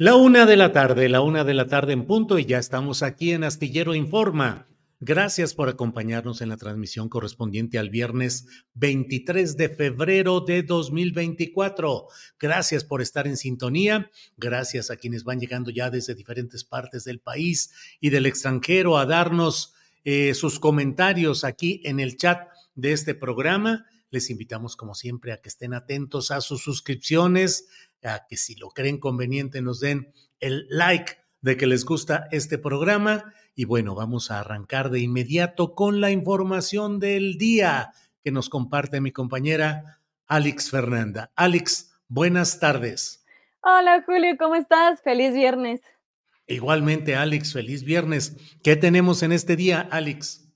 La una de la tarde, la una de la tarde en punto y ya estamos aquí en Astillero Informa. Gracias por acompañarnos en la transmisión correspondiente al viernes 23 de febrero de 2024. Gracias por estar en sintonía. Gracias a quienes van llegando ya desde diferentes partes del país y del extranjero a darnos eh, sus comentarios aquí en el chat de este programa. Les invitamos, como siempre, a que estén atentos a sus suscripciones, a que si lo creen conveniente nos den el like de que les gusta este programa. Y bueno, vamos a arrancar de inmediato con la información del día que nos comparte mi compañera Alex Fernanda. Alex, buenas tardes. Hola Julio, ¿cómo estás? Feliz viernes. Igualmente, Alex, feliz viernes. ¿Qué tenemos en este día, Alex?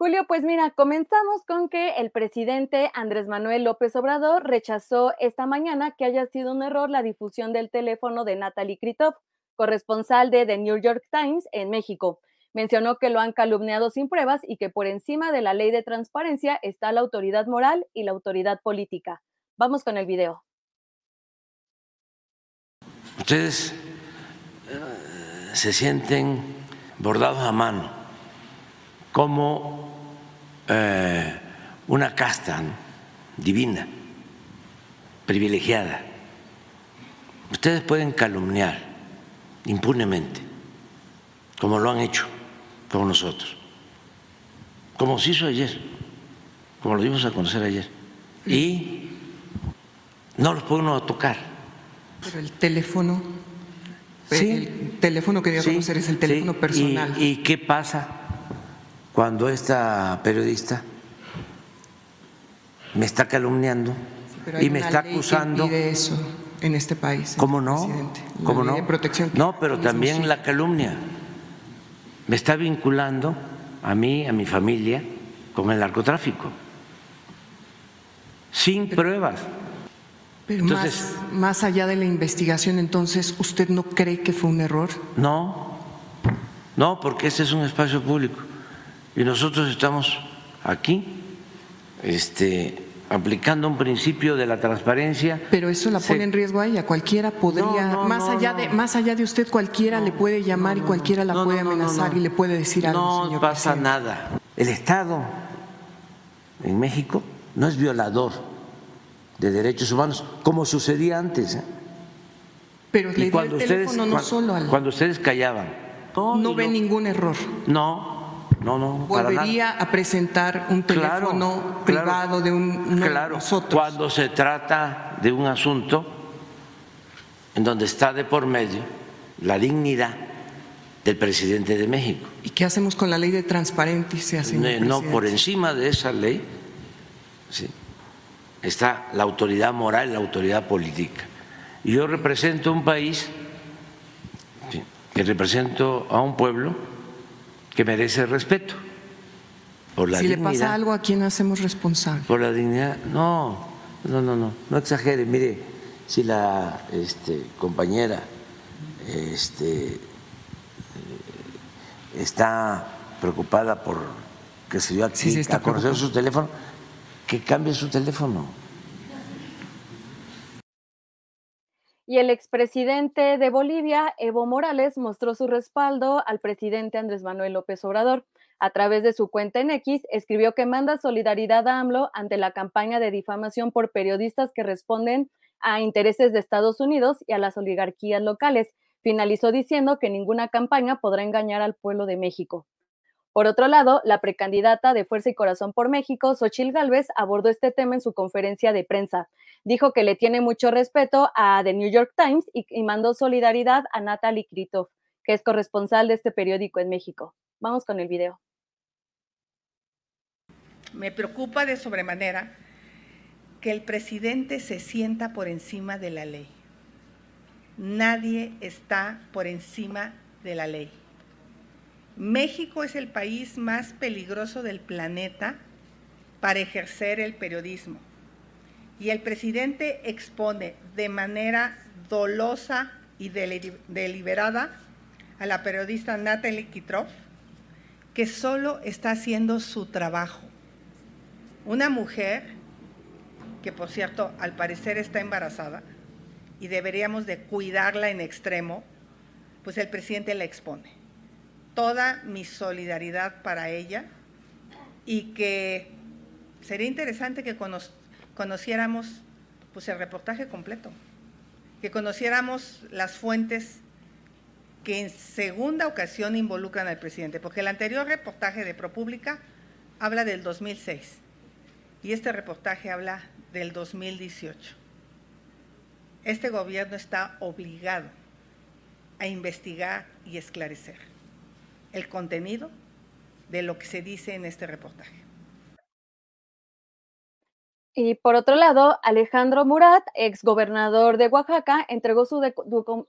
Julio, pues mira, comenzamos con que el presidente Andrés Manuel López Obrador rechazó esta mañana que haya sido un error la difusión del teléfono de Natalie Kritov, corresponsal de The New York Times en México. Mencionó que lo han calumniado sin pruebas y que por encima de la ley de transparencia está la autoridad moral y la autoridad política. Vamos con el video. Ustedes uh, se sienten bordados a mano como eh, una casta divina, privilegiada. Ustedes pueden calumniar impunemente, como lo han hecho con nosotros, como se hizo ayer, como lo dimos a conocer ayer, y no los puede uno tocar. Pero el teléfono, Sí. el teléfono que dio a Sí, conocer es el teléfono sí. personal. ¿Y, y qué pasa cuando esta periodista me está calumniando y me está ley que acusando? impide eso en este país. ¿Cómo no? ¿Cómo no? de protección. No, pero también la calumnia. Me está vinculando a mí, a mi familia, con el narcotráfico. Sin pruebas. Pero Entonces- más, más allá de la investigación, entonces, ¿usted no cree que fue un error? No, no, porque este es un espacio público y nosotros estamos aquí, este, aplicando un principio de la transparencia. Pero eso la pone en riesgo a ella. Cualquiera podría, No, no, más no, allá de más allá de usted, cualquiera le puede llamar y cualquiera la puede amenazar y le puede decir algo. No señor pasa presidente. nada. El Estado en México no es violador de derechos humanos, como sucedía antes. ¿eh? Pero le Y dio cuando el ustedes, teléfono no cuan- solo al. cuando ustedes callaban, no, ve ningún error. no, no. Volvería a presentar un teléfono claro, privado de un, de claro, nosotros. cuando se trata de un asunto en donde está de por medio la dignidad del presidente de México. ¿Y qué hacemos con la ley de transparencia? No, no, por encima de esa ley está la autoridad moral la autoridad política. Yo represento un país, que represento a un pueblo que merece respeto. Por la si le pasa algo, ¿a quién hacemos responsable? Por la dignidad. No, no, no, no, no exagere. Mire, si la este, compañera este, está preocupada por que se dio aquí a conocer su teléfono, que cambie su teléfono. Y el expresidente de Bolivia, Evo Morales, mostró su respaldo al presidente Andrés Manuel López Obrador. A través de su cuenta en X, escribió que manda solidaridad a AMLO ante la campaña de difamación por periodistas que responden a intereses de Estados Unidos y a las oligarquías locales. Finalizó diciendo que ninguna campaña podrá engañar al pueblo de México. Por otro lado, la precandidata de Fuerza y Corazón por México, Xochil Gálvez, abordó este tema en su conferencia de prensa. Dijo que le tiene mucho respeto a The New York Times y, mandó solidaridad a Natalie Kritov, que es corresponsal de este periódico en México. Vamos con el video. Me preocupa de sobremanera que el presidente se sienta por encima de la ley. Nadie está por encima de la ley. México es el país más peligroso del planeta para ejercer el periodismo. Y el presidente expone de manera dolosa y deliberada a la periodista Natalie Kitrov, que solo está haciendo su trabajo. Una mujer que, por cierto, al parecer está embarazada y deberíamos de cuidarla en extremo, pues el presidente la expone toda mi solidaridad para ella y que sería interesante que conociéramos pues, el reportaje completo, que conociéramos las fuentes que en segunda ocasión involucran al presidente, porque el anterior reportaje de ProPública habla del 2006 y este reportaje habla del 2018. Este gobierno está obligado a investigar y esclarecer el contenido de lo que se dice en este reportaje. Y por otro lado, Alejandro Murat, exgobernador de Oaxaca, entregó su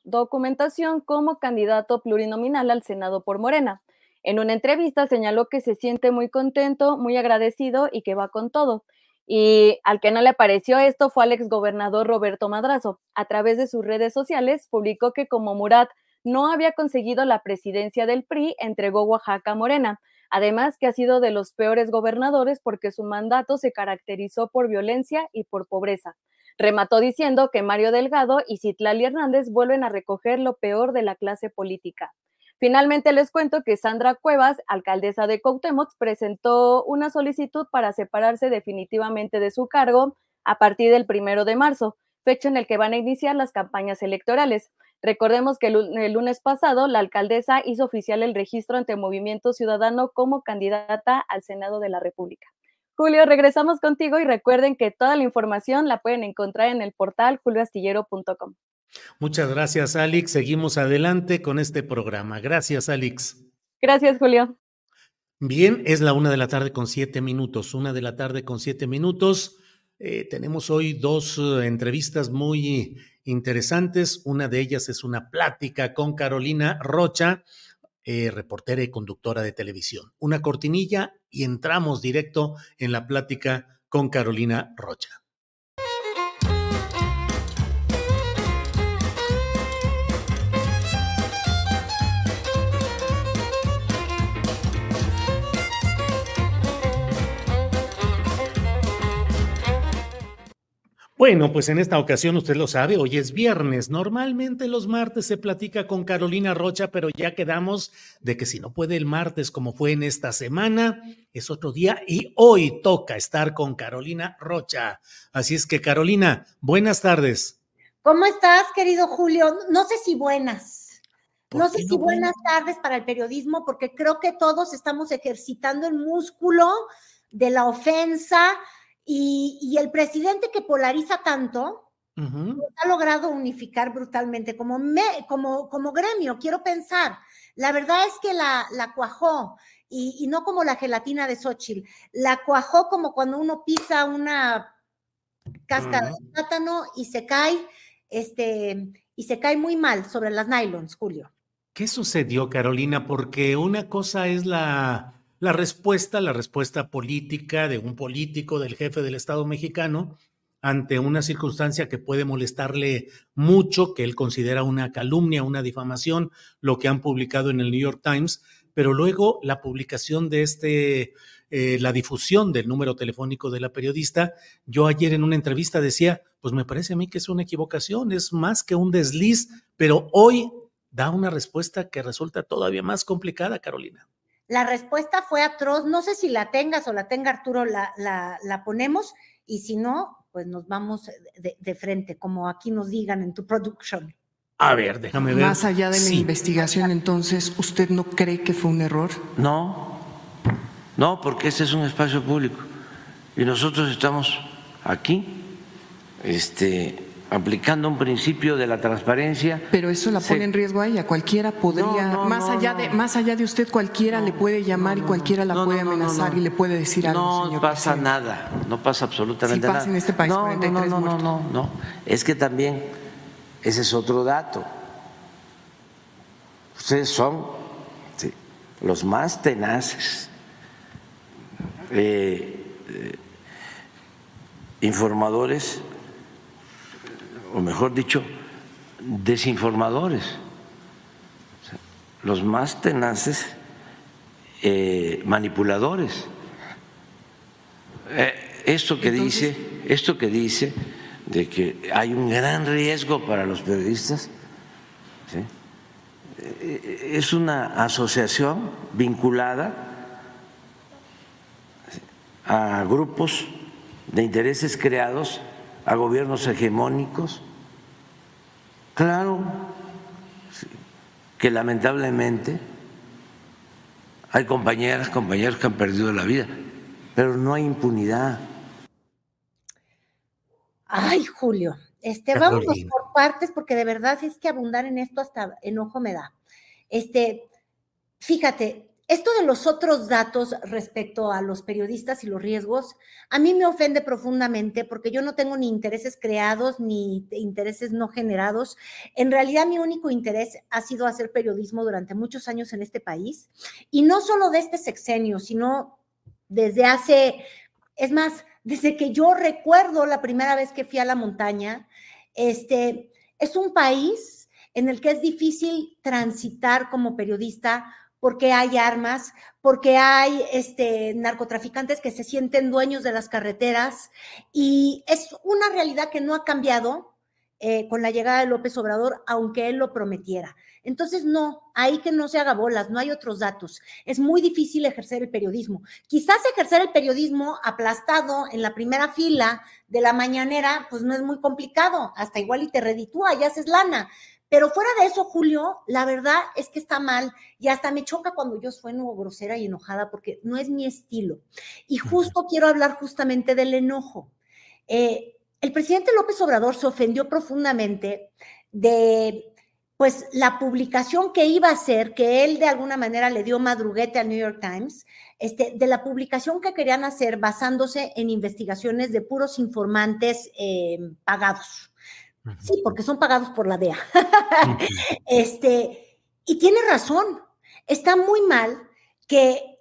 documentación como candidato plurinominal al Senado por Morena. En una entrevista señaló que se siente muy contento, muy agradecido y que va con todo. Y al que no le pareció esto fue al exgobernador Roberto Madrazo. A través de sus redes sociales publicó que como Murat no había conseguido la presidencia del PRI, entregó Oaxaca a Morena. Además, que ha sido de los peores gobernadores porque su mandato se caracterizó por violencia y por pobreza. Remató diciendo que Mario Delgado y Citlali Hernández vuelven a recoger lo peor de la clase política. Finalmente les cuento que Sandra Cuevas, alcaldesa de Cuauhtémoc, presentó una solicitud para separarse definitivamente de su cargo a partir del primero de marzo, fecha en el que van a iniciar las campañas electorales. Recordemos que el, lunes pasado la alcaldesa hizo oficial el registro ante Movimiento Ciudadano como candidata al Senado de la República. Julio, regresamos contigo y recuerden que toda la información la pueden encontrar en el portal julioastillero.com. Muchas gracias, Alex. Seguimos adelante con este programa. Gracias, Alex. Gracias, Julio. Bien, es la una de la tarde con siete minutos. Una de la tarde con siete minutos. Eh, tenemos hoy dos eh, entrevistas muy interesantes. Una de ellas es una plática con Carolina Rocha, eh, reportera y conductora de televisión. Una cortinilla y entramos directo en la plática con Carolina Rocha. Bueno, pues en esta ocasión usted lo sabe, hoy es viernes. Normalmente los martes se platica con Carolina Rocha, pero ya quedamos de que si no puede el martes como fue en esta semana, es otro día y hoy toca estar con Carolina Rocha. Así es que Carolina, buenas tardes. ¿Cómo estás, querido Julio? No sé si buenas. No sé si buenas tardes para el periodismo, porque creo que todos estamos ejercitando el músculo de la ofensa, y, el presidente que polariza tanto, ha logrado unificar brutalmente como, me, como, como gremio, quiero pensar. La verdad es que la, la cuajó y, no como la gelatina de Xochitl, la cuajó como cuando uno pisa una cáscara de plátano y se cae, este, y se cae muy mal sobre las nylons, Julio. ¿Qué sucedió, Carolina? Porque una cosa es la, la respuesta, la respuesta política de un político, del jefe del Estado mexicano, ante una circunstancia que puede molestarle mucho, que él considera una calumnia, una difamación, lo que han publicado en el New York Times, pero luego la publicación de este, eh, la difusión del número telefónico de la periodista, yo ayer en una entrevista decía, pues me parece a mí que es una equivocación, es más que un desliz, pero hoy da una respuesta que resulta todavía más complicada, Carolina. La respuesta fue atroz, no sé si la tengas o la tenga Arturo, la, la ponemos, y si no, pues nos vamos de, frente, como aquí nos digan en tu production. A ver, déjame ver. Más allá de la investigación, entonces, ¿usted no cree que fue un error? No, no, porque este es un espacio público y nosotros estamos aquí, este, aplicando un principio de la transparencia. Pero eso la pone en riesgo a ella. Cualquiera podría, más allá de más allá de usted, cualquiera le puede llamar y cualquiera la puede amenazar y le puede decir algo. No pasa nada, no pasa absolutamente nada. en este país. No, no, no, no, no, no. Es que también ese es otro dato. Ustedes son los más tenaces. Eh, eh, informadores o mejor dicho, desinformadores, los más tenaces eh, manipuladores. Eh, esto que dice, esto que dice de que hay un gran riesgo para los periodistas, eh, es una asociación vinculada a grupos de intereses creados a gobiernos hegemónicos. Claro que lamentablemente hay compañeras, compañeros que han perdido la vida, pero no hay impunidad. Ay, Julio, este, vamos por partes porque de verdad es que abundar en esto hasta enojo me da. Este, fíjate, esto de los otros datos respecto a los periodistas y los riesgos, a mí me ofende profundamente porque yo no tengo ni intereses creados ni intereses no generados. En realidad mi único interés ha sido hacer periodismo durante muchos años en este país y no solo de este sexenio, sino desde hace, es más, desde que yo recuerdo la primera vez que fui a la montaña, este es un país en el que es difícil transitar como periodista porque hay armas, porque hay este, narcotraficantes que se sienten dueños de las carreteras y es una realidad que no ha cambiado eh, con la llegada de López Obrador, aunque él lo prometiera. Entonces, no, ahí que no se haga bolas, no hay otros datos. Es muy difícil ejercer el periodismo. Quizás ejercer el periodismo aplastado en la primera fila de la mañanera, pues no es muy complicado, hasta igual y te reditúa y haces lana, pero fuera de eso, Julio, la verdad es que está mal y hasta me choca cuando yo sueno grosera y enojada porque no es mi estilo. Y justo quiero hablar justamente del enojo. Eh, el presidente López Obrador se ofendió profundamente de pues la publicación que iba a hacer, que él de alguna manera le dio madruguete al New York Times, este, de la publicación que querían hacer basándose en investigaciones de puros informantes eh, pagados. Sí, porque son pagados por la DEA. este, y tiene razón, está muy mal que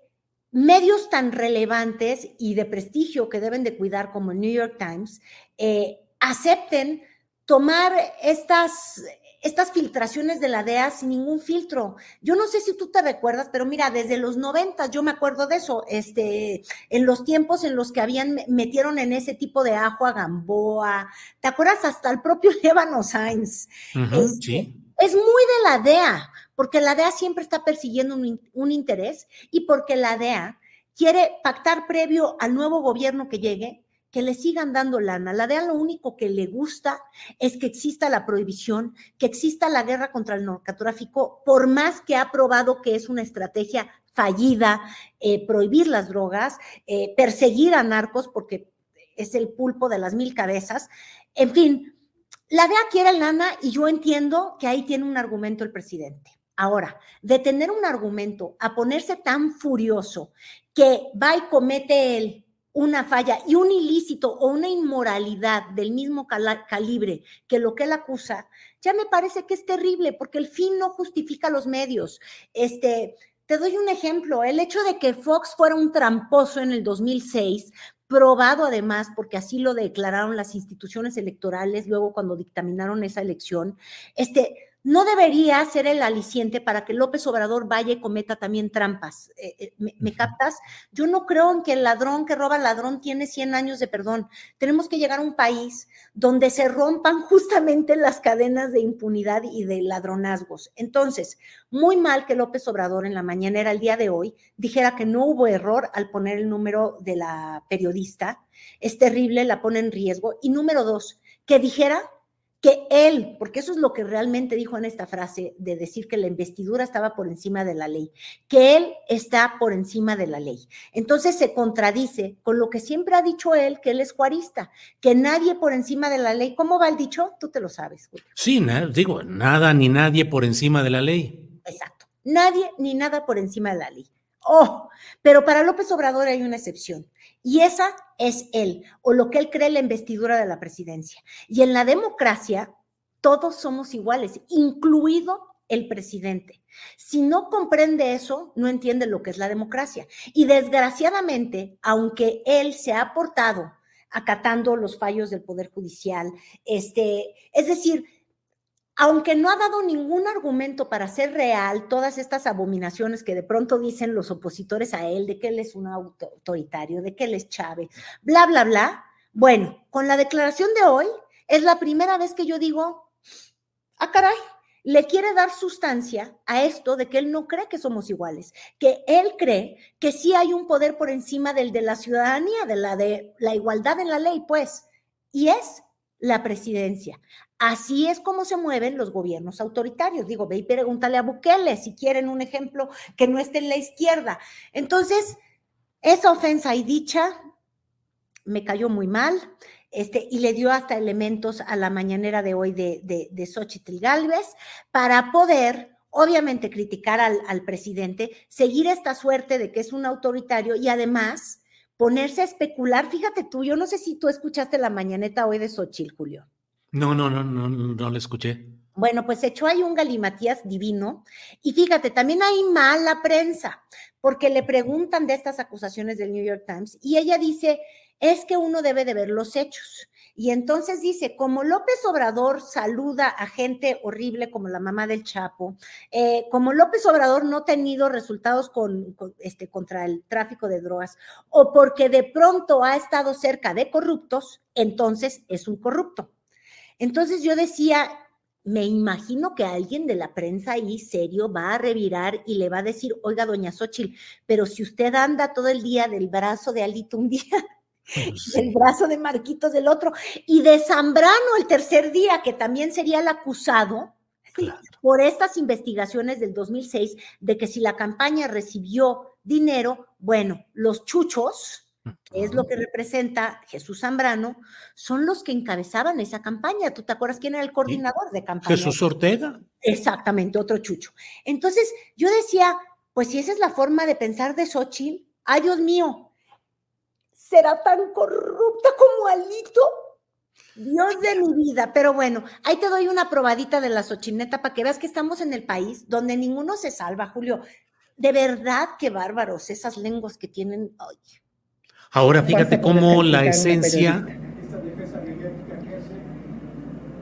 medios tan relevantes y de prestigio que deben de cuidar como el New York Times eh, acepten tomar estas, estas filtraciones de la DEA sin ningún filtro. Yo no sé si tú te recuerdas, pero mira, desde los 90 yo me acuerdo de eso, este, en los tiempos en los que habían, metieron en ese tipo de ajo a Gamboa, ¿te acuerdas? Hasta el propio Lébano Sainz. Este, es muy de la DEA, porque la DEA siempre está persiguiendo un, un interés y porque la DEA quiere pactar previo al nuevo gobierno que llegue que le sigan dando lana. La DEA lo único que le gusta es que exista la prohibición, que exista la guerra contra el narcotráfico, por más que ha probado que es una estrategia fallida, eh, prohibir las drogas, eh, perseguir a narcos, porque es el pulpo de las mil cabezas. En fin, la DEA quiere el nana y yo entiendo que ahí tiene un argumento el presidente. Ahora, de tener un argumento a ponerse tan furioso que va y comete él una falla y un ilícito o una inmoralidad del mismo calibre que lo que él acusa, ya me parece que es terrible porque el fin no justifica los medios. Este, te doy un ejemplo, el hecho de que Fox fuera un tramposo en el 2006 probado además, porque así lo declararon las instituciones electorales luego cuando dictaminaron esa elección, este, no debería ser el aliciente para que López Obrador vaya y cometa también trampas. Eh, eh, ¿me, captas? Yo no creo en que el ladrón que roba ladrón tiene 100 años de perdón. Tenemos que llegar a un país donde se rompan justamente las cadenas de impunidad y de ladronazgos. Entonces, muy mal que López Obrador en la mañanera el día de hoy dijera que no hubo error al poner el número de la periodista. Es terrible, la pone en riesgo. Y número dos, que dijera que él, porque eso es lo que realmente dijo en esta frase de decir que la investidura estaba por encima de la ley, que él está por encima de la ley. Entonces se contradice con lo que siempre ha dicho él, que él es juarista, que nadie por encima de la ley. ¿Cómo va el dicho? Tú te lo sabes. Sí, digo, nada ni nadie por encima de la ley. Exacto. Nadie ni nada por encima de la ley. Oh, pero para López Obrador hay una excepción. Y esa es él, o lo que él cree la investidura de la presidencia. Y en la democracia, todos somos iguales, incluido el presidente. Si no comprende eso, no entiende lo que es la democracia. Y desgraciadamente, aunque él se ha portado acatando los fallos del Poder Judicial, este, es decir, aunque no ha dado ningún argumento para hacer real todas estas abominaciones que de pronto dicen los opositores a él, de que él es un autoritario, de que él es Chávez, bla, bla, bla, bueno, con la declaración de hoy es la primera vez que yo digo, ah, caray, le quiere dar sustancia a esto de que él no cree que somos iguales, que él cree que sí hay un poder por encima del de la ciudadanía, de la de la igualdad en la ley, pues, y es la presidencia. Así es como se mueven los gobiernos autoritarios. Digo, ve y pregúntale a Bukele si quieren un ejemplo que no esté en la izquierda. Entonces, esa ofensa y dicha me cayó muy mal. Este, y le dio hasta elementos a la mañanera de hoy de, de, de Xochitl Galvez para poder, obviamente, criticar al, al presidente, seguir esta suerte de que es un autoritario y además ponerse a especular. Fíjate tú, yo no sé si tú escuchaste la mañaneta hoy de Xochitl, Julio. No, no, no, no, no le escuché. Bueno, pues echó ahí un galimatías divino. Y fíjate, también hay mala prensa, porque le preguntan de estas acusaciones del New York Times y ella dice, es que uno debe de ver los hechos. Y entonces dice, como López Obrador saluda a gente horrible como la mamá del Chapo, eh, como López Obrador no ha tenido resultados con, este, contra el tráfico de drogas, o porque de pronto ha estado cerca de corruptos, entonces es un corrupto. Entonces yo decía, me imagino que alguien de la prensa ahí serio va a revirar y le va a decir, oiga, doña Xochitl, pero si usted anda todo el día del brazo de Alito un día, del brazo de Marquitos del otro, y de Zambrano el tercer día, que también sería el acusado por estas investigaciones del 2006, de que si la campaña recibió dinero, bueno, los chuchos, que es lo que representa Jesús Zambrano, son los que encabezaban esa campaña. ¿Tú te acuerdas quién era el coordinador de campaña? Jesús Ortega. Exactamente, otro chucho. Entonces, yo decía, pues si esa es la forma de pensar de Xochitl, ay Dios mío, ¿será tan corrupta como Alito? Dios de mi vida, pero bueno, ahí te doy una probadita de la Xochineta para que veas que estamos en el país donde ninguno se salva, Julio. De verdad, qué bárbaros esas lenguas que tienen. Ay. Ahora fíjate cómo la esencia...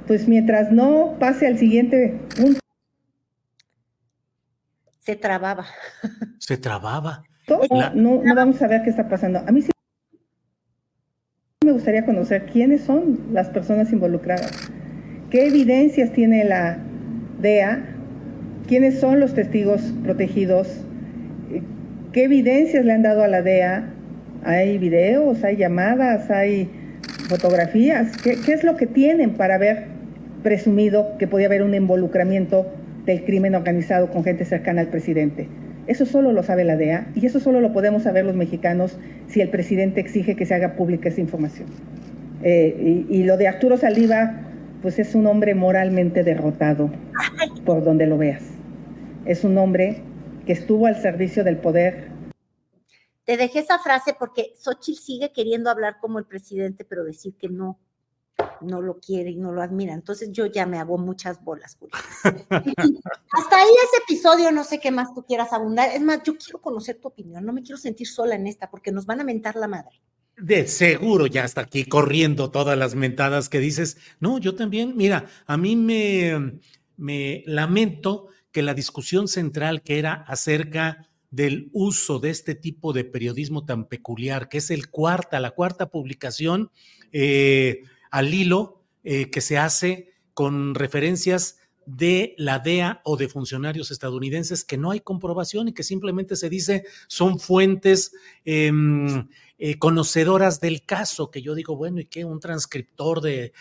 Pues mientras no pase al siguiente punto. Se trababa. Se trababa. No, no vamos a ver qué está pasando. A mí sí me gustaría conocer quiénes son las personas involucradas, qué evidencias tiene la DEA, quiénes son los testigos protegidos, qué evidencias le han dado a la DEA hay videos, hay llamadas, hay fotografías. ¿Qué, es lo que tienen para haber presumido que podía haber un involucramiento del crimen organizado con gente cercana al presidente? Eso solo lo sabe la DEA y eso solo lo podemos saber los mexicanos si el presidente exige que se haga pública esa información. Eh, y, lo de Arturo Saliva, pues es un hombre moralmente derrotado por donde lo veas. Es un hombre que estuvo al servicio del poder. Te dejé esa frase porque Xochitl sigue queriendo hablar como el presidente, pero decir que no, no lo quiere y no lo admira. Entonces yo ya me hago muchas bolas. Hasta ahí ese episodio, no sé qué más tú quieras abundar. Es más, yo quiero conocer tu opinión, no me quiero sentir sola en esta porque nos van a mentar la madre. De seguro ya está aquí corriendo todas las mentadas que dices. No, yo también, mira, a mí me, me lamento que la discusión central que era acerca del uso de este tipo de periodismo tan peculiar, que es el cuarta, la cuarta publicación eh, al hilo eh, que se hace con referencias de la DEA o de funcionarios estadounidenses que no hay comprobación y que simplemente se dice son fuentes em, eh, conocedoras del caso, que yo digo, bueno, ¿y qué? Un transcriptor de,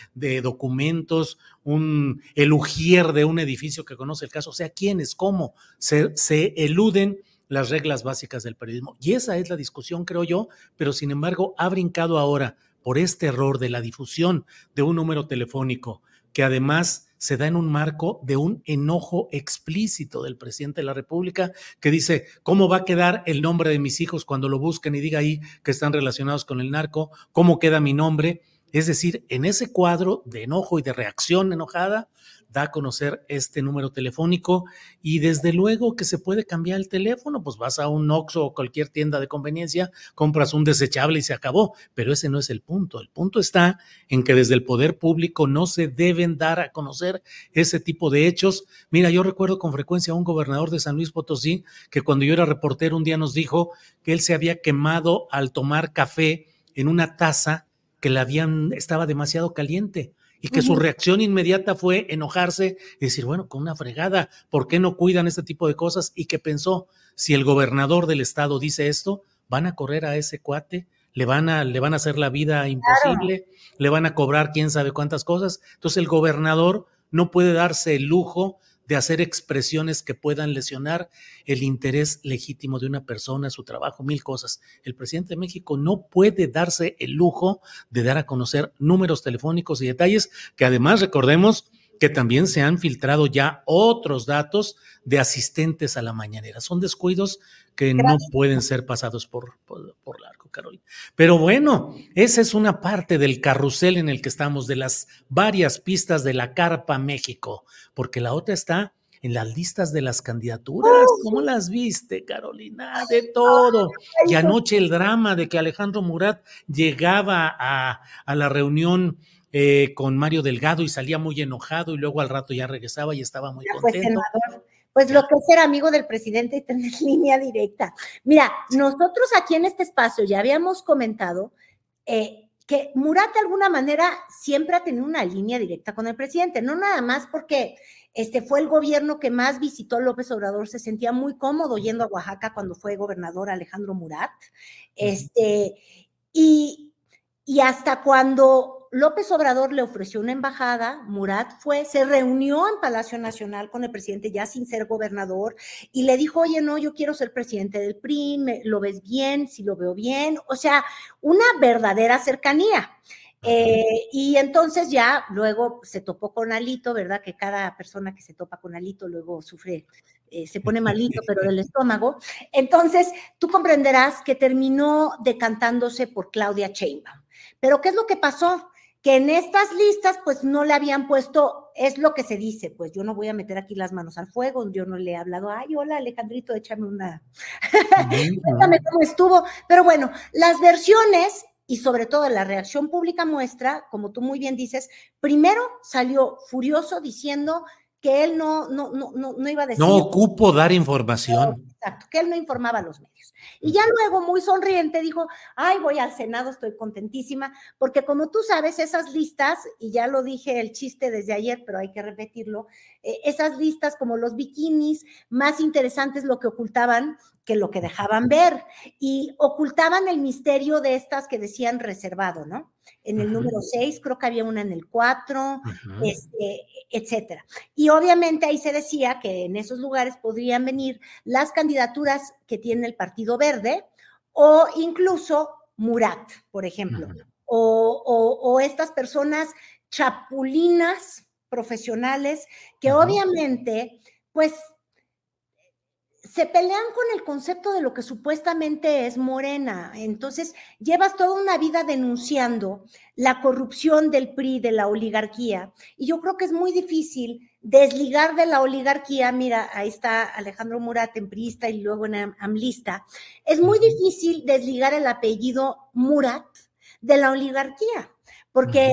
documentos, un elugier de un edificio que conoce el caso, o sea, ¿quiénes? ¿Cómo? Se, se eluden las reglas básicas del periodismo. Y esa es la discusión, creo yo, pero sin embargo ha brincado ahora por este error de la difusión de un número telefónico que además se da en un marco de un enojo explícito del presidente de la República que dice, ¿cómo va a quedar el nombre de mis hijos cuando lo busquen y diga ahí que están relacionados con el narco? ¿Cómo queda mi nombre? Es decir, en ese cuadro de enojo y de reacción enojada, da a conocer este número telefónico y desde luego que se puede cambiar el teléfono, pues vas a un Oxxo o cualquier tienda de conveniencia, compras un desechable y se acabó, pero ese no es el punto. El punto está en que desde el poder público no se deben dar a conocer ese tipo de hechos. Mira, yo recuerdo con frecuencia a un gobernador de San Luis Potosí que cuando yo era reportero un día nos dijo que él se había quemado al tomar café en una taza que la habían estaba demasiado caliente y que su reacción inmediata fue enojarse y decir, bueno, con una fregada, ¿por qué no cuidan este tipo de cosas? Y que pensó, si el gobernador del estado dice esto, van a correr a ese cuate, le van a, le van a hacer la vida imposible, le van a cobrar quién sabe cuántas cosas. Entonces el gobernador no puede darse el lujo de hacer expresiones que puedan lesionar el interés legítimo de una persona, su trabajo, mil cosas. El presidente de México no puede darse el lujo de dar a conocer números telefónicos y detalles que además recordemos que también se han filtrado ya otros datos de asistentes a la mañanera. Son descuidos que no pueden ser pasados por, por, largo, Carolina. Pero bueno, esa es una parte del carrusel en el que estamos, de las varias pistas de la Carpa México, porque la otra está en las listas de las candidaturas. ¿Cómo las viste, Carolina? De todo. Y anoche el drama de que Alejandro Murat llegaba a, a la reunión eh, con Mario Delgado y salía muy enojado y luego al rato ya regresaba y estaba muy contento. Pues lo que es ser amigo del presidente y tener línea directa. Mira, nosotros aquí en este espacio ya habíamos comentado eh, que Murat de alguna manera siempre ha tenido una línea directa con el presidente, no nada más porque este fue el gobierno que más visitó López Obrador, se sentía muy cómodo yendo a Oaxaca cuando fue gobernador Alejandro Murat. Este, y, y hasta cuando López Obrador le ofreció una embajada, Murat fue, se reunió en Palacio Nacional con el presidente ya sin ser gobernador y le dijo, oye, no, yo quiero ser presidente del PRI, ¿lo ves bien? Si lo veo bien, o sea, una verdadera cercanía. Eh, y entonces ya luego se topó con Alito, ¿verdad? Que cada persona que se topa con Alito luego sufre, eh, se pone malito, pero del estómago. Entonces, tú comprenderás que terminó decantándose por Claudia Sheinbaum. Pero ¿qué es lo que pasó? Que en estas listas pues no le habían puesto, es lo que se dice, pues yo no voy a meter aquí las manos al fuego, yo no le he hablado, ay, hola Alejandrito, échame una, cuéntame cómo estuvo, pero bueno, las versiones y sobre todo la reacción pública muestra, como tú muy bien dices, primero salió furioso diciendo que él no, no, no, no, iba a decir. No ocupo dar información. Exacto, que él no informaba a los medios. Y ya luego, muy sonriente, dijo, ay, voy al Senado, estoy contentísima, porque como tú sabes, esas listas, y ya lo dije el chiste desde ayer, pero hay que repetirlo, eh, esas listas como los bikinis, más interesantes lo que ocultaban que lo que dejaban ver, y ocultaban el misterio de estas que decían reservado, ¿no? En el número 6, creo que había una en el 4, este, etcétera. Y obviamente ahí se decía que en esos lugares podrían venir las candidaturas que tiene el Partido Verde o incluso Murat, por ejemplo, o, o, estas personas chapulinas profesionales que obviamente, pues, se pelean con el concepto de lo que supuestamente es morena. Entonces, llevas toda una vida denunciando la corrupción del PRI, de la oligarquía, y yo creo que es muy difícil desligar de la oligarquía, mira, ahí está Alejandro Murat en priista y luego en amlista, es muy difícil desligar el apellido Murat de la oligarquía, porque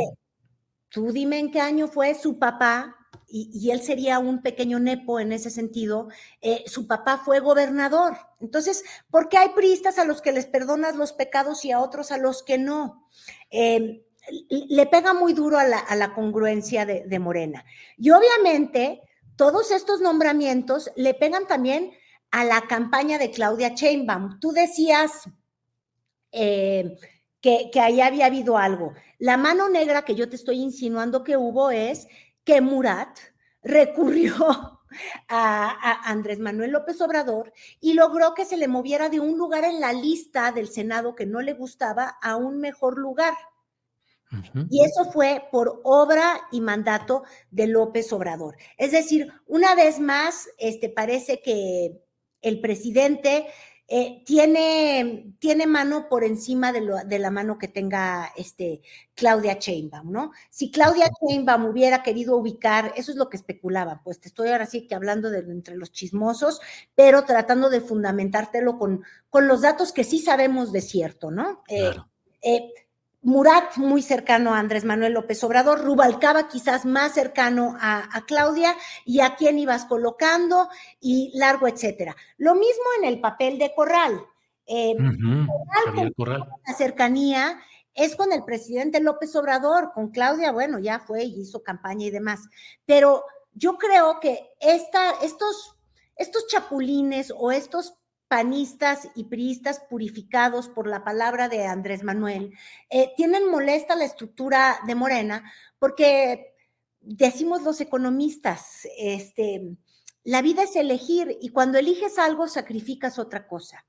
tú dime en qué año fue su papá, y, él sería un pequeño nepo en ese sentido, eh, su papá fue gobernador. Entonces, ¿por qué hay priistas a los que les perdonas los pecados y a otros a los que no? Eh, le pega muy duro a la, congruencia de, Morena. Y obviamente, todos estos nombramientos le pegan también a la campaña de Claudia Sheinbaum. Tú decías eh, que, ahí había habido algo. La mano negra que yo te estoy insinuando que hubo es que Murat recurrió a, Andrés Manuel López Obrador y logró que se le moviera de un lugar en la lista del Senado que no le gustaba a un mejor lugar. Y eso fue por obra y mandato de López Obrador. Es decir, una vez más, este, parece que el presidente eh, tiene, tiene mano por encima de, de, la mano que tenga este, Claudia Sheinbaum, ¿no? Si Claudia Sheinbaum hubiera querido ubicar, eso es lo que especulaban, pues te estoy ahora sí que hablando de entre los chismosos, pero tratando de fundamentártelo con, con los datos que sí sabemos de cierto, ¿no? Eh, claro. Eh, Murat muy cercano a Andrés Manuel López Obrador, Rubalcaba quizás más cercano a, Claudia y a quién ibas colocando y largo, etcétera. Lo mismo en el papel de Corral. Eh, Corral, La cercanía es con el presidente López Obrador, con Claudia, bueno, ya fue y hizo campaña y demás. Pero yo creo que esta, estos, estos chapulines o estos panistas y priistas purificados por la palabra de Andrés Manuel, eh, tienen molesta la estructura de Morena porque decimos los economistas, este, la vida es elegir y cuando eliges algo sacrificas otra cosa.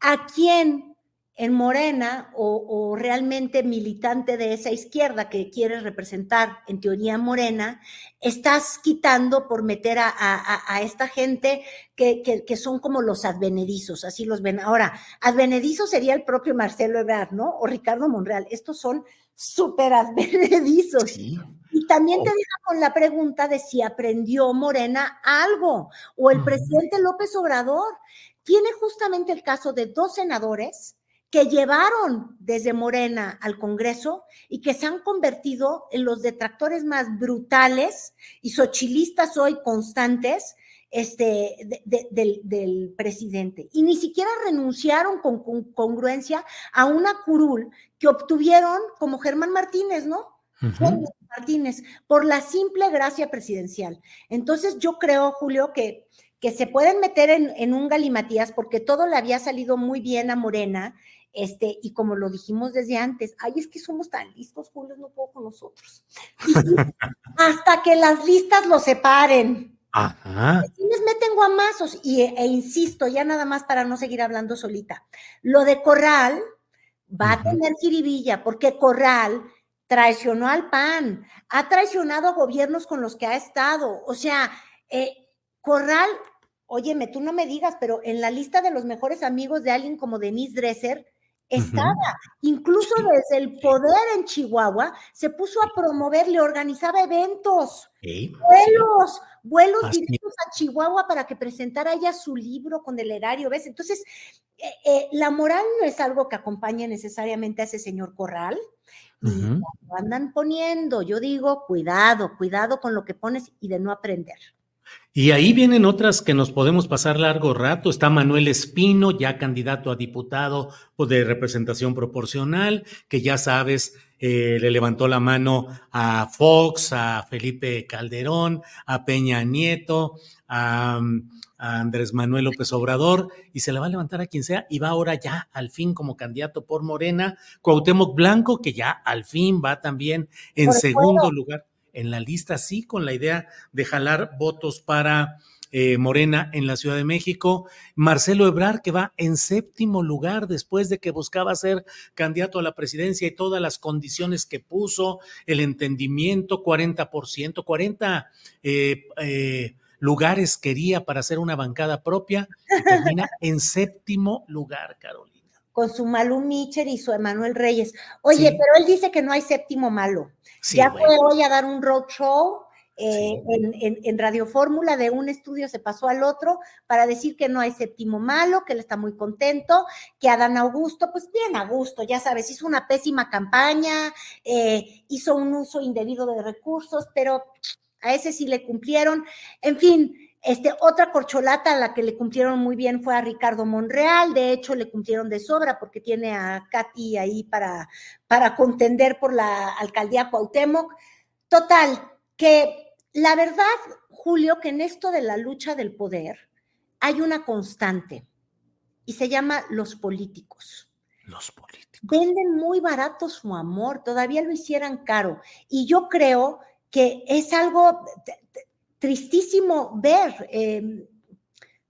¿A quién en Morena o, realmente militante de esa izquierda que quieres representar, en teoría Morena, estás quitando por meter a, esta gente que, que, son como los advenedizos, así los ven. Ahora, advenedizo sería el propio Marcelo Ebrard, ¿no? O Ricardo Monreal. Estos son súper advenedizos. Y también te deja con la pregunta de si aprendió Morena algo, o el presidente López Obrador. Tiene justamente el caso de dos senadores que llevaron desde Morena al Congreso y que se han convertido en los detractores más brutales y sochilistas hoy constantes este, del, presidente. Y ni siquiera renunciaron con, congruencia a una curul que obtuvieron como Germán Martínez, ¿no? Martínez, por la simple gracia presidencial. Entonces yo creo, Julio, que, que se pueden meter en, en un galimatías porque todo le había salido muy bien a Morena este, y como lo dijimos desde antes, ay, es que somos tan listos, Julio, no puedo con nosotros. hasta que las listas lo separen. Ajá. les meten guamazos, y, e, insisto, ya nada más para no seguir hablando solita. Lo de Corral va a tener jiribilla, porque Corral traicionó al PAN, ha traicionado a gobiernos con los que ha estado. O sea, eh, Corral, óyeme, tú no me digas, pero en la lista de los mejores amigos de alguien como Denise Dresser, estaba, incluso desde el poder en Chihuahua, se puso a promover, le organizaba eventos, vuelos, vuelos directos a Chihuahua para que presentara ella su libro con el erario, ¿ves? Entonces, eh, eh, la moral no es algo que acompañe necesariamente a ese señor Corral. Y lo andan poniendo, yo digo, cuidado, cuidado con lo que pones y de no aprender. Y ahí vienen otras que nos podemos pasar largo rato. Está Manuel Espino, ya candidato a diputado pues, de representación proporcional, que ya sabes, eh, le levantó la mano a Fox, a Felipe Calderón, a Peña Nieto, a, a, Andrés Manuel López Obrador, y se le va a levantar a quien sea, y va ahora ya al fin como candidato por Morena, Cuauhtémoc Blanco, que ya al fin va también en segundo lugar en la lista, sí, con la idea de jalar votos para eh, Morena en la Ciudad de México. Marcelo Ebrar, que va en séptimo lugar después de que buscaba ser candidato a la presidencia y todas las condiciones que puso, el entendimiento, 40%, 40 lugares quería para hacer una bancada propia termina en séptimo lugar, Carolina con su Malu Micher y su Emanuel Reyes. Oye, pero él dice que no hay séptimo malo. ya fue hoy a dar un roadshow eh, en, Radio Fórmula, de un estudio se pasó al otro para decir que no hay séptimo malo, que él está muy contento, que Adán Augusto, pues bien Augusto, ya sabes, hizo una pésima campaña, eh, hizo un uso indebido de recursos, pero a ese sí le cumplieron. En fin, este, otra corcholata a la que le cumplieron muy bien fue a Ricardo Monreal, de hecho le cumplieron de sobra porque tiene a Katy ahí para, para contender por la alcaldía Cuauhtémoc. Total, que la verdad, Julio, que en esto de la lucha del poder hay una constante y se llama los políticos. Los políticos. Venden muy barato su amor, todavía lo hicieran caro. Y yo creo que es algo, tristísimo ver. Em,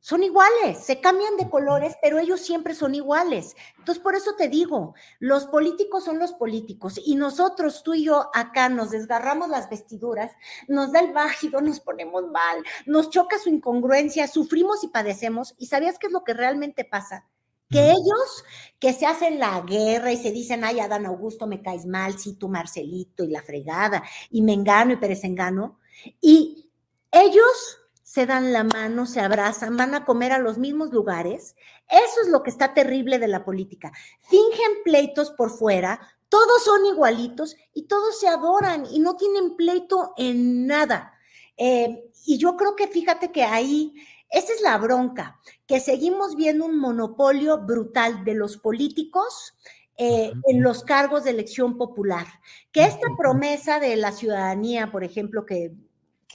son iguales, se cambian de colores, pero ellos siempre son iguales. Entonces, por eso te digo, los políticos son los políticos y nosotros, tú y yo, acá nos desgarramos las vestiduras, nos da el bájido, nos ponemos mal, nos choca su incongruencia, sufrimos y padecemos. ¿Y sabías qué es lo que realmente pasa? Que ellos que se hacen la guerra y se dicen, ay, Adán Augusto, me caes mal, sí, tú Marcelito y la fregada, y me engano y perezengano, y ellos se dan la mano, se abrazan, van a comer a los mismos lugares. Eso es lo que está terrible de la política. Fingen pleitos por fuera, todos son igualitos y todos se adoran y no tienen pleito en nada. Eh, y yo creo que fíjate que ahí, esa es la bronca, que seguimos viendo un monopolio brutal de los políticos eh, en los cargos de elección popular. Que esta promesa de la ciudadanía, por ejemplo, que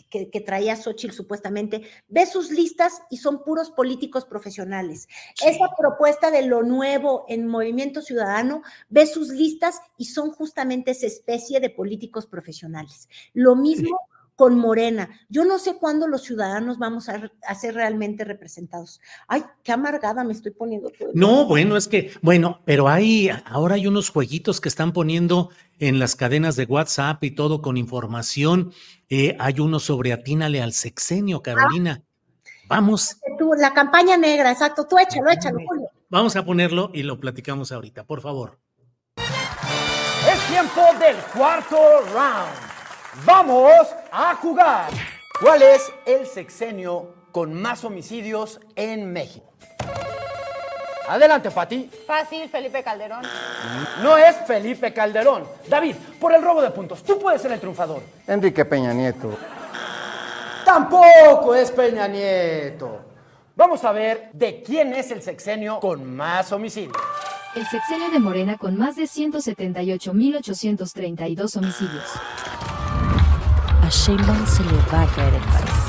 que, traía Xochitl supuestamente, ve sus listas y son puros políticos profesionales. Esa propuesta de lo nuevo en Movimiento Ciudadano, ve sus listas y son justamente esa especie de políticos profesionales. Lo mismo con Morena. Yo no sé cuándo los ciudadanos vamos a, ser realmente representados. Ay, qué amargada me estoy poniendo. Todo no, bueno, es que, bueno, pero hay, ahora hay unos jueguitos que están poniendo en las cadenas de WhatsApp y todo con información. Eh, hay uno sobre atínale al sexenio, Carolina. Vamos. la campaña negra, exacto. Tú échalo, échalo, Julio. Vamos a ponerlo y lo platicamos ahorita, por favor. Es tiempo del cuarto round. Vamos a jugar. ¿Cuál es el sexenio con más homicidios en México? Adelante, Pati. Fácil, Felipe Calderón. No es Felipe Calderón. David, por el robo de puntos, tú puedes ser el triunfador. Enrique Peña Nieto. Tampoco es Peña Nieto. Vamos a ver de quién es el sexenio con más homicidios. El sexenio de Morena con más de 178.832 homicidios. Sheinbaum se le va a caer el país.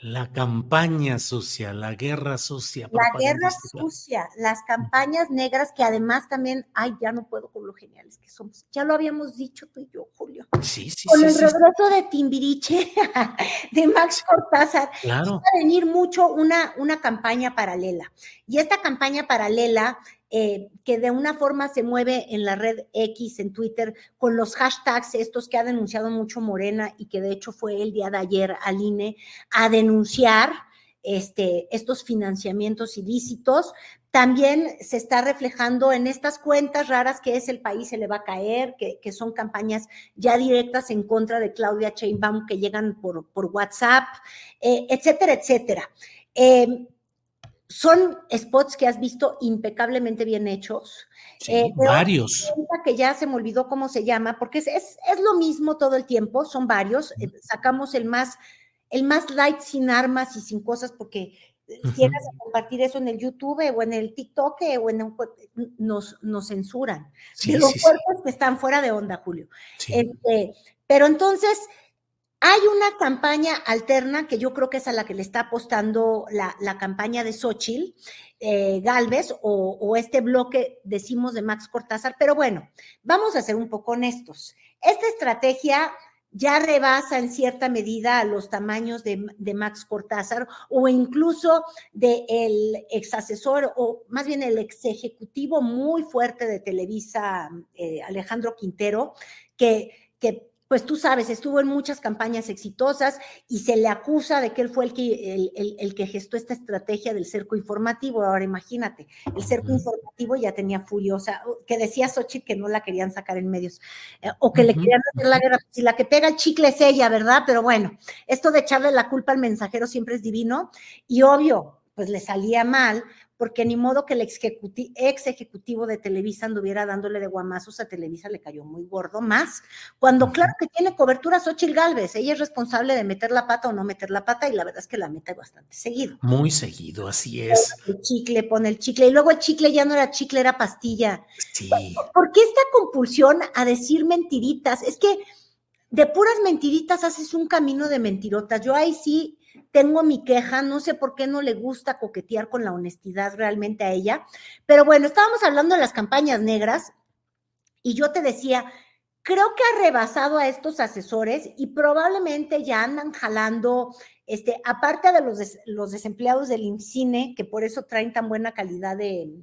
La campaña sucia, la guerra sucia. La guerra sucia, las campañas negras que además también, ay, ya no puedo con lo geniales que somos. Ya lo habíamos dicho tú y yo, Julio. Sí, sí, con el regreso de Timbiriche, de Max Cortázar, claro. va a venir mucho una, una campaña paralela. Y esta campaña paralela eh, que de una forma se mueve en la red X, en Twitter, con los hashtags estos que ha denunciado mucho Morena y que de hecho fue el día de ayer al INE a denunciar este, estos financiamientos ilícitos. También se está reflejando en estas cuentas raras que es el país se le va a caer, que, son campañas ya directas en contra de Claudia Sheinbaum que llegan por, por WhatsApp, eh, etcétera, etcétera. Eh, son spots que has visto impecablemente bien hechos. Sí, eh, varios. Que ya se me olvidó cómo se llama, porque es, es, lo mismo todo el tiempo, son varios. Eh, sacamos el más, el más light sin armas y sin cosas, porque uh quieras compartir eso en el YouTube o en el TikTok o en un, nos, nos censuran. de los cuerpos que están fuera de onda, Julio. Este, pero entonces hay una campaña alterna que yo creo que es a la que le está apostando la, campaña de Xochitl eh, Galvez o, este bloque, decimos, de Max Cortázar, pero bueno, vamos a ser un poco honestos. Esta estrategia ya rebasa en cierta medida los tamaños de, Max Cortázar o incluso del el ex asesor o más bien el ex ejecutivo muy fuerte de Televisa, eh, Alejandro Quintero, que, que pues tú sabes, estuvo en muchas campañas exitosas y se le acusa de que él fue el que, el, que gestó esta estrategia del cerco informativo. Ahora imagínate, el cerco informativo ya tenía furiosa, que decía Xochitl que no la querían sacar en medios, eh, o que le querían hacer la guerra. Si la que pega el chicle es ella, ¿verdad? Pero bueno, esto de echarle la culpa al mensajero siempre es divino y obvio, pues le salía mal, porque ni modo que el ex, ejecutivo de Televisa anduviera dándole de guamazos a Televisa, le cayó muy gordo más, cuando claro que tiene cobertura Xochitl Galvez, ella es responsable de meter la pata o no meter la pata, y la verdad es que la mete bastante seguido. Muy seguido, así es. El chicle, pone el chicle, y luego el chicle ya no era chicle, era pastilla. Sí. ¿Por qué esta compulsión a decir mentiritas? Es que de puras mentiritas haces un camino de mentirotas. Yo ahí sí tengo mi queja, no sé por qué no le gusta coquetear con la honestidad realmente a ella, pero bueno, estábamos hablando de las campañas negras y yo te decía, creo que ha rebasado a estos asesores y probablemente ya andan jalando, este, aparte de los, los desempleados del INCINE, que por eso traen tan buena calidad de,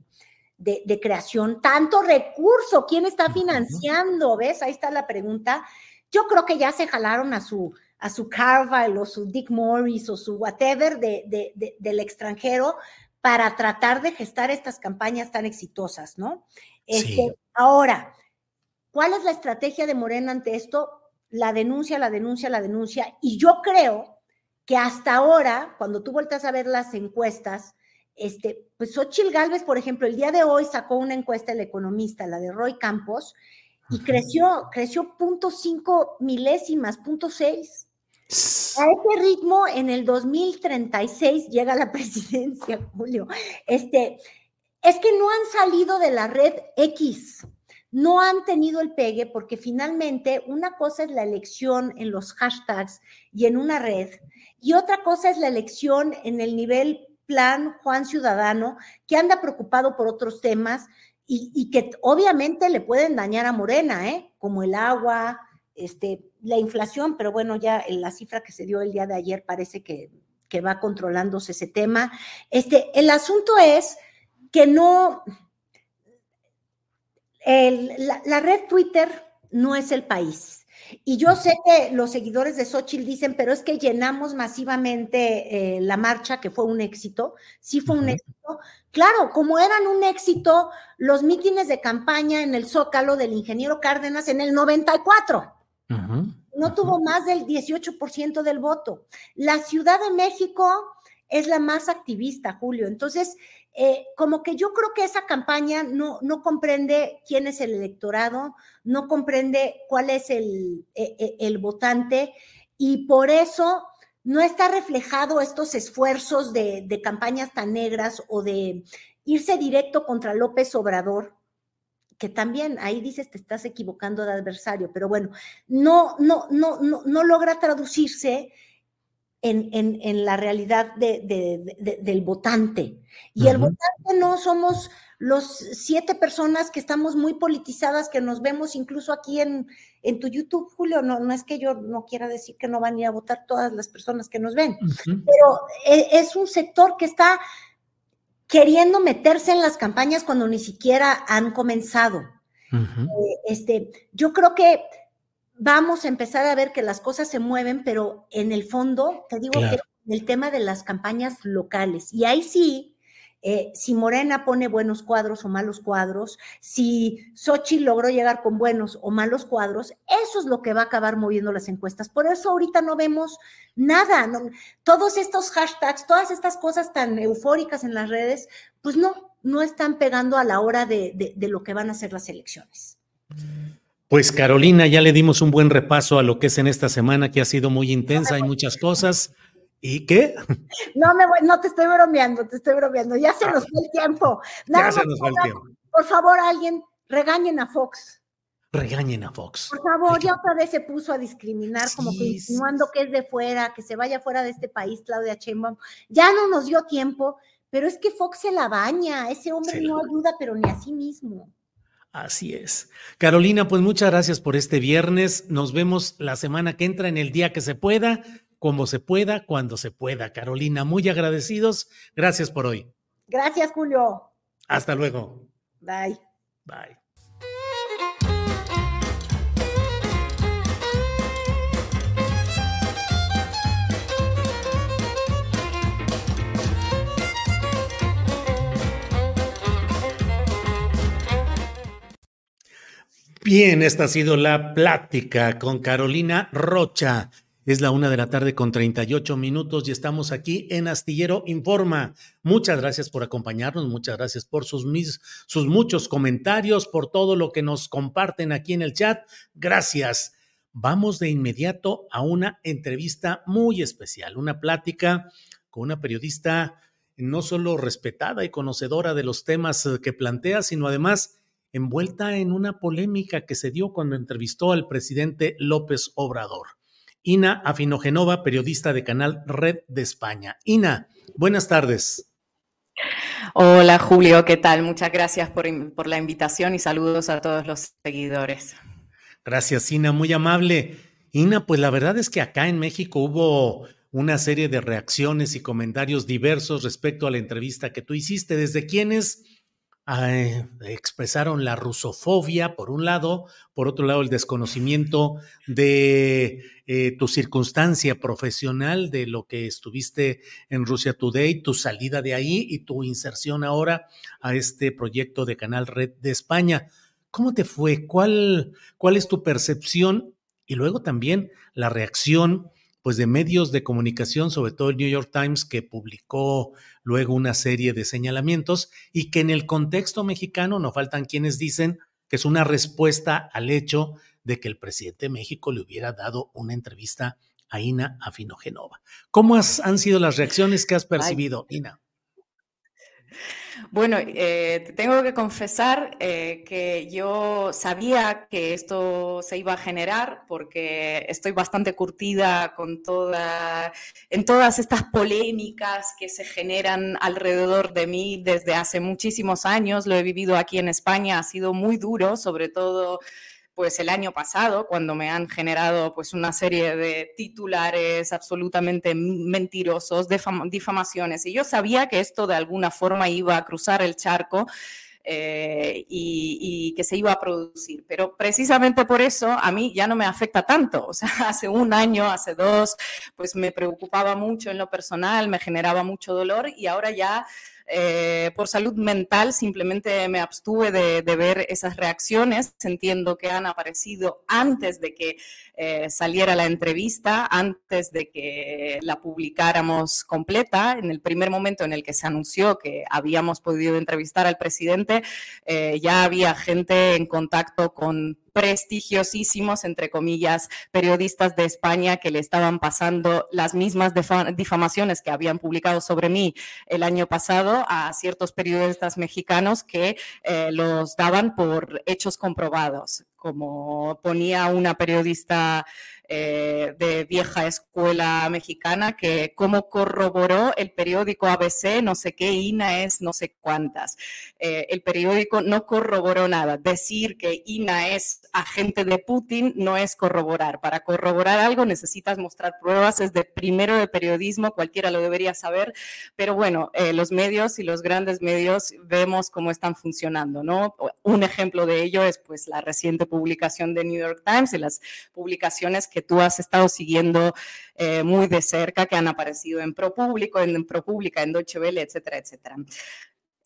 de, creación, tanto recurso, ¿quién está financiando? ¿Ves? Ahí está la pregunta. Yo creo que ya se jalaron a su, a su Carville o su Dick Morris o su whatever de, del extranjero para tratar de gestar estas campañas tan exitosas, ¿no? Este, Ahora, ¿cuál es la estrategia de Morena ante esto? La denuncia, la denuncia, la denuncia. Y yo creo que hasta ahora, cuando tú vueltas a ver las encuestas, este, pues Xochitl Galvez, por ejemplo, el día de hoy sacó una encuesta el economista, la de Roy Campos, y creció, creció punto cinco milésimas, punto seis. A ese ritmo, en el 2036 llega la presidencia, Julio. Este, es que no han salido de la red X, no han tenido el pegue porque finalmente una cosa es la elección en los hashtags y en una red y otra cosa es la elección en el nivel plan Juan Ciudadano que anda preocupado por otros temas y, y que obviamente le pueden dañar a Morena, ¿eh? como el agua, este, la inflación, pero bueno, ya la cifra que se dio el día de ayer parece que, va controlándose ese tema. Este, el asunto es que no, la, red Twitter no es el país. Y yo sé que los seguidores de Xochitl dicen, pero es que llenamos masivamente eh, la marcha, que fue un éxito. Sí fue un éxito. Claro, como eran un éxito los mítines de campaña en el Zócalo del ingeniero Cárdenas en el 94 no tuvo más del 18% del voto. La Ciudad de México es la más activista, Julio. Entonces, eh, como que yo creo que esa campaña no, no comprende quién es el electorado, no comprende cuál es el, e, e, el votante y por eso no está reflejado estos esfuerzos de, de campañas tan negras o de irse directo contra López Obrador, que también ahí dices te estás equivocando de adversario, pero bueno, no, no, no, no, no logra traducirse en, en, la realidad de, del votante. Y el votante no somos los siete personas que estamos muy politizadas, que nos vemos incluso aquí en, en tu YouTube, Julio. No, no es que yo no quiera decir que no van a ir a votar todas las personas que nos ven, pero e, es un sector que está queriendo meterse en las campañas cuando ni siquiera han comenzado. Eh, este, yo creo que vamos a empezar a ver que las cosas se mueven, pero en el fondo, te digo que el tema de las campañas locales, y ahí sí, eh, si Morena pone buenos cuadros o malos cuadros, si Sochi logró llegar con buenos o malos cuadros, eso es lo que va a acabar moviendo las encuestas. Por eso ahorita no vemos nada, todos estos hashtags, todas estas cosas tan eufóricas en las redes, pues no, no están pegando a la hora de, de lo que van a ser las elecciones. Pues Carolina, ya le dimos un buen repaso a lo que es en esta semana, que ha sido muy intensa, hay muchas cosas. ¿Y qué? No me voy, no te estoy bromeando, te estoy bromeando. Ya se nos fue el tiempo. ya se nos fue el tiempo. Por favor, alguien, regañen a Fox. Regañen a Fox. Por favor, ya otra vez se puso a discriminar, como que insinuando que es de fuera, que se vaya fuera de este país, Claudia Sheinbaum. Ya no nos dio tiempo, pero es que Fox se la baña. Ese hombre no ayuda, pero ni a sí mismo. Así es. Carolina, pues muchas gracias por este viernes. Nos vemos la semana que entra en el día que se pueda, como se pueda, cuando se pueda. Carolina, muy agradecidos. Gracias por hoy. Gracias, Julio. Hasta luego. Bye. Bye. Bien, esta ha sido la plática con Carolina Rocha. Es la una de la tarde con 38 minutos y estamos aquí en Astillero Informa. Muchas gracias por acompañarnos, muchas gracias por sus, mis, sus muchos comentarios, por todo lo que nos comparten aquí en el chat. Gracias. Vamos de inmediato a una entrevista muy especial, una plática con una periodista no solo respetada y conocedora de los temas que plantea, sino además envuelta en una polémica que se dio cuando entrevistó al presidente López Obrador. Ina Afinogenova, periodista de Canal Red de España. Ina, buenas tardes. Hola Julio, ¿qué tal? Muchas gracias por, por, la invitación y saludos a todos los seguidores. Gracias, Ina, muy amable. Ina, pues la verdad es que acá en México hubo una serie de reacciones y comentarios diversos respecto a la entrevista que tú hiciste, desde quienes expresaron la rusofobia, por un lado, por otro lado, el desconocimiento de eh, tu circunstancia profesional, de lo que estuviste en Rusia Today, tu salida de ahí y tu inserción ahora a este proyecto de Canal Red de España. ¿Cómo te fue? ¿Cuál, cuál es tu percepción? Y luego también la reacción pues de medios de comunicación, sobre todo el New York Times, que publicó luego una serie de señalamientos y que en el contexto mexicano no faltan quienes dicen que es una respuesta al hecho de que el presidente de México le hubiera dado una entrevista a Ina Afinogenova. ¿Cómo han sido las reacciones que has percibido, Ina? Bueno, eh, tengo que confesar eh, que yo sabía que esto se iba a generar porque estoy bastante curtida con toda, en todas estas polémicas que se generan alrededor de mí desde hace muchísimos años. Lo he vivido aquí en España, ha sido muy duro, sobre todo pues el año pasado, cuando me han generado pues una serie de titulares absolutamente mentirosos, difamaciones. Y yo sabía que esto de alguna forma iba a cruzar el charco eh, y, que se iba a producir. Pero precisamente por eso a mí ya no me afecta tanto. O sea, hace un año, hace dos, pues me preocupaba mucho en lo personal, me generaba mucho dolor y ahora ya eh, por salud mental simplemente me abstuve de, ver esas reacciones. Entiendo que han aparecido antes de que eh, saliera la entrevista, antes de que la publicáramos completa. En el primer momento en el que se anunció que habíamos podido entrevistar al presidente, eh, ya había gente en contacto con prestigiosísimos, entre comillas, periodistas de España que le estaban pasando las mismas difamaciones que habían publicado sobre mí el año pasado a ciertos periodistas mexicanos que eh, los daban por hechos comprobados como ponía una periodista eh, de vieja escuela mexicana, que cómo corroboró el periódico ABC, no sé qué, INA es no sé cuántas. Eh, el periódico no corroboró nada. Decir que INA es agente de Putin no es corroborar. Para corroborar algo necesitas mostrar pruebas, es de primero de periodismo, cualquiera lo debería saber, pero bueno, eh, los medios y los grandes medios vemos cómo están funcionando, ¿no? Un ejemplo de ello es pues la reciente publicación de New York Times y las publicaciones que tú has estado siguiendo eh, muy de cerca, que han aparecido en ProPúblico, en, ProPública, en Deutsche Welle, etcétera, etcétera.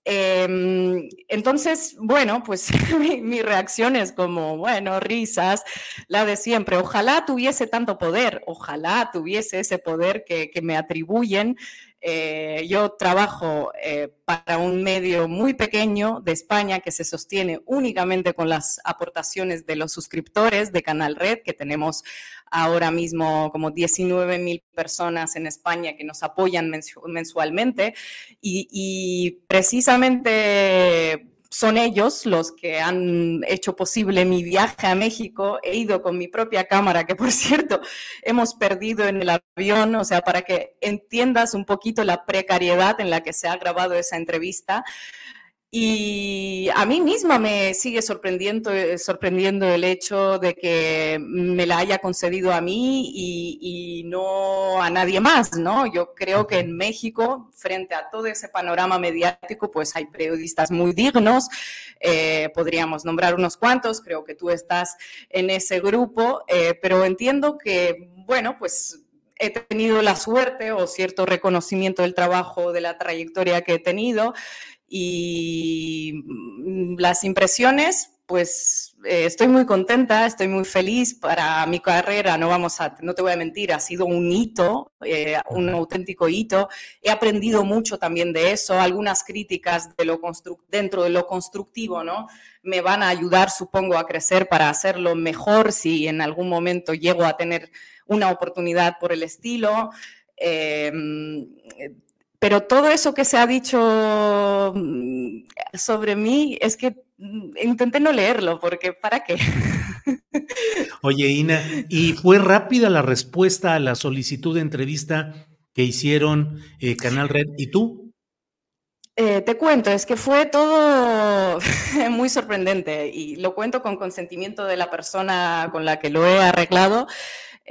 Em, entonces, bueno, pues mi, reacción es como, bueno, risas, la de siempre. Ojalá tuviese tanto poder, ojalá tuviese ese poder que, que me atribuyen eh, yo trabajo eh, para un medio muy pequeño de España que se sostiene únicamente con las aportaciones de los suscriptores de Canal Red, que tenemos ahora mismo como 19 mil personas en España que nos apoyan mensualmente. y precisamente son ellos los que han hecho posible mi viaje a México. He ido con mi propia cámara, que por cierto hemos perdido en el avión, o sea, para que entiendas un poquito la precariedad en la que se ha grabado esa entrevista. Y a mí misma me sigue sorprendiendo, eh, sorprendiendo el hecho de que me la haya concedido a mí y, no a nadie más, ¿no? Yo creo que en México, frente a todo ese panorama mediático, pues hay periodistas muy dignos, eh, podríamos nombrar unos cuantos, creo que tú estás en ese grupo, eh, pero entiendo que, bueno, pues he tenido la suerte o cierto reconocimiento del trabajo, de la trayectoria que he tenido y mm, las impresiones, pues eh, estoy muy contenta, estoy muy feliz para mi carrera, no vamos a, no te voy a mentir, ha sido un hito, eh, un auténtico hito. He aprendido mucho también de eso, algunas críticas de lo dentro de lo constructivo, ¿no? Me van a ayudar, supongo, a crecer para hacerlo mejor si en algún momento llego a tener una oportunidad por el estilo. Eh, pero todo eso que se ha dicho mm, sobre mí es que mm, intenté no leerlo, porque ¿para qué? Oye, Ina, ¿y fue rápida la respuesta a la solicitud de entrevista que hicieron eh, Canal Red y tú? Eh, te cuento, es que fue todo muy sorprendente y lo cuento con consentimiento de la persona con la que lo he arreglado.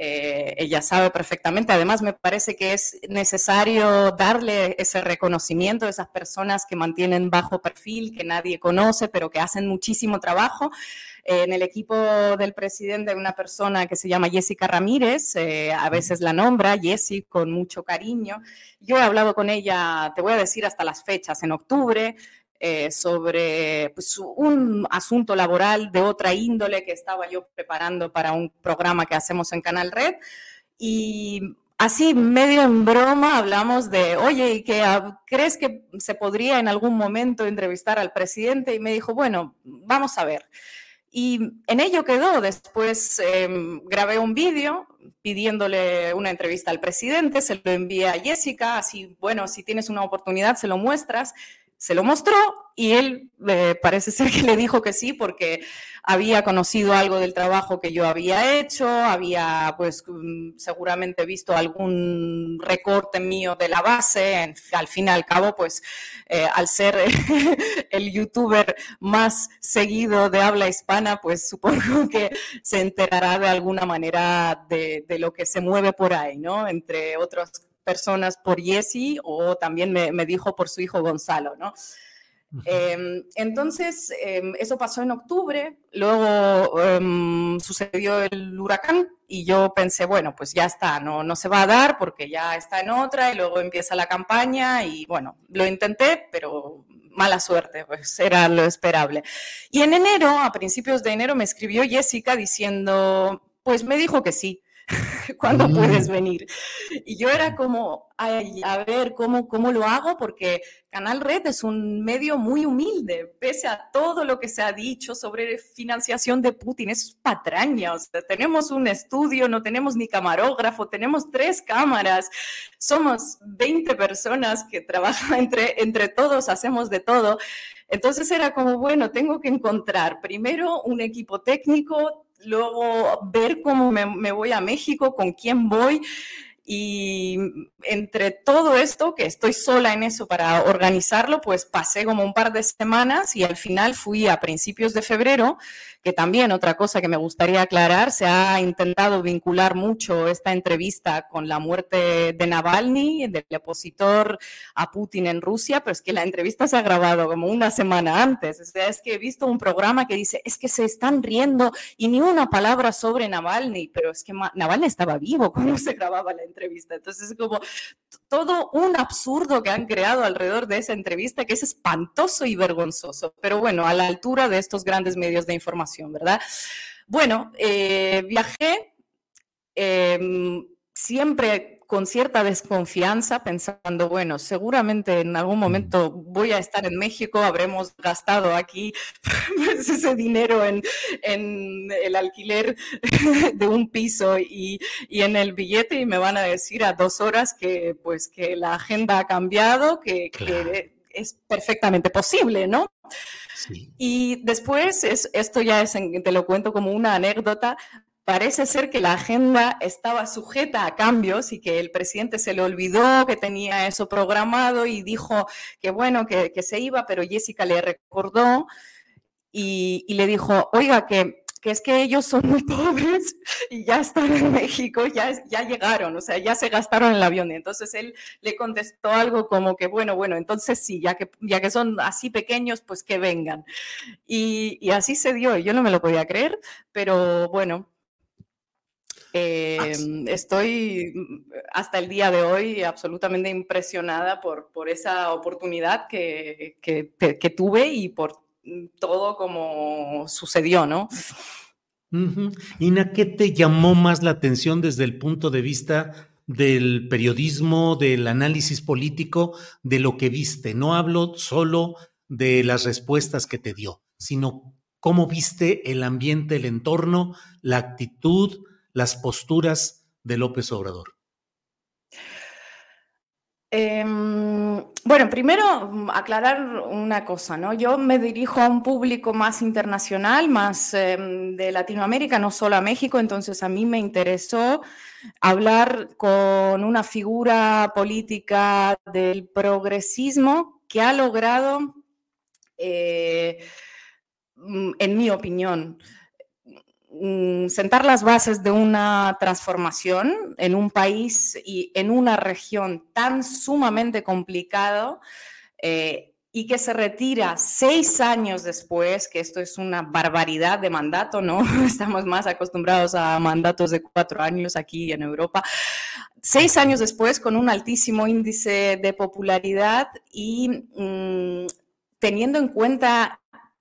Eh, ella sabe perfectamente. Además, me parece que es necesario darle ese reconocimiento a esas personas que mantienen bajo perfil, que nadie conoce, pero que hacen muchísimo trabajo. Eh, en el equipo del presidente hay una persona que se llama Jessica Ramírez, eh, a veces la nombra, Jessie, con mucho cariño. Yo he hablado con ella, te voy a decir hasta las fechas, en octubre, eh, sobre pues, un asunto laboral de otra índole que estaba yo preparando para un programa que hacemos en Canal Red. Y así, medio en broma, hablamos de, oye, ¿y qué, crees que se podría en algún momento entrevistar al presidente? Y me dijo, bueno, vamos a ver. Y en ello quedó. Después em, grabé un vídeo pidiéndole una entrevista al presidente, se lo envié a Jessica, así, bueno, si tienes una oportunidad, se lo muestras se lo mostró y él eh, parece ser que le dijo que sí porque había conocido algo del trabajo que yo había hecho, había pues mm, seguramente visto algún recorte mío de la base, al fin y al cabo pues eh, al ser el youtuber más seguido de habla hispana pues supongo que se enterará de alguna manera de, de lo que se mueve por ahí, ¿no? Entre otros personas por Jesse o también me, dijo por su hijo Gonzalo, ¿no? Em, entonces, em, eso pasó en octubre, luego em, sucedió el huracán y yo pensé, bueno, pues ya está, no, no se va a dar porque ya está en otra y luego empieza la campaña y bueno, lo intenté, pero mala suerte, pues era lo esperable. Y en enero, a principios de enero, me escribió Jessica diciendo, pues me dijo que sí. ¿Cuándo mm. puedes venir? Y yo era como, a ver, ¿cómo, ¿cómo lo hago? Porque Canal Red es un medio muy humilde, pese a todo lo que se ha dicho sobre financiación de Putin, es patraña, o sea, tenemos un estudio, no tenemos ni camarógrafo, tenemos tres cámaras, somos 20 personas que trabajan entre, entre todos, hacemos de todo. Entonces era como, bueno, tengo que encontrar primero un equipo técnico, luego ver cómo me, voy a México, con quién voy. Y entre todo esto, que estoy sola en eso para organizarlo, pues pasé como un par de semanas y al final fui a principios de febrero que también otra cosa que me gustaría aclarar, se ha intentado vincular mucho esta entrevista con la muerte de Navalny, del opositor a Putin en Rusia, pero es que la entrevista se ha grabado como una semana antes. O sea, es que he visto un programa que dice, es que se están riendo y ni una palabra sobre Navalny, pero es que Navalny estaba vivo cuando se grababa la entrevista. Entonces, es como todo un absurdo que han creado alrededor de esa entrevista que es espantoso y vergonzoso, pero bueno, a la altura de estos grandes medios de información ¿verdad? Bueno, eh, viajé em, siempre con cierta desconfianza, pensando, bueno, seguramente en algún momento voy a estar en México, habremos gastado aquí pues, ese dinero en, el alquiler de un piso y, en el billete y me van a decir a dos horas que, pues, que la agenda ha cambiado, que, que es perfectamente posible, ¿no? Y después, es, esto ya es, te lo cuento como una anécdota, parece ser que la agenda estaba sujeta a cambios y que el presidente se le olvidó que tenía eso programado y dijo que bueno, que, se iba, pero Jessica le recordó y, y le dijo, oiga, que que es que ellos son muy pobres y ya están en México, ya, ya llegaron, o sea, ya se gastaron el avión. Y entonces él le contestó algo como que, bueno, bueno, entonces sí, ya que, ya que son así pequeños, pues que vengan. Y, y así se dio, yo no me lo podía creer, pero bueno. Em, estoy hasta el día de hoy absolutamente impresionada por, por esa oportunidad que, que, que tuve y por todo como sucedió, ¿no? Ina, ¿qué te llamó más la atención desde el punto de vista del periodismo, del análisis político, de lo que viste? No hablo solo de las respuestas que te dio, sino cómo viste el ambiente, el entorno, la actitud, las posturas de López Obrador. Em, bueno, primero aclarar una cosa, ¿no? Yo me dirijo a un público más internacional, más em, de Latinoamérica, no solo a México, entonces a mí me interesó hablar con una figura política del progresismo que ha logrado, eh, mm, en mi opinión, sentar las bases de una transformación en un país y en una región tan sumamente complicado eh, y que se retira seis años después, que esto es una barbaridad de mandato, ¿no? Estamos más acostumbrados a mandatos de cuatro años aquí en Europa. Seis años después, con un altísimo índice de popularidad y mm, teniendo en cuenta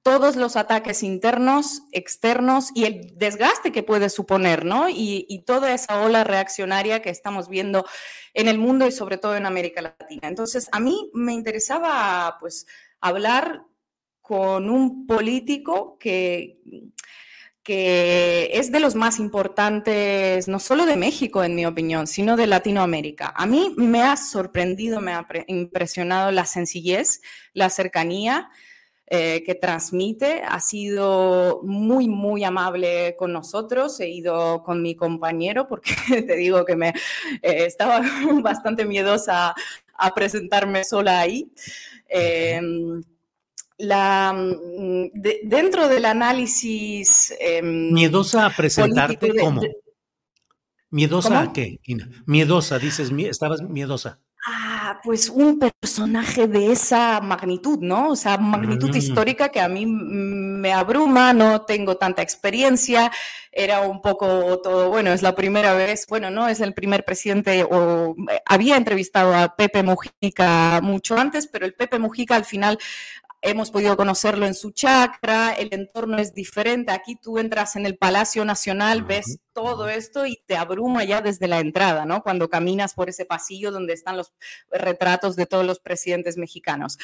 todos los ataques internos, externos y el desgaste que puede suponer, ¿no? Y, toda esa ola reaccionaria que estamos viendo en el mundo y sobre todo en América Latina. Entonces, a mí me interesaba, pues, hablar con un político que, que es de los más importantes, no solo de México, en mi opinión, sino de Latinoamérica. A mí me ha sorprendido, me ha impresionado la sencillez, la cercanía, eh, que transmite. Ha sido muy, muy amable con nosotros. He ido con mi compañero porque te digo que me eh, estaba bastante miedosa a presentarme sola ahí. Em, la, mm, dentro del análisis... Em, ¿Miedosa a presentarte cómo? ¿Miedosa a qué, Miedosa, dices, estabas miedosa. Ah, pues un personaje de esa magnitud, ¿no? O sea, magnitud mm. histórica que a mí me abruma, no tengo tanta experiencia, era un poco todo, bueno, es la primera vez, bueno, no es el primer presidente, o eh, había entrevistado a Pepe Mujica mucho antes, pero el Pepe Mujica al final hemos podido conocerlo en su chakra, el entorno es diferente. Aquí tú entras en el Palacio Nacional, ves todo esto y te abruma ya desde la entrada, ¿no? Cuando caminas por ese pasillo donde están los retratos de todos los presidentes mexicanos.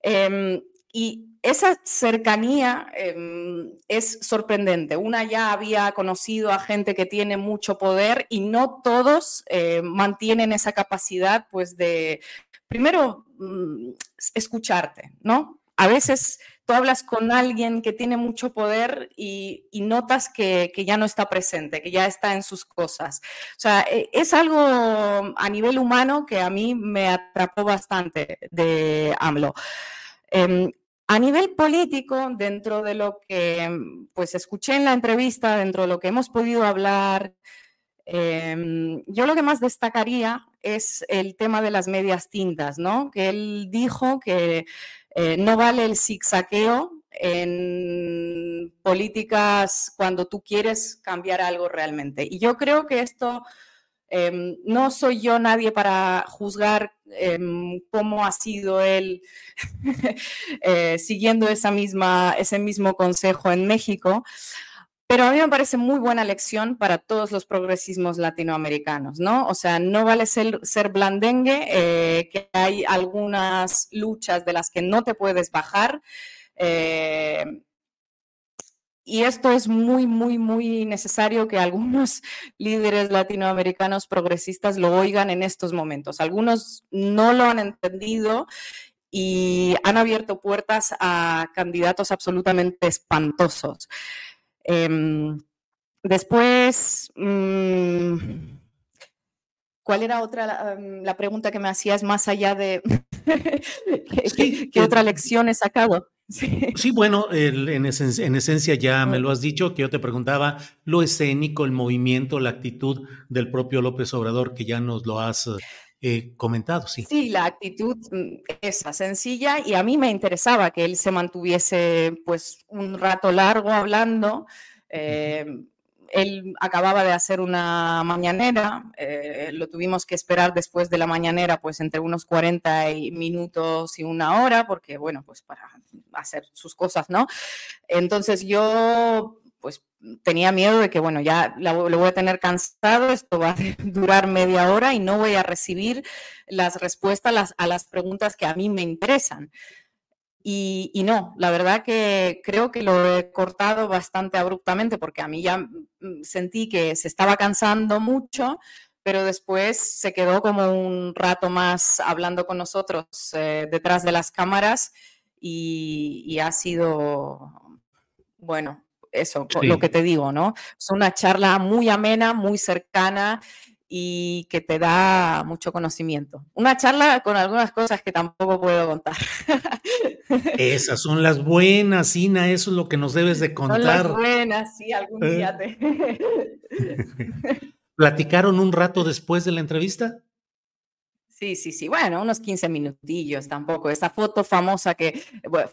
Em, y esa cercanía em, es sorprendente. Una ya había conocido a gente que tiene mucho poder y no todos eh, mantienen esa capacidad, pues, de, primero, mm, escucharte, ¿no? A veces tú hablas con alguien que tiene mucho poder y, notas que, ya no está presente, que ya está en sus cosas. O sea, e, es algo a nivel humano que a mí me atrapó bastante de AMLO. Em, a nivel político, dentro de lo que pues escuché en la entrevista, dentro de lo que hemos podido hablar, em, yo lo que más destacaría es el tema de las medias tintas, ¿no? Que él dijo que eh, no vale el zigzagueo en políticas cuando tú quieres cambiar algo realmente. Y yo creo que esto em, no soy yo nadie para juzgar em, cómo ha sido él eh, siguiendo esa misma, ese mismo consejo en México, pero a mí me parece muy buena lección para todos los progresismos latinoamericanos, ¿no? O sea, no vale ser, blandengue, eh, que hay algunas luchas de las que no te puedes bajar. Eh, y esto es muy, muy, muy necesario que algunos líderes latinoamericanos progresistas lo oigan en estos momentos. Algunos no lo han entendido y han abierto puertas a candidatos absolutamente espantosos. Em, después, mm, ¿cuál era otra la, la, pregunta que me hacías más allá de qué, otra lección he sacado? Sí, bueno, en, esencia, ya me lo has dicho, que yo te preguntaba lo escénico, el movimiento, la actitud del propio López Obrador, que ya nos lo has eh, comentado, sí. Sí, la actitud mm, esa, sencilla, y a mí me interesaba que él se mantuviese pues un rato largo hablando. Eh, él acababa de hacer una mañanera, eh, lo tuvimos que esperar después de la mañanera, pues entre unos 40 minutos y una hora, porque bueno, pues para hacer sus cosas, ¿no? Entonces yo pues tenía miedo de que, bueno, ya lo voy a tener cansado, esto va a durar media hora y no voy a recibir las respuestas a las preguntas que a mí me interesan. Y, no, la verdad que creo que lo he cortado bastante abruptamente porque a mí ya mm, sentí que se estaba cansando mucho, pero después se quedó como un rato más hablando con nosotros eh, detrás de las cámaras y, ha sido, bueno, eso, lo que te digo, ¿no? Es una charla muy amena, muy cercana y que te da mucho conocimiento. Una charla con algunas cosas que tampoco puedo contar. Esas son las buenas, Ina, eso es lo que nos debes de contar. Son las buenas, sí, algún día te... ¿Platicaron un rato después de la entrevista? Sí, sí, sí. Bueno, unos 15 minutillos tampoco. Esa foto famosa que,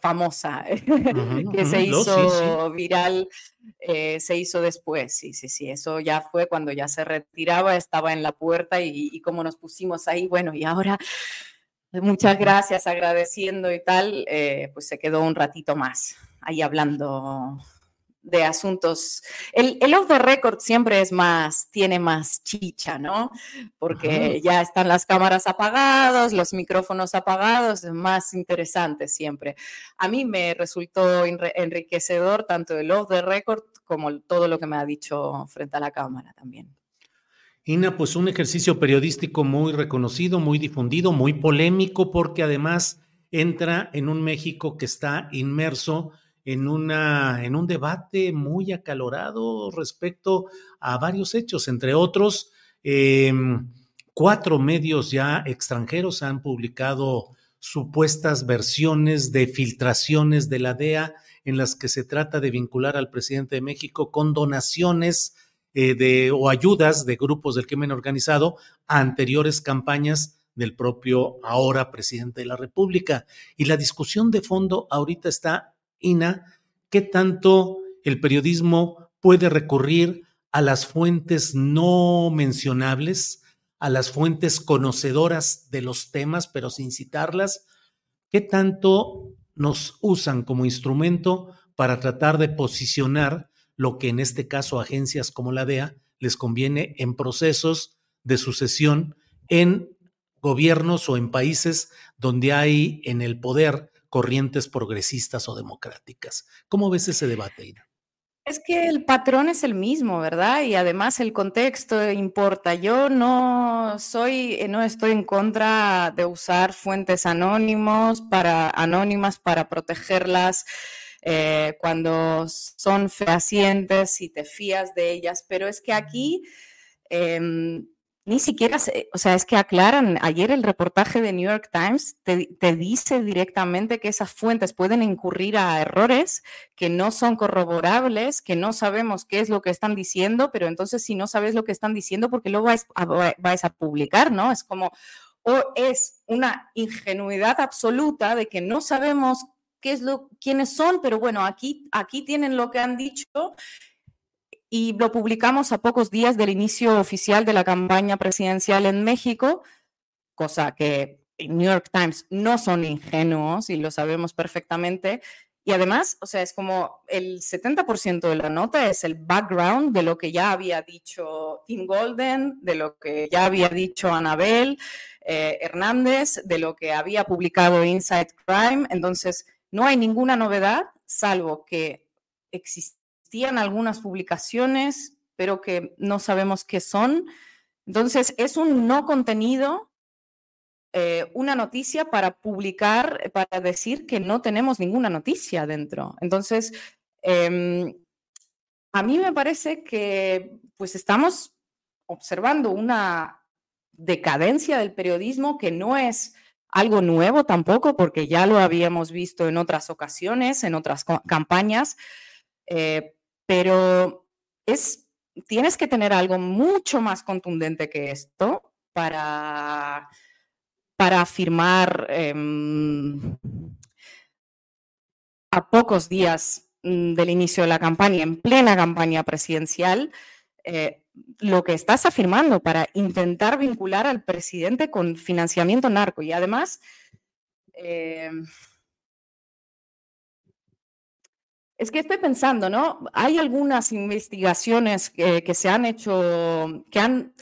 famosa, que se hizo viral, eh, se hizo después. Sí, sí, sí. Eso ya fue cuando ya se retiraba, estaba en la puerta y, y como nos pusimos ahí, bueno, y ahora muchas gracias, agradeciendo y tal, eh, pues se quedó un ratito más ahí hablando de asuntos. El, el off the record siempre es más, tiene más chicha, ¿no? Porque ya están las cámaras apagadas, los micrófonos apagados, es más interesante siempre. A mí me resultó enriquecedor tanto el off the record como todo lo que me ha dicho frente a la cámara también. Ina, pues un ejercicio periodístico muy reconocido, muy difundido, muy polémico, porque además entra en un México que está inmerso en, una, en un debate muy acalorado respecto a varios hechos, entre otros, em, cuatro medios ya extranjeros han publicado supuestas versiones de filtraciones de la DEA en las que se trata de vincular al presidente de México con donaciones eh, de, o ayudas de grupos del crimen organizado a anteriores campañas del propio ahora presidente de la República. Y la discusión de fondo ahorita está Ina, ¿qué tanto el periodismo puede recurrir a las fuentes no mencionables, a las fuentes conocedoras de los temas, pero sin citarlas? ¿Qué tanto nos usan como instrumento para tratar de posicionar lo que en este caso agencias como la DEA les conviene en procesos de sucesión en gobiernos o en países donde hay en el poder corrientes progresistas o democráticas. ¿Cómo ves ese debate, Ina? Es que el patrón es el mismo, ¿verdad? Y además el contexto importa. Yo no soy, eh, no estoy en contra de usar fuentes anónimos para, anónimas para protegerlas eh, cuando son fehacientes y te fías de ellas, pero es que aquí em, ni siquiera, o sea, es que aclaran, ayer el reportaje de New York Times te, dice directamente que esas fuentes pueden incurrir a errores que no son corroborables, que no sabemos qué es lo que están diciendo, pero entonces si no sabes lo que están diciendo, ¿por qué lo vais a, a publicar? ¿No? Es como, o es una ingenuidad absoluta de que no sabemos qué es lo, quiénes son, pero bueno, aquí, aquí tienen lo que han dicho y lo publicamos a pocos días del inicio oficial de la campaña presidencial en México, cosa que New York Times no son ingenuos y lo sabemos perfectamente. Y además, o sea, es como el 70% de la nota es el background de lo que ya había dicho Tim Golden, de lo que ya había dicho Anabel eh, Hernández, de lo que había publicado Inside Crime. Entonces, no hay ninguna novedad, salvo que existe algunas publicaciones, pero que no sabemos qué son. Entonces, es un no contenido, eh, una noticia para publicar, para decir que no tenemos ninguna noticia dentro. Entonces, em, a mí me parece que pues estamos observando una decadencia del periodismo que no es algo nuevo tampoco, porque ya lo habíamos visto en otras ocasiones, en otras campañas, eh, pero es, tienes que tener algo mucho más contundente que esto para, para afirmar em, a pocos días mm, del inicio de la campaña, en plena campaña presidencial, eh, lo que estás afirmando para intentar vincular al presidente con financiamiento narco. Y además, eh, es que estoy pensando, ¿no? Hay algunas investigaciones que, se han hecho, que han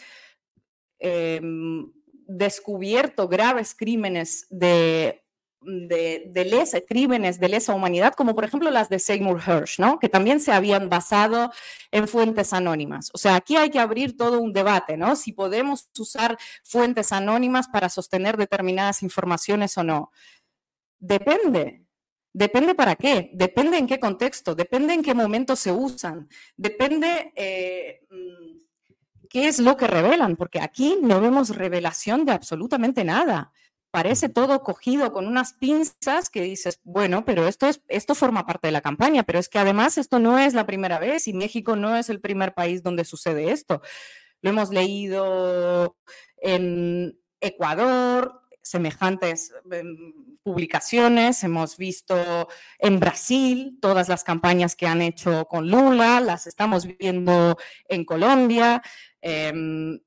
em, descubierto graves crímenes de de, lesa, crímenes de lesa humanidad, como por ejemplo las de Seymour Hersh, ¿no? que también se habían basado en fuentes anónimas. O sea, aquí hay que abrir todo un debate, ¿no? Si podemos usar fuentes anónimas para sostener determinadas informaciones o no. Depende. Depende para qué, depende en qué contexto, depende en qué momento se usan, depende eh, mm, qué es lo que revelan, porque aquí no vemos revelación de absolutamente nada parece todo cogido con unas pinzas que dices, bueno, pero esto, es, esto forma parte de la campaña, pero es que además esto no es la primera vez y México no es el primer país donde sucede esto. Lo hemos leído en Ecuador, semejantes em, publicaciones, hemos visto en Brasil todas las campañas que han hecho con Lula, las estamos viendo en Colombia. Em,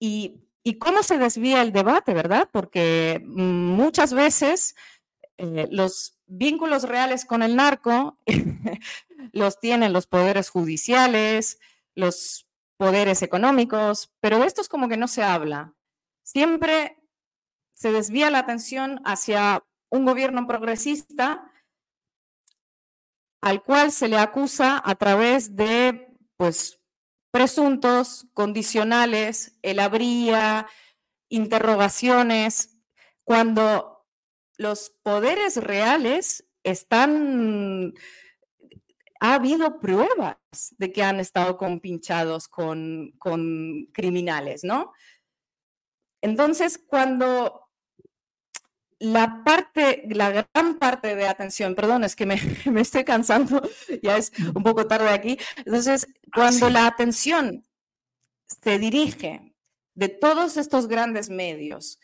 y ¿Y cómo se desvía el debate, verdad? Porque muchas veces eh, los vínculos reales con el narco los tienen los poderes judiciales, los poderes económicos, pero esto es como que no se habla. Siempre se desvía la atención hacia un gobierno progresista al cual se le acusa a través de pues presuntos, condicionales, el habría, interrogaciones, cuando los poderes reales están... Ha habido pruebas de que han estado compinchados con, con criminales, ¿no? Entonces, cuando la parte, la gran parte de atención, perdón, es que me, estoy cansando, ya es un poco tarde aquí. Entonces, cuando la atención se dirige de todos estos grandes medios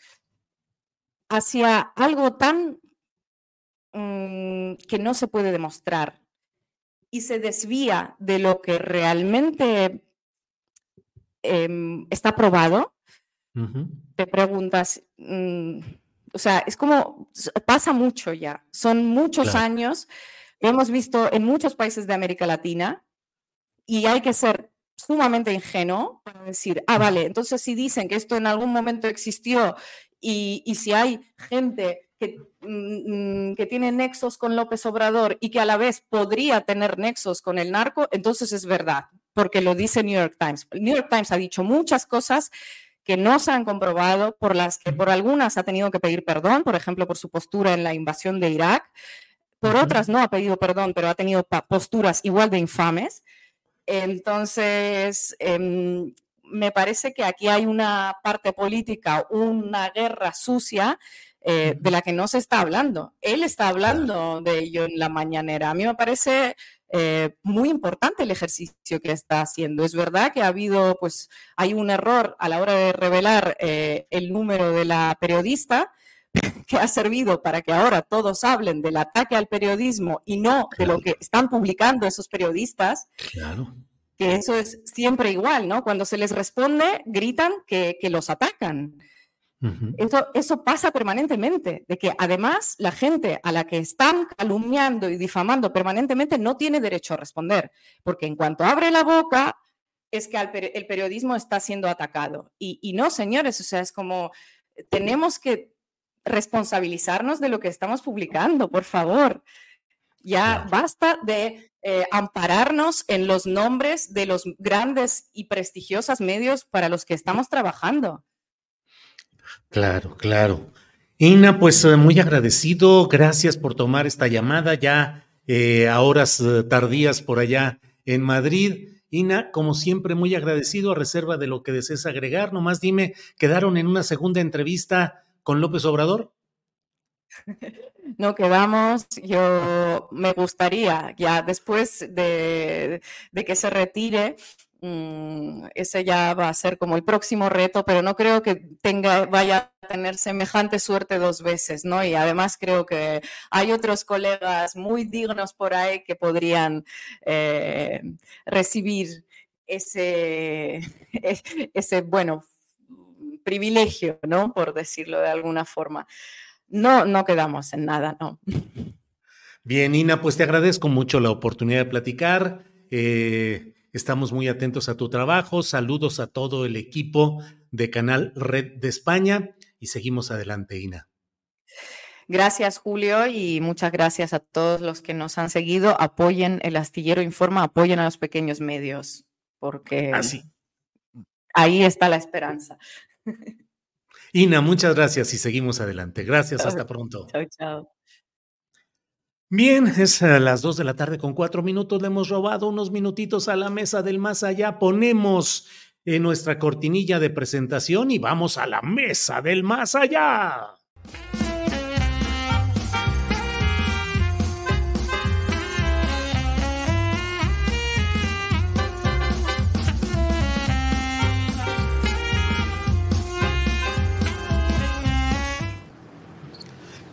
hacia algo tan mm, que no se puede demostrar y se desvía de lo que realmente em, está probado, te preguntas, mm, o sea, es como, pasa mucho ya, son muchos años, lo hemos visto en muchos países de América Latina y hay que ser sumamente ingenuo para decir, ah, vale, entonces si dicen que esto en algún momento existió y, si hay gente que, mm, que, tiene nexos con López Obrador y que a la vez podría tener nexos con el narco, entonces es verdad, porque lo dice New York Times. El New York Times ha dicho muchas cosas que no se han comprobado, por las que por algunas ha tenido que pedir perdón, por ejemplo, por su postura en la invasión de Irak, por otras no ha pedido perdón, pero ha tenido posturas igual de infames. Entonces, em, me parece que aquí hay una parte política, una guerra sucia eh, de la que no se está hablando. Él está hablando de ello en la mañanera. A mí me parece eh, muy importante el ejercicio que está haciendo. Es verdad que ha habido, pues, hay un error a la hora de revelar eh, el número de la periodista que ha servido para que ahora todos hablen del ataque al periodismo y no de lo que están publicando esos periodistas. Claro. Que eso es siempre igual, ¿no? Cuando se les responde, gritan que, que los atacan eso, eso pasa permanentemente, de que además la gente a la que están calumniando y difamando permanentemente no tiene derecho a responder, porque en cuanto abre la boca es que el periodismo está siendo atacado. Y, no, señores, o sea, es como tenemos que responsabilizarnos de lo que estamos publicando, por favor. Ya basta de eh, ampararnos en los nombres de los grandes y prestigiosos medios para los que estamos trabajando. Claro, claro. Ina, pues eh, muy agradecido, gracias por tomar esta llamada ya eh, a horas eh, tardías por allá en Madrid. Ina, como siempre, muy agradecido a reserva de lo que desees agregar. Nomás dime, ¿quedaron en una segunda entrevista con López Obrador? No quedamos. Yo me gustaría, ya después de, de que se retire, Mm, ese ya va a ser como el próximo reto, pero no creo que tenga, vaya a tener semejante suerte dos veces, ¿no? Y además creo que hay otros colegas muy dignos por ahí que podrían eh, recibir ese, ese, bueno, privilegio, ¿no? Por decirlo de alguna forma. No, no quedamos en nada, ¿no? Bien, Ina, pues te agradezco mucho la oportunidad de platicar. Eh, Estamos muy atentos a tu trabajo. Saludos a todo el equipo de Canal Red de España y seguimos adelante, Ina. Gracias, Julio, y muchas gracias a todos los que nos han seguido. Apoyen el Astillero Informa, apoyen a los pequeños medios, porque Así. ahí está la esperanza. Ina, muchas gracias y seguimos adelante. Gracias, hasta pronto. Chao, chao. Bien, es a las dos de la tarde con cuatro minutos. Le hemos robado unos minutitos a la mesa del más allá. Ponemos en nuestra cortinilla de presentación y vamos a la mesa del más allá.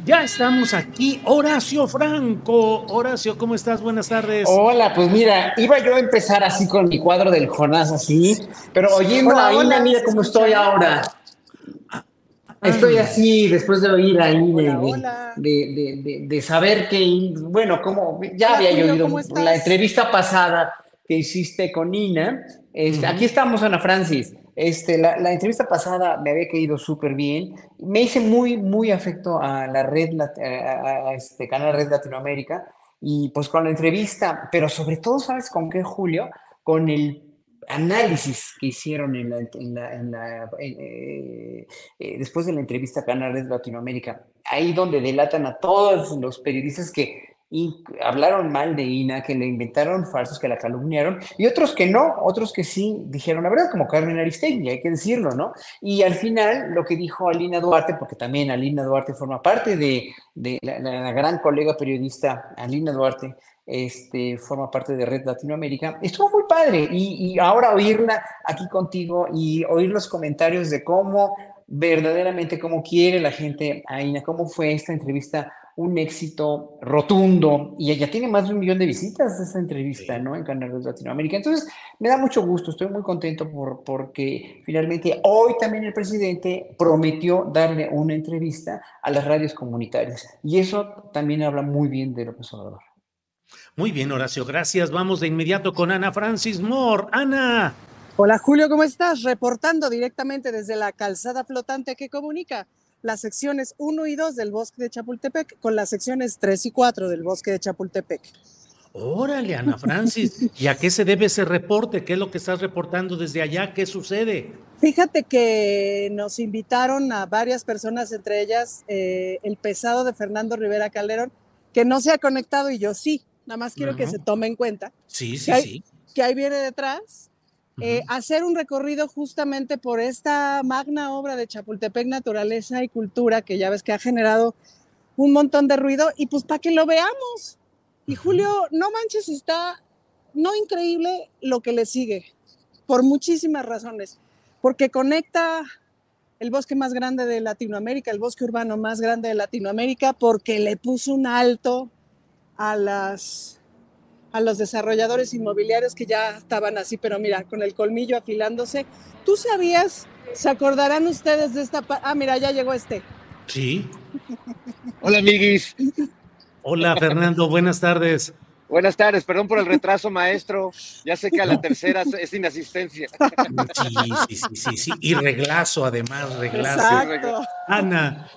Ya estamos aquí, Horacio Franco. Horacio, ¿cómo estás? Buenas tardes. Hola, pues mira, iba yo a empezar así con mi cuadro del Jonás así, pero oyendo Hola, a Ina, hola, mira ¿se cómo estoy ahora. Estoy así después de oír a Ina, de, hola. de, de- de- de saber que, bueno, como ya había yo oído la entrevista pasada que hiciste con Ina. Este, Aquí estamos, Ana Francis. Este, la, entrevista pasada me había caído súper bien. Me hice muy, muy afecto a la red, a, este canal Red Latinoamérica y pues con la entrevista, pero sobre todo, ¿sabes con qué, Julio? Con el análisis que hicieron eh, eh, después de la entrevista a Canal Red Latinoamérica, ahí donde delatan a todos los periodistas que in- hablaron mal de Ina, que le inventaron falsos, que la calumniaron, y otros que no, otros que sí dijeron la verdad, como Carmen Aristegui, hay que decirlo, ¿no? Y al final, lo que dijo Alina Duarte, porque también Alina Duarte forma parte de, de la gran colega periodista Alina Duarte, este, forma parte de Red Latinoamérica, estuvo muy padre. Y, y ahora oírla aquí contigo y oír los comentarios de cómo verdaderamente, cómo quiere la gente a Ina, cómo fue esta entrevista un éxito rotundo y ella tiene más de un millón de visitas esta entrevista, ¿no? En Canal Latinoamérica. Entonces, me da mucho gusto, estoy muy contento por, porque finalmente hoy también el presidente prometió darle una entrevista a las radios comunitarias y eso también habla muy bien de López Obrador. Muy bien, Horacio, gracias. Vamos de inmediato con Ana Francis Moore. Ana. Hola Julio, ¿cómo estás? Reportando directamente desde la calzada flotante que comunica las secciones 1 y 2 del bosque de Chapultepec con las secciones 3 y 4 del bosque de Chapultepec. Órale, Ana Francis. ¿Y a qué se debe ese reporte? ¿Qué es lo que estás reportando desde allá? ¿Qué sucede? Fíjate que nos invitaron a varias personas, entre ellas eh, el pesado de Fernando Rivera Calderón, que no se ha conectado y yo sí, nada más quiero que se tome en cuenta Sí, sí, que sí. que ahí viene detrás, eh, hacer un recorrido justamente por esta magna obra de Chapultepec Naturaleza y Cultura, que ya ves que ha generado un montón de ruido, y pues para que lo veamos. Y Julio, no manches, está no increíble lo que le sigue, por muchísimas razones, porque conecta el bosque más grande de Latinoamérica, el bosque urbano más grande de Latinoamérica, porque le puso un alto a las a los desarrolladores inmobiliarios que ya estaban así, pero mira, con el colmillo afilándose. ¿Tú sabías? ¿Se acordarán ustedes de esta? Ah, mira, ya llegó este. Sí. Hola, amiguis. Hola, Fernando, buenas tardes. Buenas tardes, perdón por el retraso, maestro. Ya sé que a la tercera es- es inasistencia. Sí, sí, sí, sí, sí. Y reglazo, además, reglazo. Exacto. Ana.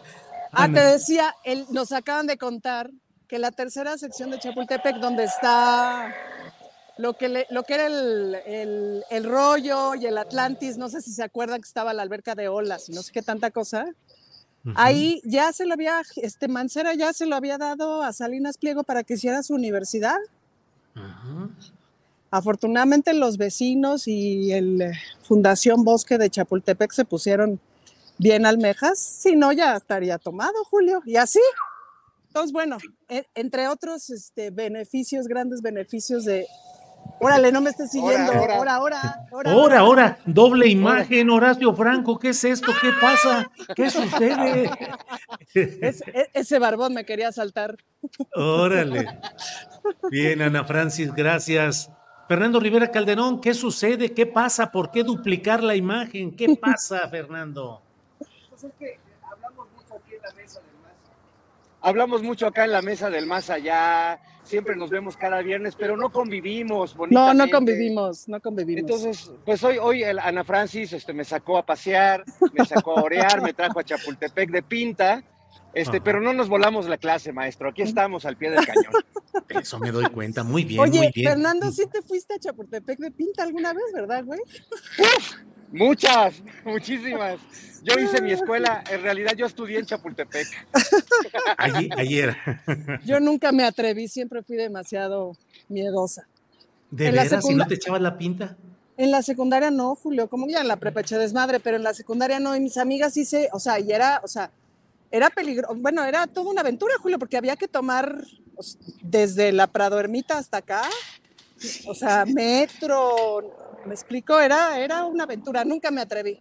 Ah, Ana. te decía, el- nos acaban de contar que la tercera sección de Chapultepec, donde está lo que, le- lo que era el, el- el rollo y el Atlantis, no sé si se acuerdan que estaba la alberca de olas y no sé qué tanta cosa. Ahí ya se lo había, este Mancera ya se lo había dado a Salinas Pliego para que hiciera su universidad. Afortunadamente los vecinos y el eh, Fundación Bosque de Chapultepec se pusieron bien almejas, si no ya estaría tomado, Julio, y así. Entonces, bueno, e- entre otros este, beneficios, grandes beneficios de... Órale, no me estés siguiendo. Ahora, ahora, ahora. Ahora, ahora, doble imagen, Horacio Franco, ¿qué es esto? ¿Qué pasa? ¿Qué sucede? Ese, e- ese barbón me quería saltar. Órale. Bien, Ana Francis, gracias. Fernando Rivera Calderón, ¿qué sucede? ¿Qué pasa? ¿Por qué duplicar la imagen? ¿Qué pasa, Fernando? Pues es que hablamos mucho aquí en la mesa Hablamos mucho acá en la mesa del más allá, siempre nos vemos cada viernes, pero no convivimos No, no convivimos, no convivimos. Entonces, pues hoy, hoy el Ana Francis este, me sacó a pasear, me sacó a orear, me trajo a Chapultepec de pinta, este, Ajá. pero no nos volamos la clase, maestro. Aquí estamos al pie del cañón. Eso me doy cuenta. Muy bien, Oye, muy bien. Fernando, sí te fuiste a Chapultepec de pinta alguna vez, ¿verdad, güey? Muchas, muchísimas. Yo hice mi escuela, en realidad yo estudié en Chapultepec. Ayer. ayer. Yo nunca me atreví, siempre fui demasiado miedosa. ¿De En veras? ¿Si no te echabas la pinta? En la secundaria no, Julio, como ya en la prepa eché desmadre, pero en la secundaria no, y mis amigas sí se, o sea, y era, o sea, era peligro, bueno, era toda una aventura, Julio, porque había que tomar o sea, desde la Prado Ermita hasta acá, o sea, metro, me explico, era, era una aventura, nunca me atreví.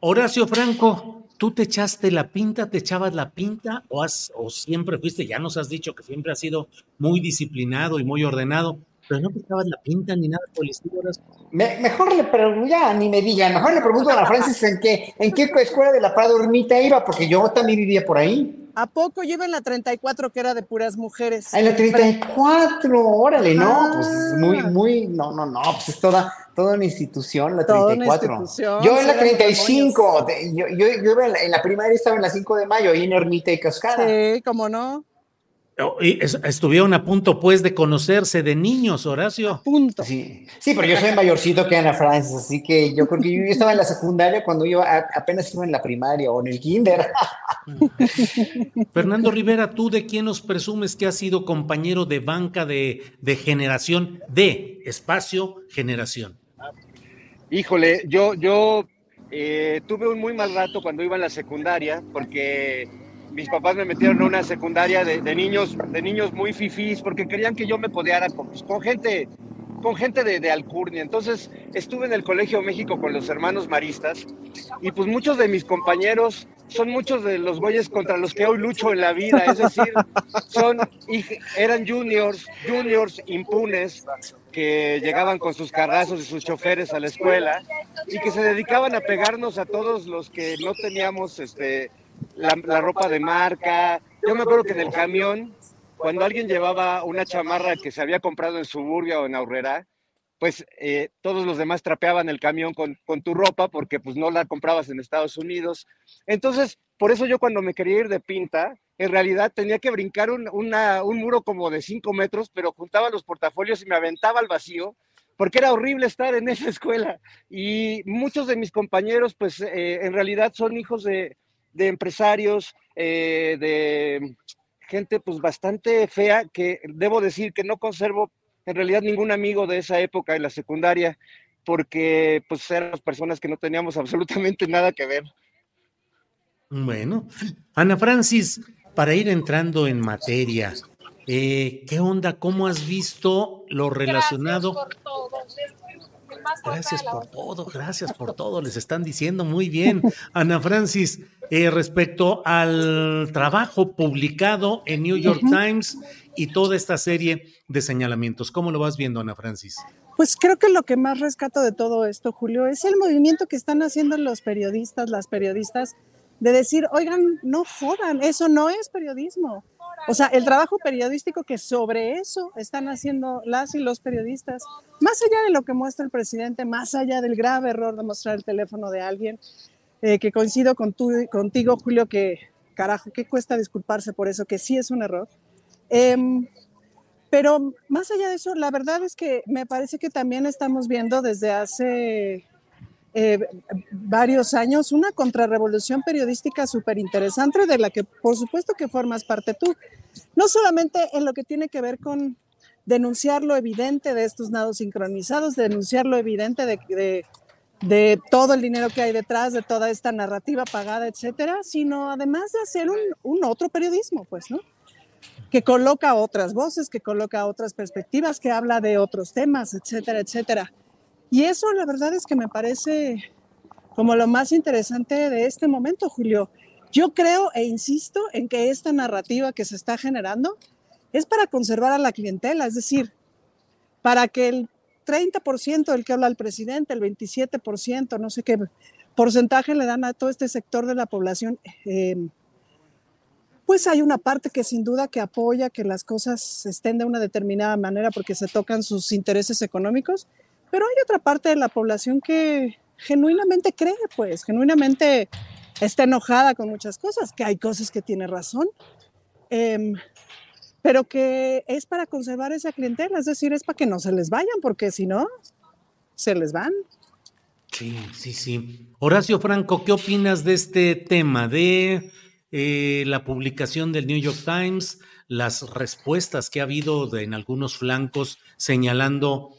Horacio Franco, ¿tú te echaste la pinta, te echabas la pinta o, has, o siempre fuiste, ya nos has dicho que siempre has sido muy disciplinado y muy ordenado, pero no te echabas la pinta ni nada por el estilo, Horacio? Me- mejor le pregunto, ya ni me digan, mejor le pregunto a la Francis en qué, en qué escuela de la Prado Ermita iba, porque yo también vivía por ahí. ¿A poco yo iba en la 34 que era de puras mujeres? En la 34, órale, no, pues Ah. muy, muy, no, no, no, pues es toda, toda una institución, la Toda una 34. institución, yo en la sí, eran 35, de- yo, yo, yo iba en la, en la primaria estaba en la 5 de mayo, ahí en Ermita y Cascada. Sí, cómo no. Oh, y es- Estuvieron a punto, pues, de conocerse de niños, Horacio. Punto. Sí, sí, pero yo soy mayorcito que Ana Francis, así que yo creo que yo, yo estaba en la secundaria cuando iba, a- apenas iba en la primaria o en el kinder. Fernando Rivera, ¿tú de quién nos presumes que has sido compañero de banca de, de generación, de espacio generación? Híjole, yo, yo eh, tuve un muy mal rato cuando iba en la secundaria, porque mis papás me metieron a una secundaria de, niños, de niños muy fifís, porque querían que yo me codeara con, gente, con gente de, de alcurnia. Entonces estuve en el Colegio México con los hermanos maristas, y pues muchos de mis compañeros son muchos de los güeyes contra los que hoy lucho en la vida, es decir, son, eran juniors, juniors impunes, que llegaban con sus carrazos y sus choferes a la escuela y que se dedicaban a pegarnos a todos los que no teníamos este, la, ropa de marca. Yo me acuerdo que en el camión, cuando alguien llevaba una chamarra que se había comprado en Suburbia o en Aurrera, pues eh, todos los demás trapeaban el camión con, tu ropa porque pues no la comprabas en Estados Unidos. Entonces, por eso yo cuando me quería ir de pinta, en realidad tenía que brincar un muro como de cinco metros, pero juntaba los portafolios y me aventaba al vacío, porque era horrible estar en esa escuela. Y muchos de mis compañeros, pues eh, en realidad son hijos de, de empresarios, eh, de gente pues bastante fea, que debo decir que no conservo en realidad ningún amigo de esa época en la secundaria, porque pues eran personas que no teníamos absolutamente nada que ver. Bueno, Ana Francis, para ir entrando en materia, eh, ¿qué onda? ¿Cómo has visto lo relacionado? Gracias por todo, gracias por todo, les están diciendo muy bien. Ana Francis, eh, respecto al trabajo publicado en New York Times y toda esta serie de señalamientos, ¿cómo lo vas viendo, Ana Francis? Pues creo que lo que más rescato de todo esto, Julio, es el movimiento que están haciendo los periodistas, las periodistas, de decir, oigan, no jodan, eso no es periodismo. O sea, el trabajo periodístico que sobre eso están haciendo las y los periodistas, más allá de lo que muestra el presidente, más allá del grave error de mostrar el teléfono de alguien, eh, que coincido con contigo, Julio, que carajo, que cuesta disculparse por eso, que sí es un error. Em, pero más allá de eso, la verdad es que me parece que también estamos viendo desde hace eh, varios años una contrarrevolución periodística súper interesante de la que por supuesto que formas parte tú. No solamente en lo que tiene que ver con denunciar lo evidente de estos nados sincronizados, denunciar lo evidente de, de, todo el dinero que hay detrás, de toda esta narrativa pagada, etcétera, sino además de hacer un, un otro periodismo, pues, ¿no? Que coloca otras voces, que coloca otras perspectivas, que habla de otros temas, etcétera, etcétera. Y eso la verdad es que me parece como lo más interesante de este momento, Julio. Yo creo e insisto en que esta narrativa que se está generando es para conservar a la clientela, es decir, para que el 30% del que habla el presidente, el 27%, no sé qué porcentaje le dan a todo este sector de la población, eh, pues hay una parte que sin duda que apoya que las cosas estén de una determinada manera porque se tocan sus intereses económicos, pero hay otra parte de la población que genuinamente cree, pues, genuinamente está enojada con muchas cosas, que hay cosas que tiene razón, em, pero que es para conservar esa clientela, es decir, es para que no se les vayan, porque si no, se les van. Sí, sí, sí. Horacio Franco, ¿qué opinas de este tema, de eh, la publicación del New York Times, las respuestas que ha habido en algunos flancos señalando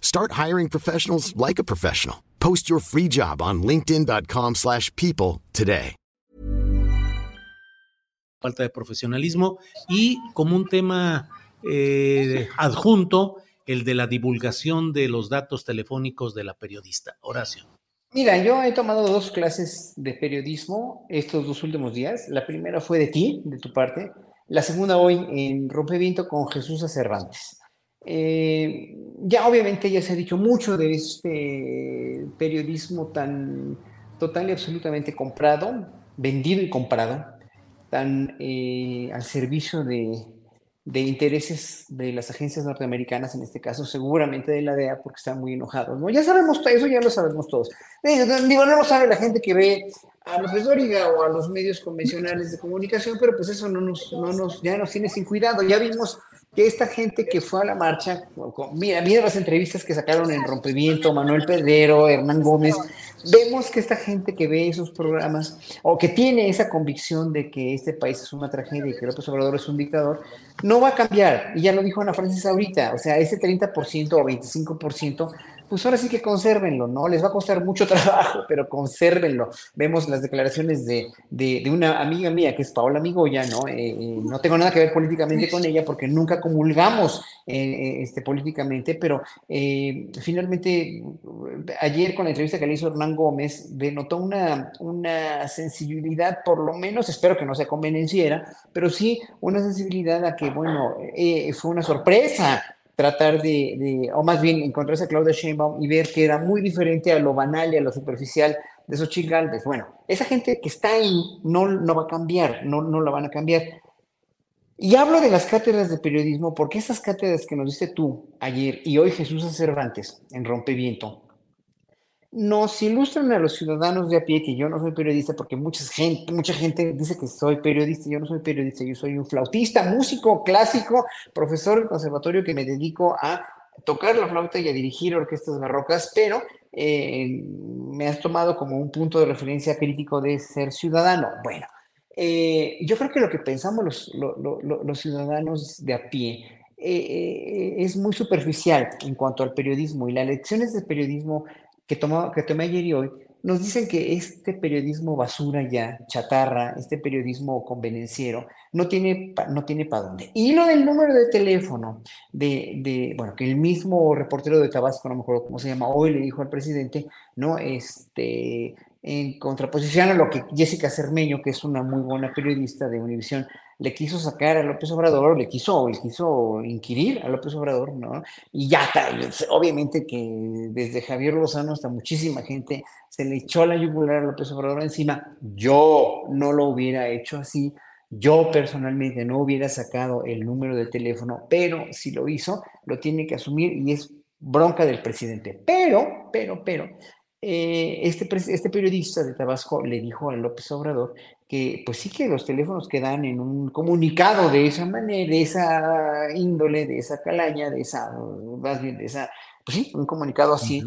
Start hiring professionals like a professional. Post your free job on linkedin.com/people today. Falta de profesionalismo y como un tema eh, adjunto el de la divulgación de los datos telefónicos de la periodista. Horacio. Mira, yo he tomado dos clases de periodismo estos dos últimos días. La primera fue de ti, de tu parte. La segunda hoy en Rompeviento con Jesús Cervantes. Eh, ya obviamente ya se ha dicho mucho de este periodismo tan total y absolutamente comprado, vendido y comprado, tan eh, al servicio de, de, intereses de las agencias norteamericanas, en este caso seguramente de la DEA, porque están muy enojados. ¿no? Ya sabemos eso, ya lo sabemos todos. Eh, digo, no lo sabe la gente que ve a López Dóriga o a los medios convencionales de comunicación, pero pues eso no nos, no nos, ya nos tiene sin cuidado. Ya vimos que esta gente que fue a la marcha, mira, mira las entrevistas que sacaron en Rompeviento, Manuel Pedrero, Hernán Gómez, vemos que esta gente que ve esos programas o que tiene esa convicción de que este país es una tragedia y que López Obrador es un dictador, no va a cambiar. Y ya lo dijo Ana Francis ahorita, o sea, ese 30% o 25% pues ahora sí que consérvenlo, ¿no? Les va a costar mucho trabajo, pero consérvenlo. Vemos las declaraciones de, de, una amiga mía, que es Paola Migoya, ¿no? Eh, eh, no tengo nada que ver políticamente con ella porque nunca comulgamos eh, este, políticamente, pero finalmente ayer con la entrevista que le hizo Hernán Gómez, denotó una, una sensibilidad, por lo menos, espero que no sea convenenciera, pero sí una sensibilidad a que, bueno, fue una sorpresa tratar de, o más bien encontrarse a Claudia Sheinbaum y ver que era muy diferente a lo banal y a lo superficial de esos Galvez. Bueno, esa gente que está ahí no, no va a cambiar, no, no la van a cambiar. Y hablo de las cátedras de periodismo porque esas cátedras que nos diste tú ayer y hoy Jesús Cervantes en Rompeviento, nos ilustran a los ciudadanos de a pie, que yo no soy periodista, porque mucha gente, mucha gente dice que soy periodista, yo no soy periodista, yo soy un flautista, músico clásico, profesor del conservatorio que me dedico a tocar la flauta y a dirigir orquestas barrocas, pero eh, me has tomado como un punto de referencia crítico de ser ciudadano. Bueno, eh, yo creo que lo que pensamos los, los, ciudadanos de a pie eh, es muy superficial en cuanto al periodismo y las lecciones de periodismo que, tomó, que tomé ayer y hoy nos dicen que este periodismo basura ya, chatarra, este periodismo convenenciero, no tiene, no tiene para dónde. Y lo del número de teléfono, de, de, bueno, que el mismo reportero de Tabasco, no me acuerdo cómo se llama, hoy le dijo al presidente, ¿no? Este, en contraposición a lo que Jessica Cermeño, que es una muy buena periodista de Univisión, le quiso sacar a López Obrador, le quiso, le quiso inquirir a López Obrador, ¿no? Y ya, obviamente que desde Javier Lozano hasta muchísima gente se le echó la yugular a López Obrador encima. Yo no lo hubiera hecho así, yo personalmente no hubiera sacado el número de teléfono, pero si lo hizo, lo tiene que asumir y es bronca del presidente. Pero, pero, pero, eh, este, este periodista de Tabasco le dijo a López Obrador que pues sí que los teléfonos quedan en un comunicado de esa manera, de esa índole, de esa calaña, de esa, más bien de esa, pues sí, un comunicado así,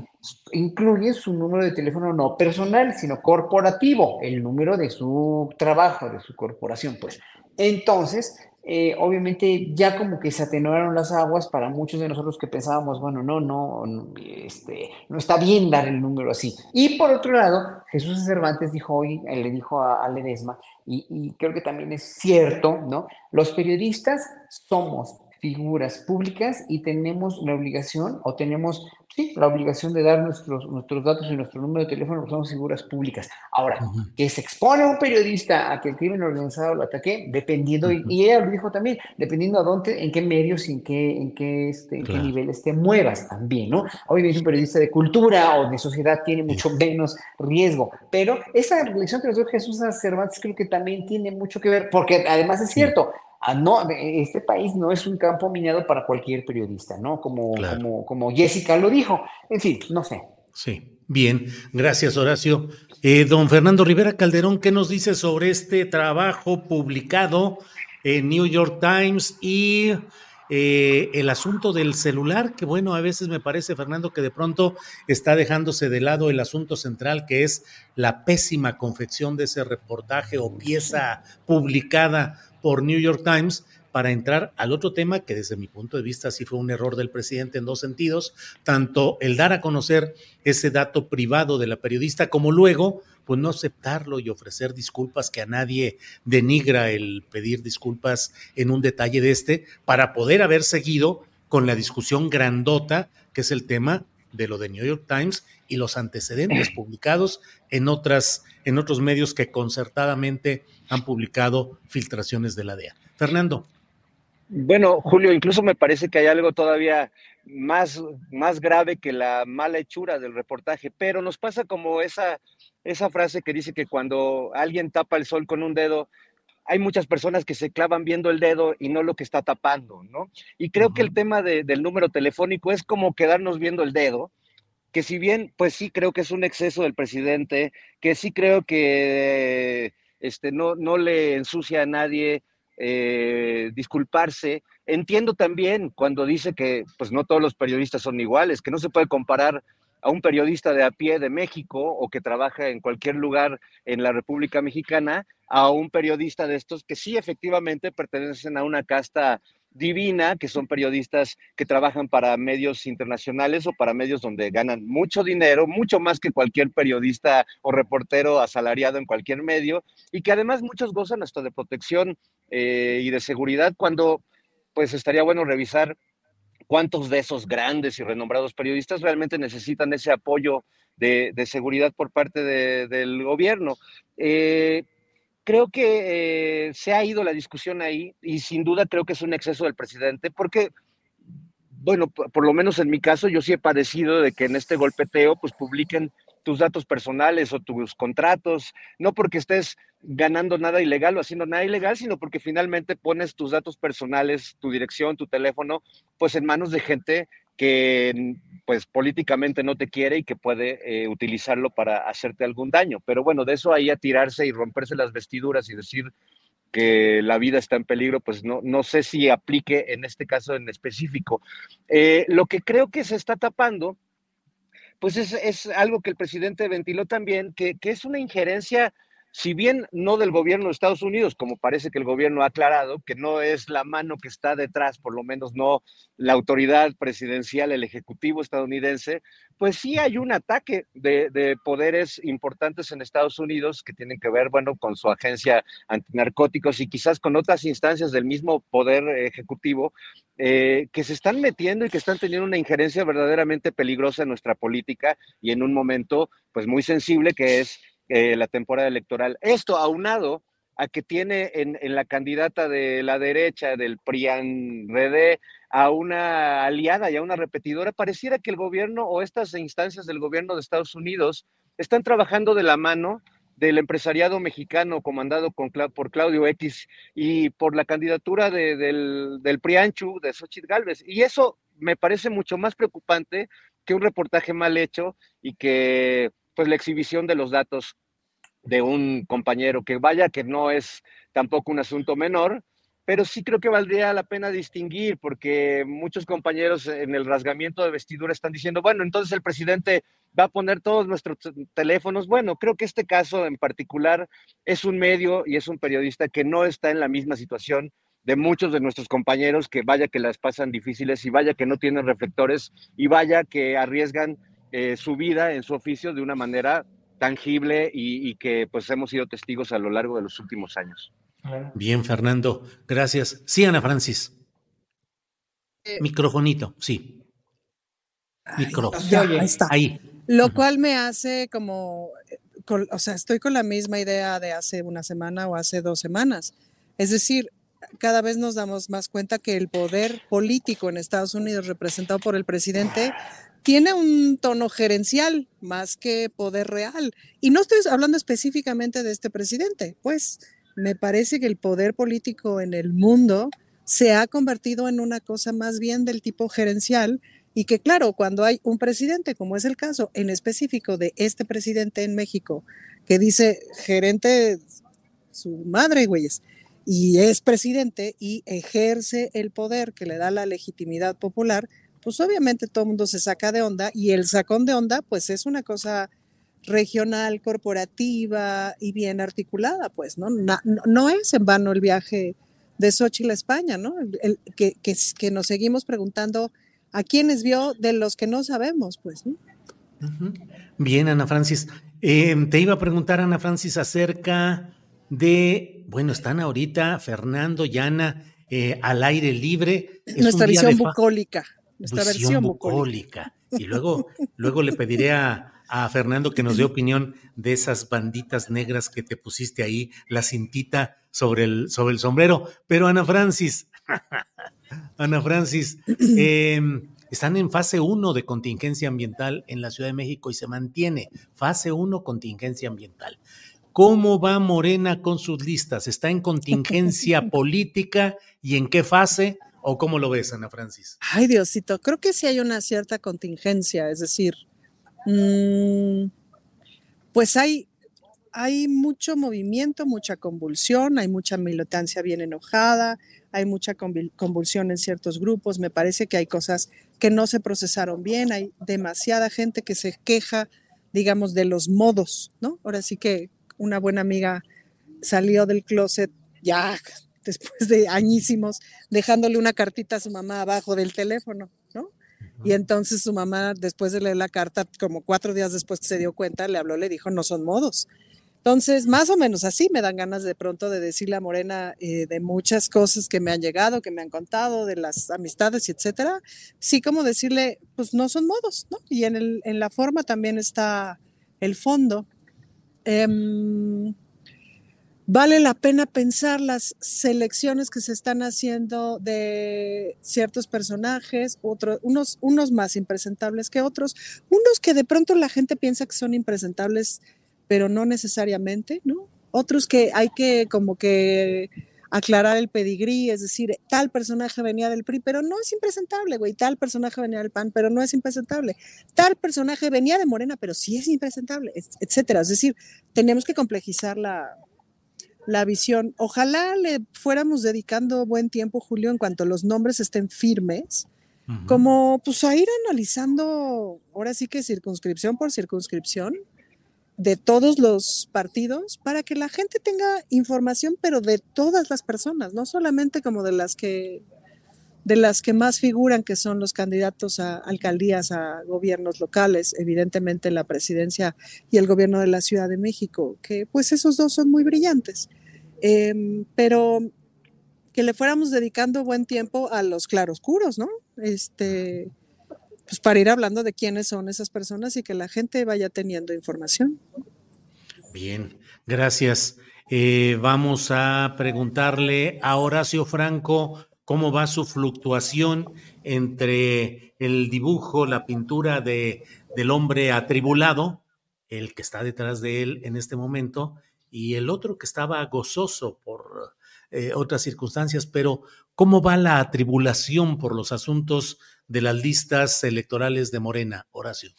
incluye su número de teléfono no personal, sino corporativo, el número de su trabajo, de su corporación, pues. Entonces, eh, obviamente ya como que se atenuaron las aguas para muchos de nosotros que pensábamos, bueno, no, no, este, no está bien dar el número así. Y por otro lado, Jesús Cervantes dijo hoy, le dijo a, a Ledesma, y, y creo que también es cierto, ¿no? Los periodistas somos figuras públicas y tenemos la obligación o tenemos sí, la obligación de dar nuestros, nuestros datos y nuestro número de teléfono porque somos figuras públicas. Ahora, que se expone a un periodista a que el crimen organizado lo ataque, dependiendo, y ella lo dijo también, dependiendo a dónde, en qué medios y en qué, en qué, este, en qué niveles te muevas también, ¿no? Obviamente un periodista de cultura o de sociedad tiene mucho menos riesgo, pero esa reflexión que nos dio Jesús Cervantes creo que también tiene mucho que ver, porque además es cierto, Ah, no, este país no es un campo minado para cualquier periodista, ¿no? Como, como, como Jessica lo dijo. En fin, no sé. Sí, bien, gracias Horacio. Eh, don Fernando Rivera Calderón, ¿qué nos dice sobre este trabajo publicado en New York Times y eh, el asunto del celular? Que bueno, a veces me parece, Fernando, que de pronto está dejándose de lado el asunto central, que es la pésima confección de ese reportaje o pieza publicada por New York Times para entrar al otro tema que desde mi punto de vista sí fue un error del presidente en dos sentidos, tanto el dar a conocer ese dato privado de la periodista como luego pues no aceptarlo y ofrecer disculpas que a nadie denigra el pedir disculpas en un detalle de este para poder haber seguido con la discusión grandota que es el tema de lo de New York Times y los antecedentes publicados en otras en otros medios que concertadamente han publicado filtraciones de la DEA. Fernando. Bueno, Julio, incluso me parece que hay algo todavía más, más grave que la mala hechura del reportaje, pero nos pasa como esa, esa frase que dice que cuando alguien tapa el sol con un dedo, hay muchas personas que se clavan viendo el dedo y no lo que está tapando, ¿no? Y creo que el tema del número telefónico es como quedarnos viendo el dedo, que si bien, pues sí creo que es un exceso del presidente, que sí creo que este, no, no le ensucia a nadie eh, disculparse. Entiendo también cuando dice que pues no todos los periodistas son iguales, que no se puede comparar a un periodista de a pie de México o que trabaja en cualquier lugar en la República Mexicana a un periodista de estos que sí efectivamente pertenecen a una casta divina, que son periodistas que trabajan para medios internacionales o para medios donde ganan mucho dinero, mucho más que cualquier periodista o reportero asalariado en cualquier medio, y que además muchos gozan hasta de protección eh, y de seguridad cuando pues estaría bueno revisar cuántos de esos grandes y renombrados periodistas realmente necesitan ese apoyo de, seguridad por parte del gobierno. Eh, creo que eh, se ha ido la discusión ahí y sin duda creo que es un exceso del presidente porque, bueno, por, lo menos en mi caso yo sí he padecido de que en este golpeteo pues publiquen tus datos personales o tus contratos, no porque estés ganando nada ilegal o haciendo nada ilegal, sino porque finalmente pones tus datos personales, tu dirección, tu teléfono, pues en manos de gente que pues políticamente no te quiere y que puede eh, utilizarlo para hacerte algún daño. Pero bueno, de eso ahí a tirarse y romperse las vestiduras y decir que la vida está en peligro, pues no, no sé si aplique en este caso en específico. Eh, lo que creo que se está tapando, pues es, algo que el presidente ventiló también, que, que es una injerencia si bien no del gobierno de Estados Unidos, como parece que el gobierno ha aclarado, que no es la mano que está detrás, por lo menos no la autoridad presidencial, el ejecutivo estadounidense, pues sí hay un ataque de, poderes importantes en Estados Unidos que tienen que ver, bueno, con su agencia antinarcóticos y quizás con otras instancias del mismo poder ejecutivo eh, que se están metiendo y que están teniendo una injerencia verdaderamente peligrosa en nuestra política y en un momento, pues muy sensible que es eh, la temporada electoral. Esto aunado a que tiene en, la candidata de la derecha, del PRIAN RD, a una aliada y a una repetidora, pareciera que el gobierno o estas instancias del gobierno de Estados Unidos están trabajando de la mano del empresariado mexicano comandado por Claudio X y por la candidatura del, del PRIANCHU, de Xochitl Galvez. Y eso me parece mucho más preocupante que un reportaje mal hecho y que pues la exhibición de los datos de un compañero, que vaya que no es tampoco un asunto menor, pero sí creo que valdría la pena distinguir, porque muchos compañeros en el rasgamiento de vestidura están diciendo, bueno, entonces el presidente va a poner todos nuestros teléfonos. Bueno, creo que este caso en particular es un medio y es un periodista que no está en la misma situación de muchos de nuestros compañeros que vaya que las pasan difíciles y vaya que no tienen reflectores y vaya que arriesgan eh, su vida en su oficio de una manera tangible y, que pues hemos sido testigos a lo largo de los últimos años. Bien, Fernando, gracias. Sí, Ana Francis. Eh, Microfonito, sí. Micrófono. ahí está. Ahí. Lo cual me hace como, o sea, estoy con la misma idea de hace una semana o hace dos semanas. Es decir, cada vez nos damos más cuenta que el poder político en Estados Unidos representado por el presidente tiene un tono gerencial más que poder real. Y no estoy hablando específicamente de este presidente, pues me parece que el poder político en el mundo se ha convertido en una cosa más bien del tipo gerencial y que claro, cuando hay un presidente, como es el caso en específico de este presidente en México, que dice gerente su madre, güeyes, y es presidente y ejerce el poder que le da la legitimidad popular, pues obviamente todo el mundo se saca de onda y el sacón de onda pues es una cosa regional, corporativa y bien articulada, pues, ¿no? No, es en vano el viaje de Xochitl a España, ¿no? El, que, que, nos seguimos preguntando a quiénes vio de los que no sabemos, pues, ¿no? Bien, Ana Francis. Em, te iba a preguntar, Ana Francis, acerca de, bueno, están ahorita Fernando y Ana eh, al aire libre. Nuestra visión bucólica esta versión, bucólica. Y luego, luego le pediré a, Fernando que nos dé opinión de esas banditas negras que te pusiste ahí, la cintita sobre el, sobre el sombrero. Pero Ana Francis, Ana Francis, em, están en fase 1 de contingencia ambiental en la Ciudad de México y se mantiene fase 1 contingencia ambiental. ¿Cómo va Morena con sus listas? ¿Está en contingencia política y en qué fase? ¿O cómo lo ves, Ana Francis? Ay, Diosito, creo que sí hay una cierta contingencia, es decir, mm, pues hay, hay mucho movimiento, mucha convulsión, hay mucha militancia bien enojada, hay mucha convulsión en ciertos grupos, me parece que hay cosas que no se procesaron bien, hay demasiada gente que se queja, digamos, de los modos, ¿no? Ahora sí que una buena amiga salió del closet ya después de añísimos, dejándole una cartita a su mamá abajo del teléfono, ¿no? Y entonces su mamá, después de leer la carta, como cuatro días después que se dio cuenta, le habló, le dijo, no son modos. Entonces, más o menos así me dan ganas de pronto de decirle a Morena eh, de muchas cosas que me han llegado, que me han contado, de las amistades, etcétera. Sí, como decirle, pues no son modos, ¿no? Y en, el, en la forma también está el fondo. Em, vale la pena pensar las selecciones que se están haciendo de ciertos personajes, otros, unos, unos más impresentables que otros, unos que de pronto la gente piensa que son impresentables, pero no necesariamente, ¿no? Otros que hay que como que aclarar el pedigrí, es decir, tal personaje venía del PRI, pero no es impresentable, güey, tal personaje venía del PAN, pero no es impresentable, tal personaje venía de Morena, pero sí es impresentable, etcétera. Es decir, tenemos que complejizar la, la visión. Ojalá le fuéramos dedicando buen tiempo, Julio, en cuanto los nombres estén firmes, como pues a ir analizando, ahora sí que circunscripción por circunscripción, de todos los partidos para que la gente tenga información, pero de todas las personas, no solamente como de las que de las que más figuran, que son los candidatos a alcaldías, a gobiernos locales, evidentemente la presidencia y el gobierno de la Ciudad de México, que pues esos dos son muy brillantes. Em, pero que le fuéramos dedicando buen tiempo a los claroscuros, ¿no? Este, pues para ir hablando de quiénes son esas personas y que la gente vaya teniendo información. Bien, gracias. Eh, vamos a preguntarle a Horacio Franco cómo va su fluctuación entre el dibujo, la pintura de, del hombre atribulado, el que está detrás de él en este momento, y el otro que estaba gozoso por eh, otras circunstancias, pero ¿cómo va la atribulación por los asuntos de las listas electorales de Morena, Horacio?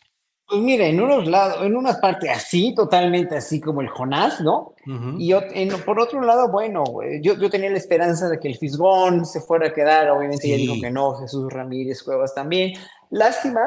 Pues mira, en unos lados, en unas partes así, totalmente así como el Jonás, ¿no? Y por otro lado, bueno, yo, yo, tenía la esperanza de que el Fisgón se fuera a quedar, obviamente ya dijo que no, Jesús Ramírez Cuevas también. Lástima,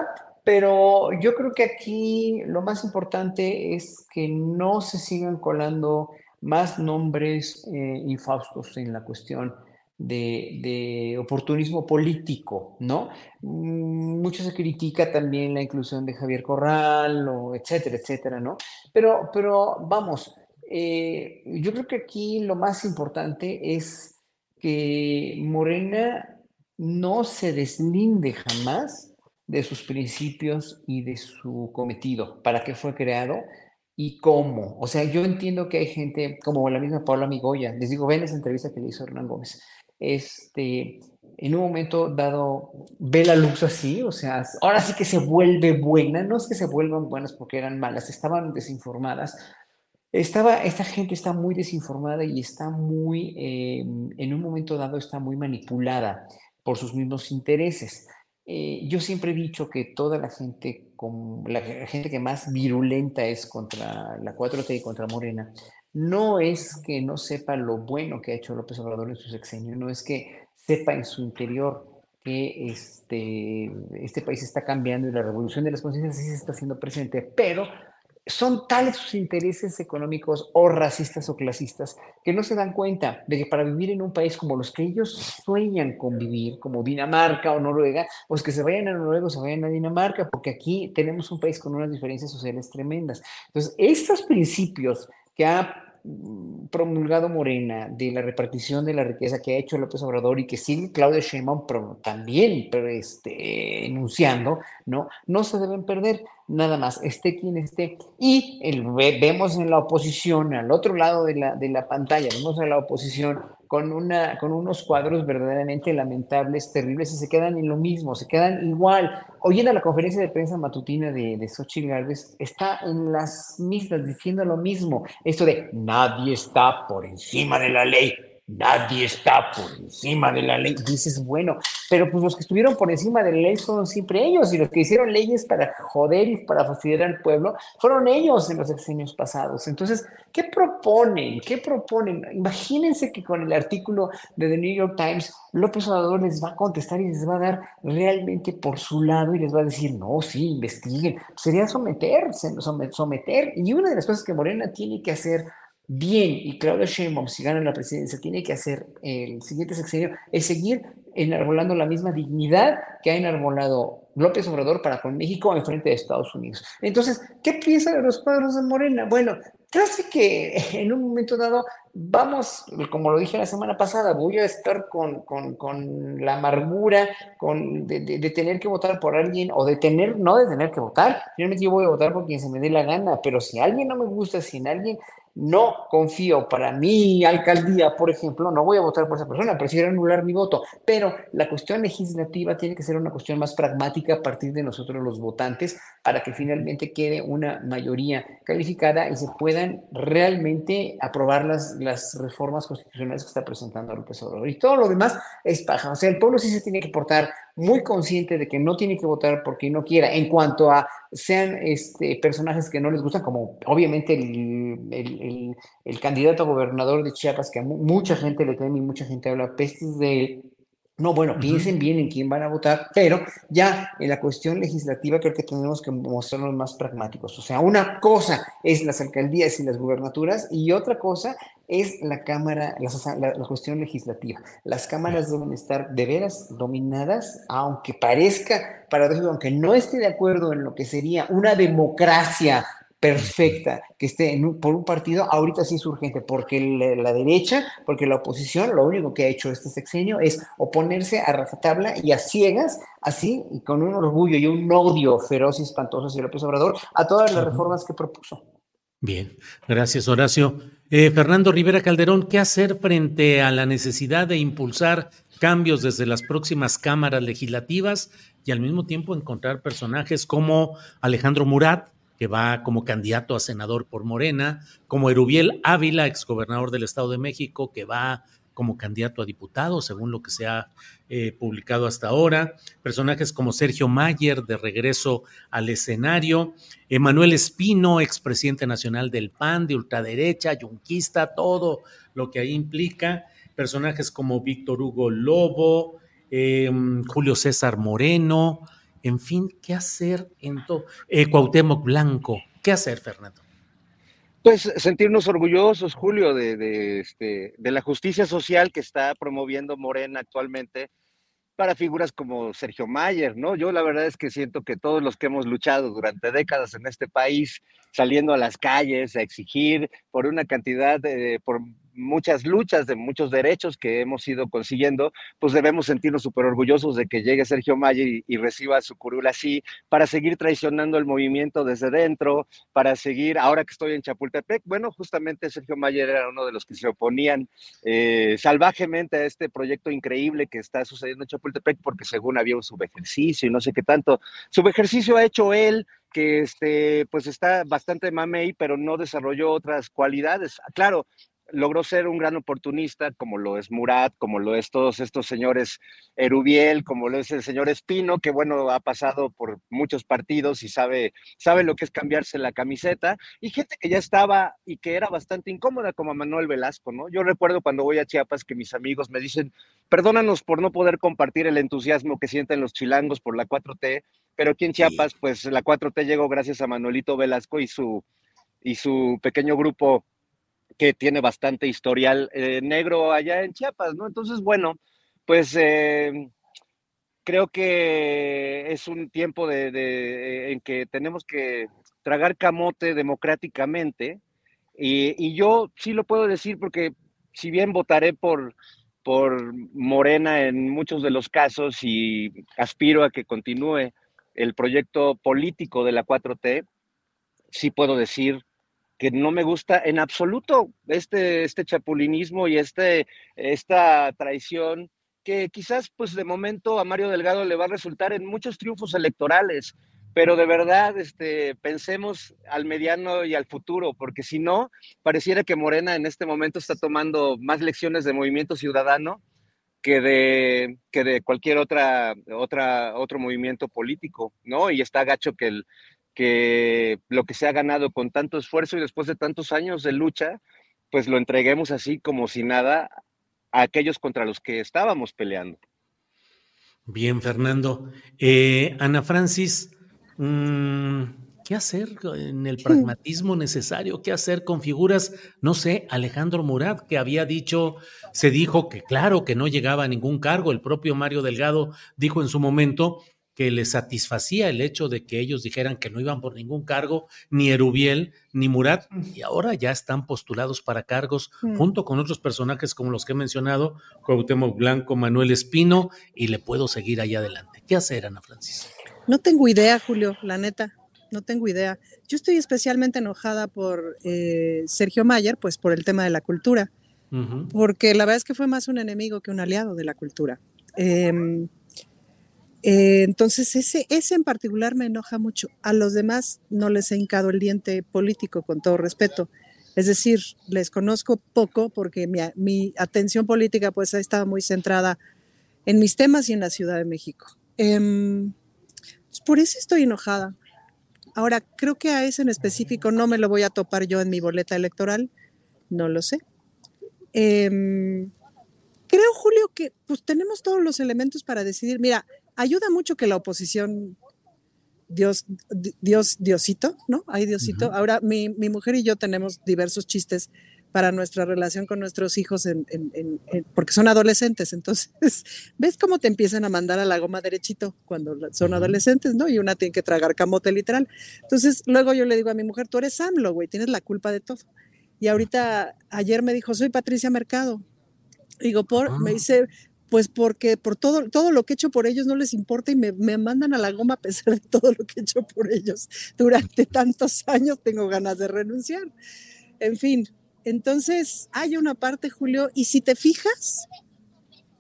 pero yo creo que aquí lo más importante es que no se sigan colando más nombres eh, infaustos en la cuestión de, oportunismo político, ¿no? Mm, mucho se critica también la inclusión de Javier Corral, o etcétera, etcétera, ¿no? Pero, pero vamos, eh, yo creo que aquí lo más importante es que Morena no se deslinde jamás de sus principios y de su cometido, para qué fue creado y cómo. O sea, yo entiendo que hay gente como la misma Paula Migoya, les digo, ven esa entrevista que le hizo Hernán Gómez, este, en un momento dado ve la luz así, o sea, ahora sí que se vuelve buena, no es que se vuelvan buenas porque eran malas, estaban desinformadas. Estaba, esta gente está muy desinformada y está muy, eh, en un momento dado está muy manipulada por sus mismos intereses. Eh, yo siempre he dicho que toda la gente, con, la gente que más virulenta es contra la 4T y contra Morena, no es que no sepa lo bueno que ha hecho López Obrador en su sexenio, no es que sepa en su interior que este, este país está cambiando y la revolución de las conciencias sí se está haciendo presente, pero son tales sus intereses económicos o racistas o clasistas que no se dan cuenta de que para vivir en un país como los que ellos sueñan con vivir, como Dinamarca o Noruega, pues que se vayan a Noruega o se vayan a Dinamarca, porque aquí tenemos un país con unas diferencias sociales tremendas. Entonces, estos principios que ha promulgado Morena de la repartición de la riqueza que ha hecho López Obrador y que sigue Claudia Sheinbaum también pero este, enunciando, ¿no? No se deben perder nada más, esté quien esté. Y el, vemos en la oposición, al otro lado de la, de la pantalla, vemos a la oposición con, una, con unos cuadros verdaderamente lamentables, terribles, y se quedan en lo mismo, se quedan igual. Oyendo la conferencia de prensa matutina de, de Xochitl Gálvez, está en las mismas diciendo lo mismo, esto de nadie está por encima de la ley nadie está por encima de la ley. Dices, bueno, pero pues los que estuvieron por encima de la ley fueron siempre ellos y los que hicieron leyes para joder y para fastidiar al pueblo fueron ellos en los sexenios pasados. Entonces, ¿qué proponen? ¿Qué proponen? Imagínense que con el artículo de The New York Times, López Obrador les va a contestar y les va a dar realmente por su lado y les va a decir, no, sí, investiguen. Sería someterse, someter. Y una de las cosas que Morena tiene que hacer bien y Claudia Sheinbaum, si gana la presidencia, tiene que hacer el siguiente sexenio, es seguir enarbolando la misma dignidad que ha enarbolado López Obrador para con México en frente de Estados Unidos. Entonces, ¿qué piensan de los cuadros de Morena? Bueno, casi que en un momento dado vamos, como lo dije la semana pasada, voy a estar con, con, con la amargura con, de, tener que votar por alguien o de tener, no de tener que votar, finalmente yo voy a votar por quien se me dé la gana, pero si alguien no me gusta, si en alguien no confío para mi alcaldía, por ejemplo, no voy a votar por esa persona, prefiero anular mi voto, pero la cuestión legislativa tiene que ser una cuestión más pragmática a partir de nosotros los votantes para que finalmente quede una mayoría calificada y se puedan realmente aprobar las, las reformas constitucionales que está presentando López Obrador. Y todo lo demás es paja. O sea, el pueblo sí se tiene que portar muy consciente de que no tiene que votar porque no quiera, en cuanto a sean este, personajes que no les gustan, como obviamente el, el, candidato a gobernador de Chiapas, que a mucha gente le teme y mucha gente habla pestes de él, No, bueno, piensen bien en quién van a votar, pero ya en la cuestión legislativa creo que tenemos que mostrarnos más pragmáticos. O sea, una cosa es las alcaldías y las gubernaturas y otra cosa es la Cámara, la, la cuestión legislativa. Las cámaras deben estar de veras dominadas, aunque parezca paradójico, aunque no esté de acuerdo en lo que sería una democracia perfecta que esté en por un partido, ahorita sí es urgente, porque la, derecha, porque la oposición, lo único que ha hecho este sexenio es oponerse a rajatabla y a ciegas, así, y con un orgullo y un odio feroz y espantoso hacia López Obrador, a todas las reformas que propuso. Bien, gracias Horacio. Eh, Fernando Rivera Calderón, ¿qué hacer frente a la necesidad de impulsar cambios desde las próximas cámaras legislativas y al mismo tiempo encontrar personajes como Alejandro Murat, que va como candidato a senador por Morena, como Erubiel Ávila, exgobernador del Estado de México, que va como candidato a diputado, según lo que se ha eh, publicado hasta ahora. Personajes como Sergio Mayer, de regreso al escenario. Emanuel Espino, expresidente nacional del PAN, de ultraderecha, yunquista, todo lo que ahí implica. Personajes como Víctor Hugo Lobo, em, Julio César Moreno, en fin, ¿qué hacer en todo? Eh, Blanco, ¿qué hacer, Fernando? Pues sentirnos orgullosos, Julio, de, este, de la justicia social que está promoviendo Morena actualmente para figuras como Sergio Mayer, ¿no? Yo la verdad es que siento que todos los que hemos luchado durante décadas en este país, saliendo a las calles a exigir por una cantidad de, por muchas luchas, de muchos derechos que hemos ido consiguiendo, pues debemos sentirnos súper orgullosos de que llegue Sergio Mayer y, reciba su curul así, para seguir traicionando el movimiento desde dentro, para seguir, ahora que estoy en Chapultepec, bueno, justamente Sergio Mayer era uno de los que se oponían eh, salvajemente a este proyecto increíble que está sucediendo en Chapultepec, porque según había un subejercicio y no sé qué tanto. Subejercicio ha hecho él, que este, pues está bastante mamey, pero no desarrolló otras cualidades. Claro, logró ser un gran oportunista, como lo es Murat, como lo es todos estos señores Erubiel, como lo es el señor Espino, que bueno, ha pasado por muchos partidos y sabe, sabe lo que es cambiarse la camiseta, y gente que ya estaba y que era bastante incómoda, como Manuel Velasco, ¿no? Yo recuerdo cuando voy a Chiapas que mis amigos me dicen, perdónanos por no poder compartir el entusiasmo que sienten los chilangos por la 4T, pero aquí en Chiapas, pues la 4T llegó gracias a Manuelito Velasco y su, y su pequeño grupo que tiene bastante historial eh, negro allá en Chiapas, ¿no? Entonces, bueno, pues eh, creo que es un tiempo de, en que tenemos que tragar camote democráticamente y, y, yo sí lo puedo decir porque si bien votaré por, por Morena en muchos de los casos y aspiro a que continúe el proyecto político de la 4T, sí puedo decir que no me gusta en absoluto este, este chapulinismo y este, esta traición que quizás pues de momento a Mario Delgado le va a resultar en muchos triunfos electorales, pero de verdad este, pensemos al mediano y al futuro, porque si no, pareciera que Morena en este momento está tomando más lecciones de movimiento ciudadano que de, que de cualquier otra, otra, otro movimiento político, ¿no? Y está gacho que el, que lo que se ha ganado con tanto esfuerzo y después de tantos años de lucha, pues lo entreguemos así como si nada a aquellos contra los que estábamos peleando. Bien, Fernando. Eh, Ana Francis, mm, ¿qué hacer en el pragmatismo necesario? ¿Qué hacer con figuras? No sé, Alejandro Murat, que había dicho, se dijo que claro, que no llegaba a ningún cargo. El propio Mario Delgado dijo en su momento que les satisfacía el hecho de que ellos dijeran que no iban por ningún cargo, ni Erubiel ni Murat, y ahora ya están postulados para cargos junto con otros personajes como los que he mencionado, Cuauhtémoc Blanco, Manuel Espino, y le puedo seguir ahí adelante. ¿Qué hacer, Ana Francis? No tengo idea, Julio, la neta, no tengo idea. Yo estoy especialmente enojada por eh, Sergio Mayer, pues por el tema de la cultura, porque la verdad es que fue más un enemigo que un aliado de la cultura. Em, eh, entonces, ese, ese en particular me enoja mucho. A los demás no les he hincado el diente político, con todo respeto. Es decir, les conozco poco porque mi, atención política pues ha estado muy centrada en mis temas y en la Ciudad de México. Em, pues, por eso estoy enojada. Ahora, creo que a ese en específico no me lo voy a topar yo en mi boleta electoral, no lo sé. Em, creo, Julio, que pues tenemos todos los elementos para decidir. Mira, ayuda mucho que la oposición, Dios, Dios, Diosito, ¿no? Hay Diosito. Ahora mi, mi mujer y yo tenemos diversos chistes para nuestra relación con nuestros hijos, en, porque son adolescentes. Entonces, ¿ves cómo te empiezan a mandar a la goma derechito cuando son adolescentes, ¿no? Y una tiene que tragar camote literal. Entonces, luego yo le digo a mi mujer, tú eres AMLO, güey, tienes la culpa de todo. Y ahorita, ayer me dijo, soy Patricia Mercado. Digo, por, me dice, pues porque por todo, todo lo que he hecho por ellos no les importa y me, me, mandan a la goma a pesar de todo lo que he hecho por ellos durante tantos años, tengo ganas de renunciar. En fin, entonces, hay una parte, Julio, y si te fijas,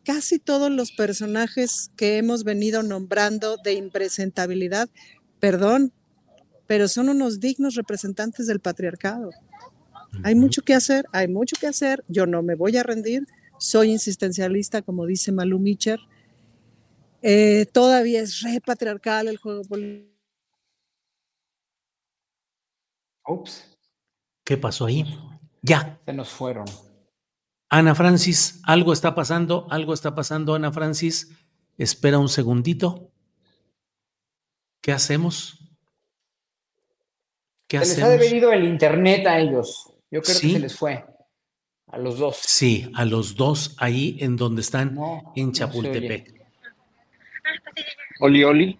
casi todos los personajes que hemos venido nombrando de impresentabilidad, perdón, pero son unos dignos representantes del patriarcado. Hay mucho que hacer, hay mucho que hacer, yo no me voy a rendir, soy insistencialista, como dice Malu Mitcher. Eh, todavía es re patriarcal el juego político. Ups. ¿Qué pasó ahí? Ya. Se nos fueron. Ana Francis, algo está pasando, algo está pasando, Ana Francis. Espera un segundito. ¿Qué hacemos? ¿Qué se les ha debido el internet a ellos. Yo creo que se les fue. A los dos. Sí, a los dos ahí en donde están en Chapultepec. oli, oli.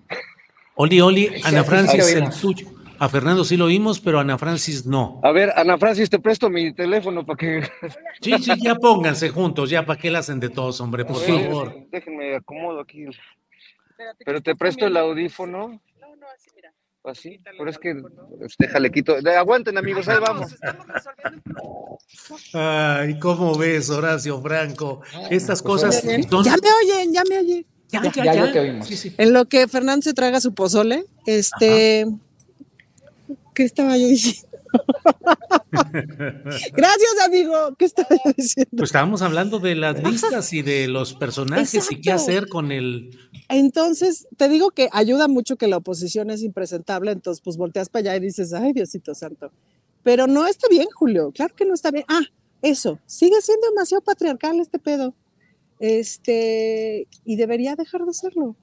Oli, oli, Ana Francis, el tuyo. A Fernando sí lo vimos, pero a Ana Francis no. A ver, Ana Francis, te presto mi teléfono para que. Sí, sí, ya pónganse juntos, ya para que la hacen de todos, hombre, por favor. Déjenme acomodo aquí. Pero te presto el audífono. No, no, así, mira. Así, pero es que pues, déjale quito. Aguanten, amigos, ahí vamos. Ay, ¿cómo ves, Horacio Franco? Estas pues, cosas. Ya me oyen, ya me oyen. Ya, ya, ya. ya. Sí, sí. En lo que Fernando se traga su pozole, este. ¿Qué estaba yo diciendo? Gracias, amigo. ¿Qué estaba diciendo? Pues estábamos hablando de las listas y de los personajes y qué hacer con el. Entonces, te digo que ayuda mucho que la oposición es impresentable, entonces pues volteas para allá y dices, ay, Diosito Santo. Pero no está bien, Julio, claro que no está bien. Ah, eso, sigue siendo demasiado patriarcal este pedo. Este, y debería dejar de serlo.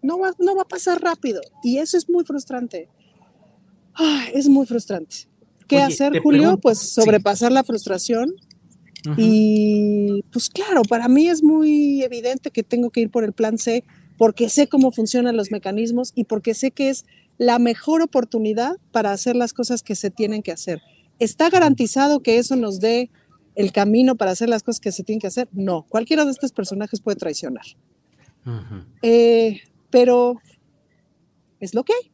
No va, no va a pasar rápido. Y eso es muy frustrante es muy frustrante. ¿Qué hacer, Julio? pues sobrepasar la frustración. Y pues claro, para mí es muy evidente que tengo que ir por el plan C porque sé cómo funcionan los mecanismos y porque sé que es la mejor oportunidad para hacer las cosas que se tienen que hacer. ¿Está garantizado que eso nos dé el camino para hacer las cosas que se tienen que hacer? No, cualquiera de estos personajes puede traicionar. Eh, pero es lo que hay.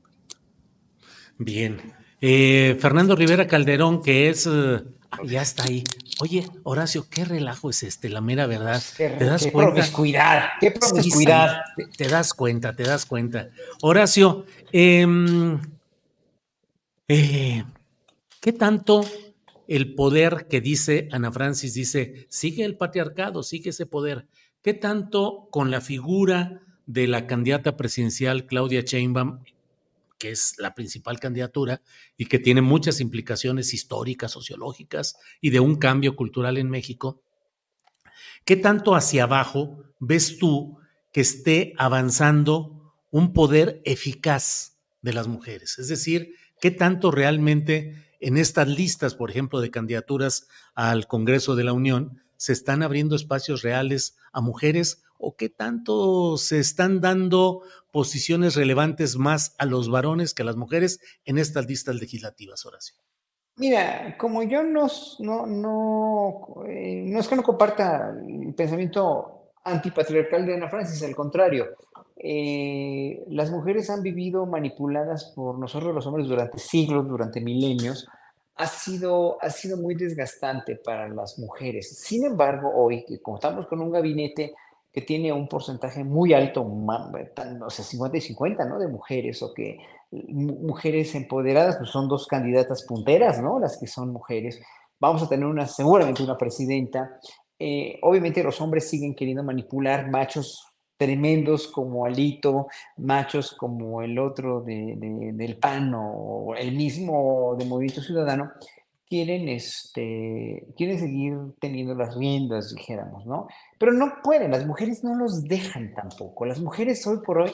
Bien. Eh, Fernando Rivera Calderón, que es. Eh, ya está ahí. Oye, Horacio, ¿qué relajo es este? La mera verdad. ¿Te das cuenta? Promiscuidad, qué promiscuidad. te, das cuenta, te das cuenta. Horacio, em, eh, ¿qué tanto el poder que dice Ana Francis dice, sigue el patriarcado, sigue ese poder? ¿Qué tanto con la figura de la candidata presidencial Claudia Sheinbaum que es la principal candidatura y que tiene muchas implicaciones históricas, sociológicas y de un cambio cultural en México, ¿qué tanto hacia abajo ves tú que esté avanzando un poder eficaz de las mujeres? Es decir, ¿qué tanto realmente en estas listas, por ejemplo, de candidaturas al Congreso de la Unión, se están abriendo espacios reales a mujeres o qué tanto se están dando posiciones relevantes más a los varones que a las mujeres en estas listas legislativas, Horacio? Mira, como yo no, no, no, eh, no es que no comparta el pensamiento antipatriarcal de Ana Francis, al contrario, eh, las mujeres han vivido manipuladas por nosotros los hombres durante siglos, durante milenios, ha sido, ha sido muy desgastante para las mujeres. Sin embargo, hoy que contamos con un gabinete que tiene un porcentaje muy alto, o sea, 50 y 50, ¿no? De mujeres, o que mujeres empoderadas, pues son dos candidatas punteras, ¿no? Las que son mujeres. Vamos a tener una, seguramente una presidenta. Eh, obviamente los hombres siguen queriendo manipular machos tremendos como Alito, machos como el otro de, del PAN o el mismo de Movimiento Ciudadano, quieren, este, quieren seguir teniendo las riendas, dijéramos, ¿no? Pero no pueden, las mujeres no los dejan tampoco. Las mujeres hoy por hoy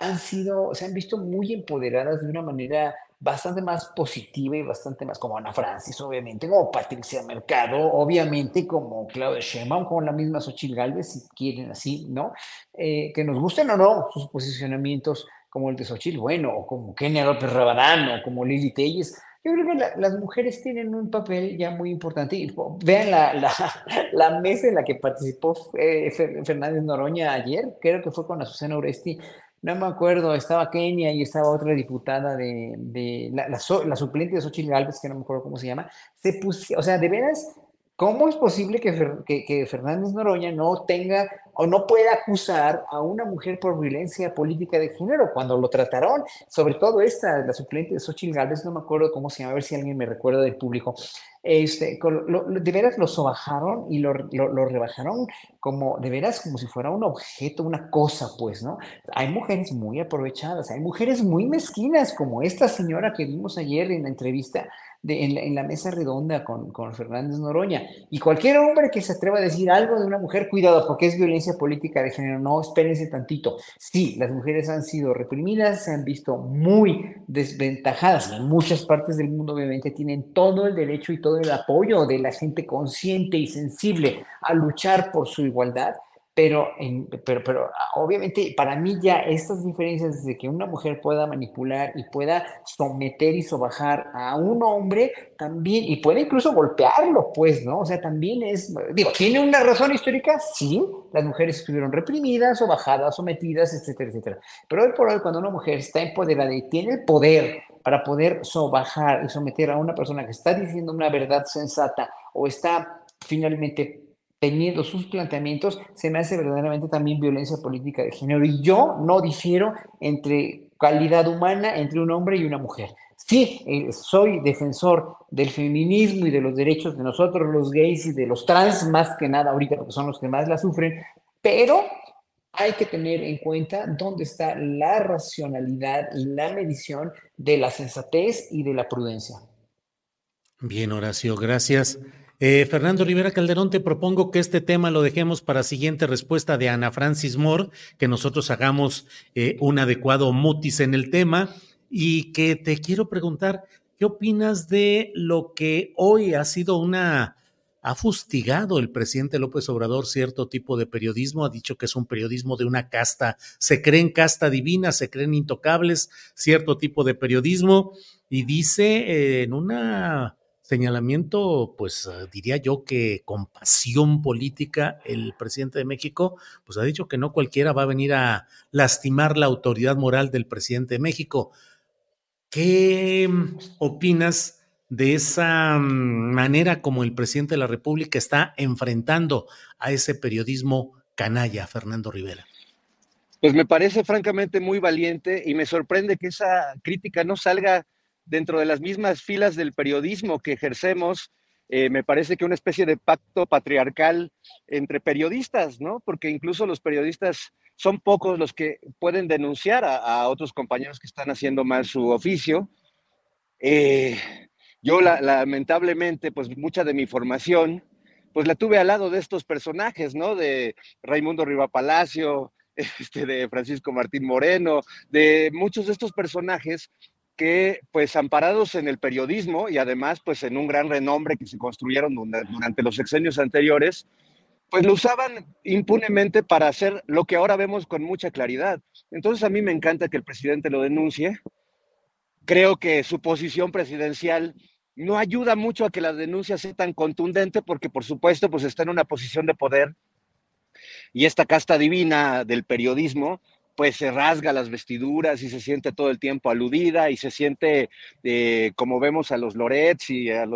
han sido, se han visto muy empoderadas de una manera bastante más positiva y bastante más como Ana Francis, obviamente, como Patricia Mercado, obviamente como Claudia Sheinbaum, como la misma Xochitl Galvez, si quieren así, ¿no? Eh, que nos gusten o no sus posicionamientos como el de Xochitl, bueno, o como Kenia López Rabadán, o como Lili Telles, yo creo que las mujeres tienen un papel ya muy importante. Vean la, la, la mesa en la que participó eh, Fernández Noroña ayer, creo que fue con Azucena Oresti, no me acuerdo, estaba Kenia y estaba otra diputada de, de la, suplente de Xochitl Gálvez, que no me acuerdo cómo se llama, se puso, o sea, de veras, ¿cómo es posible que, que, Fernández Noroña no tenga o no pueda acusar a una mujer por violencia política de género cuando lo trataron? Sobre todo esta, la suplente de Xochitl Gálvez, no me acuerdo cómo se llama, a ver si alguien me recuerda del público, este, de veras lo sobajaron y lo, lo, rebajaron como, de veras, como si fuera un objeto, una cosa, pues, ¿no? Hay mujeres muy aprovechadas, hay mujeres muy mezquinas, como esta señora que vimos ayer en la entrevista, de, en, la, mesa redonda con, con, Fernández Noroña. Y cualquier hombre que se atreva a decir algo de una mujer, cuidado, porque es violencia política de género, no, espérense tantito. Sí, las mujeres han sido reprimidas, se han visto muy desventajadas. En muchas partes del mundo, obviamente, tienen todo el derecho y todo el apoyo de la gente consciente y sensible a luchar por su igualdad, pero, pero, pero obviamente para mí ya estas diferencias de que una mujer pueda manipular y pueda someter y sobajar a un hombre también, y puede incluso golpearlo, pues, ¿no? O sea, también es, digo, ¿tiene una razón histórica? Sí, las mujeres estuvieron reprimidas, sobajadas, sometidas, etcétera, etcétera. Pero hoy por hoy, cuando una mujer está empoderada y tiene el poder para poder sobajar y someter a una persona que está diciendo una verdad sensata o está finalmente teniendo sus planteamientos, se me hace verdaderamente también violencia política de género. Y yo no difiero entre calidad humana entre un hombre y una mujer. Sí, eh, soy defensor del feminismo y de los derechos de nosotros, los gays y de los trans, más que nada ahorita, porque son los que más la sufren, pero hay que tener en cuenta dónde está la racionalidad y la medición de la sensatez y de la prudencia. Bien, Horacio, gracias. Eh, Fernando Rivera Calderón, te propongo que este tema lo dejemos para siguiente respuesta de Ana Francis Moore, que nosotros hagamos eh, un adecuado mutis en el tema. Y que te quiero preguntar, ¿qué opinas de lo que hoy ha sido una ha fustigado el presidente López Obrador cierto tipo de periodismo, ha dicho que es un periodismo de una casta, se creen casta divina, se creen intocables, cierto tipo de periodismo, y dice eh, en un señalamiento, pues diría yo que con pasión política, el presidente de México, pues ha dicho que no cualquiera va a venir a lastimar la autoridad moral del presidente de México. ¿Qué opinas de esa mm, manera como el presidente de la República está enfrentando a ese periodismo canalla, Fernando Rivera? Pues me parece francamente muy valiente y me sorprende que esa crítica no salga dentro de las mismas filas del periodismo que ejercemos. Eh, me parece que una especie de pacto patriarcal entre periodistas, ¿no? Porque incluso los periodistas son pocos los que pueden denunciar a, otros compañeros que están haciendo mal su oficio. Eh, yo lamentablemente, pues mucha de mi formación, pues la tuve al lado de estos personajes, ¿no? De Raimundo Riva Palacio, este, de Francisco Martín Moreno, de muchos de estos personajes que, pues, amparados en el periodismo y además, pues, en un gran renombre que se construyeron durante los sexenios anteriores, pues lo usaban impunemente para hacer lo que ahora vemos con mucha claridad. Entonces, a mí me encanta que el presidente lo denuncie. Creo que su posición presidencial no ayuda mucho a que la denuncia sea tan contundente porque por supuesto pues está en una posición de poder y esta casta divina del periodismo pues se rasga las vestiduras y se siente todo el tiempo aludida y se siente eh, como vemos a los Lorets y a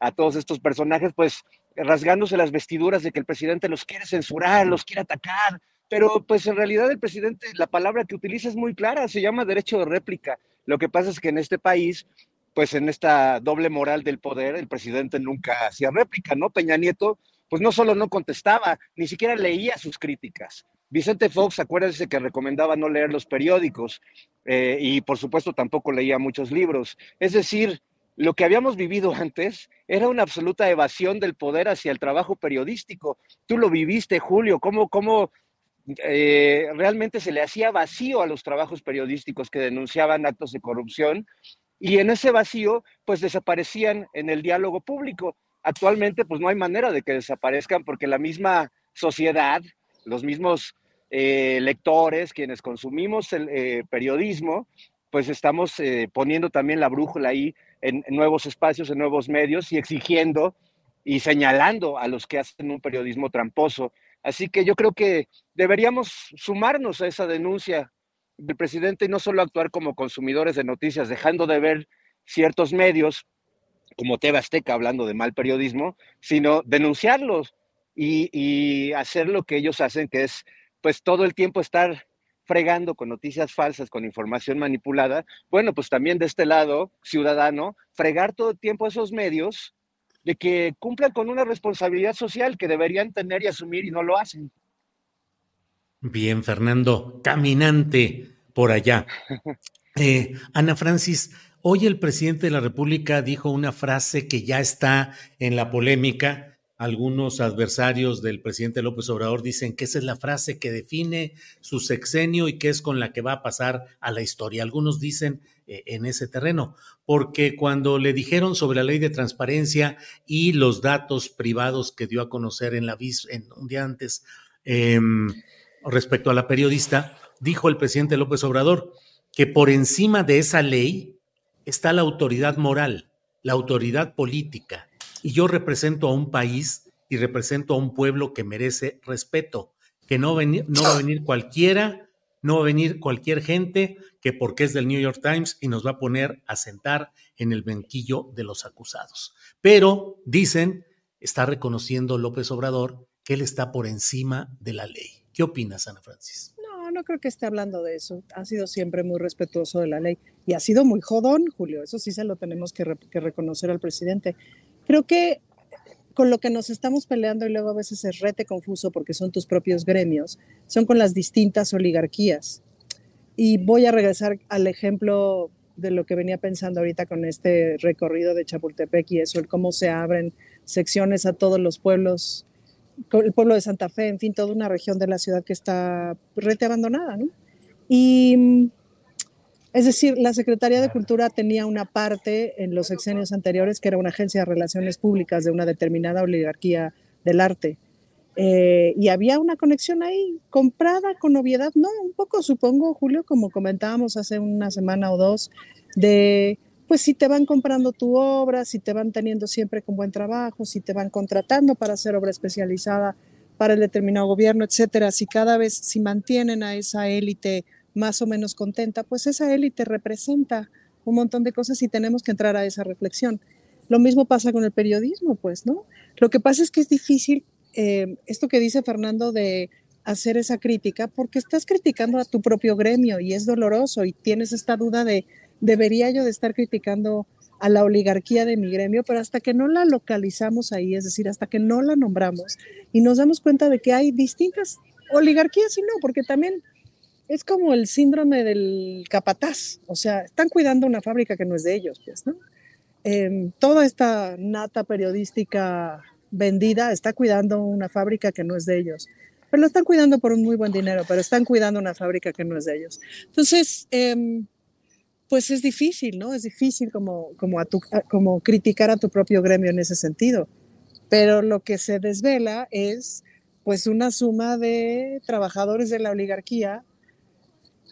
a todos estos personajes pues rasgándose las vestiduras de que el presidente los quiere censurar, los quiere atacar, pero pues en realidad el presidente la palabra que utiliza es muy clara, se llama derecho de réplica. Lo que pasa es que en este país pues en esta doble moral del poder, el presidente nunca hacía réplica, ¿no? Peña Nieto, pues no solo no contestaba, ni siquiera leía sus críticas. Vicente Fox, acuérdense que recomendaba no leer los periódicos eh, y por supuesto tampoco leía muchos libros. Es decir, lo que habíamos vivido antes era una absoluta evasión del poder hacia el trabajo periodístico. Tú lo viviste, Julio, cómo, cómo eh, realmente se le hacía vacío a los trabajos periodísticos que denunciaban actos de corrupción y en ese vacío pues desaparecían en el diálogo público. Actualmente pues no hay manera de que desaparezcan porque la misma sociedad, los mismos eh, lectores, quienes consumimos el eh, periodismo, pues estamos poniendo también la brújula ahí en, nuevos espacios, en nuevos medios y exigiendo y señalando a los que hacen un periodismo tramposo. Así que yo creo que deberíamos sumarnos a esa denuncia del presidente y no solo actuar como consumidores de noticias, dejando de ver ciertos medios como TV Azteca hablando de mal periodismo, sino denunciarlos y, hacer lo que ellos hacen, que es pues todo el tiempo estar fregando con noticias falsas, con información manipulada, bueno, pues también de este lado, ciudadano, fregar todo el tiempo esos medios de que cumplan con una responsabilidad social que deberían tener y asumir y no lo hacen. Bien, Fernando, caminante por allá. Eh, Ana Francis, hoy el presidente de la República dijo una frase que ya está en la polémica algunos adversarios del presidente López Obrador dicen que esa es la frase que define su sexenio y que es con la que va a pasar a la historia. Algunos dicen eh, en ese terreno, porque cuando le dijeron sobre la ley de transparencia y los datos privados que dio a conocer en la vis en un día antes em, respecto a la periodista, dijo el presidente López Obrador que por encima de esa ley está la autoridad moral, la autoridad política y yo represento a un país y represento a un pueblo que merece respeto, que no, va a venir cualquiera, no va a venir cualquier gente que porque es del New York Times y nos va a poner a sentar en el banquillo de los acusados. Pero dicen, está reconociendo López Obrador que él está por encima de la ley. ¿Qué opinas, Ana Francis? No, no creo que esté hablando de eso. Ha sido siempre muy respetuoso de la ley y ha sido muy jodón, Julio. Eso sí se lo tenemos que, que reconocer al presidente. Creo que con lo que nos estamos peleando y luego a veces es rete confuso porque son tus propios gremios, son con las distintas oligarquías. Y voy a regresar al ejemplo de lo que venía pensando ahorita con este recorrido de Chapultepec y eso, el cómo se abren secciones a todos los pueblos, el pueblo de Santa Fe, en fin, toda una región de la ciudad que está rete abandonada, ¿no? Y es decir, la Secretaría de Cultura tenía una parte en los sexenios anteriores que era una agencia de relaciones públicas de una determinada oligarquía del arte. Eh, y había una conexión ahí, comprada con novedad, no, un poco supongo, Julio, como comentábamos hace una semana o dos, de pues si te van comprando tu obra, si te van teniendo siempre con buen trabajo, si te van contratando para hacer obra especializada para el determinado gobierno, etcétera, si cada vez, si mantienen a esa élite más o menos contenta, pues esa élite representa un montón de cosas y tenemos que entrar a esa reflexión. Lo mismo pasa con el periodismo, pues, ¿no? Lo que pasa es que es difícil eh, esto que dice Fernando de hacer esa crítica porque estás criticando a tu propio gremio y es doloroso y tienes esta duda de, debería yo de estar criticando a la oligarquía de mi gremio, pero hasta que no la localizamos ahí, es decir, hasta que no la nombramos y nos damos cuenta de que hay distintas oligarquías y no, porque también es como el síndrome del capataz, o sea, están cuidando una fábrica que no es de ellos, pues, ¿no? Em, toda esta nata periodística vendida está cuidando una fábrica que no es de ellos, pero lo están cuidando por un muy buen dinero, pero están cuidando una fábrica que no es de ellos. Entonces, em, pues es difícil, ¿no? Es difícil como, como, como criticar a tu propio gremio en ese sentido, pero lo que se desvela es pues una suma de trabajadores de la oligarquía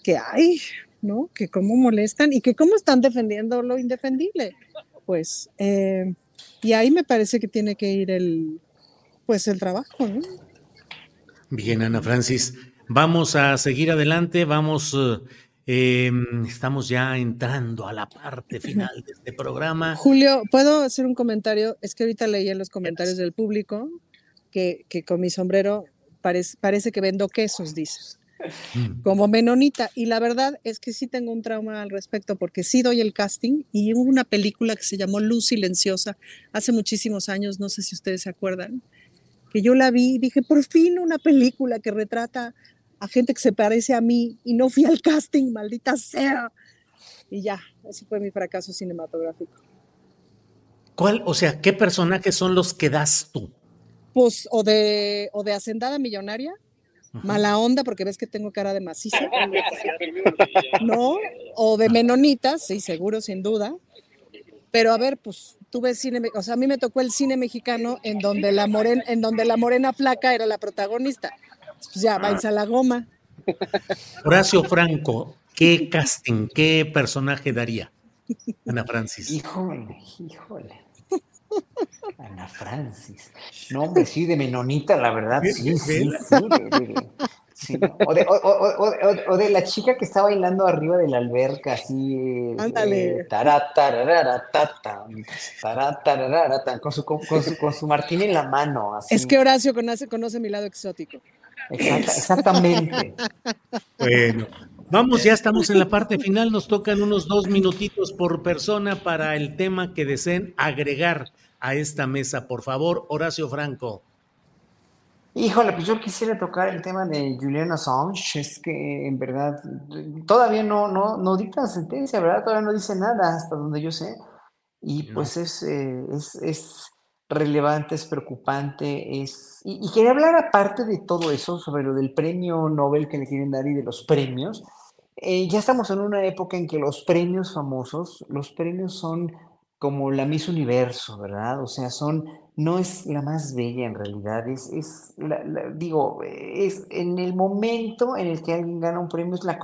que hay, ¿no? Que cómo molestan y que cómo están defendiendo lo indefendible. Pues, eh, y ahí me parece que tiene que ir el, pues el trabajo, ¿no? Bien, Ana Francis, vamos a seguir adelante, vamos, eh, em, estamos ya entrando a la parte final de este programa. Julio, ¿puedo hacer un comentario? Es que ahorita leí en los comentarios del público que, que con mi sombrero parece, parece que vendo quesos, dices. Mm. como menonita. Y la verdad es que sí tengo un trauma al respecto porque sí doy el casting y hubo una película que se llamó Luz Silenciosa hace muchísimos años, no sé si ustedes se acuerdan, que yo la vi y dije, por fin una película que retrata a gente que se parece a mí y no fui al casting, maldita sea. Y ya, ese fue mi fracaso cinematográfico. ¿Cuál, o sea, qué personajes son los que das tú? Pues, o de, o de Hacendada Millonaria, mala onda porque ves que tengo cara de maciza. ¿No? O de Menonitas, sí, seguro, sin duda. Pero a ver, pues tú ves cine, o sea, a mí me tocó el cine mexicano en donde la morena, en donde la morena flaca era la protagonista. Pues ya, va a la goma. Horacio Franco, ¿qué casting, qué personaje daría Ana Francis? Híjole, híjole. Ana Francis. No, hombre, sí, de menonita, la verdad. Sí, sí, sí. O, de, o, de, la chica que está bailando arriba de la alberca, así. Ándale. Eh, con su, con, su, con su martín en la mano. Así. Es que Horacio conoce, conoce mi lado exótico. exactamente. Bueno, vamos, ya estamos en la parte final. Nos tocan unos dos minutitos por persona para el tema que deseen agregar a esta mesa. Por favor, Horacio Franco. Híjole, pues yo quisiera tocar el tema de Julian Assange. Es que en verdad todavía no, no, no dicta sentencia, ¿verdad? Todavía no dice nada hasta donde yo sé. Y pues es, eh, es, es, relevante, es preocupante. Es... Y, quería hablar aparte de todo eso, sobre lo del premio Nobel que le quieren dar y de los premios. Eh, ya estamos en una época en que los premios famosos, los premios son como la Miss Universo, ¿verdad? O sea, son, no es la más bella en realidad, es, es digo, es en el momento en el que alguien gana un premio, es la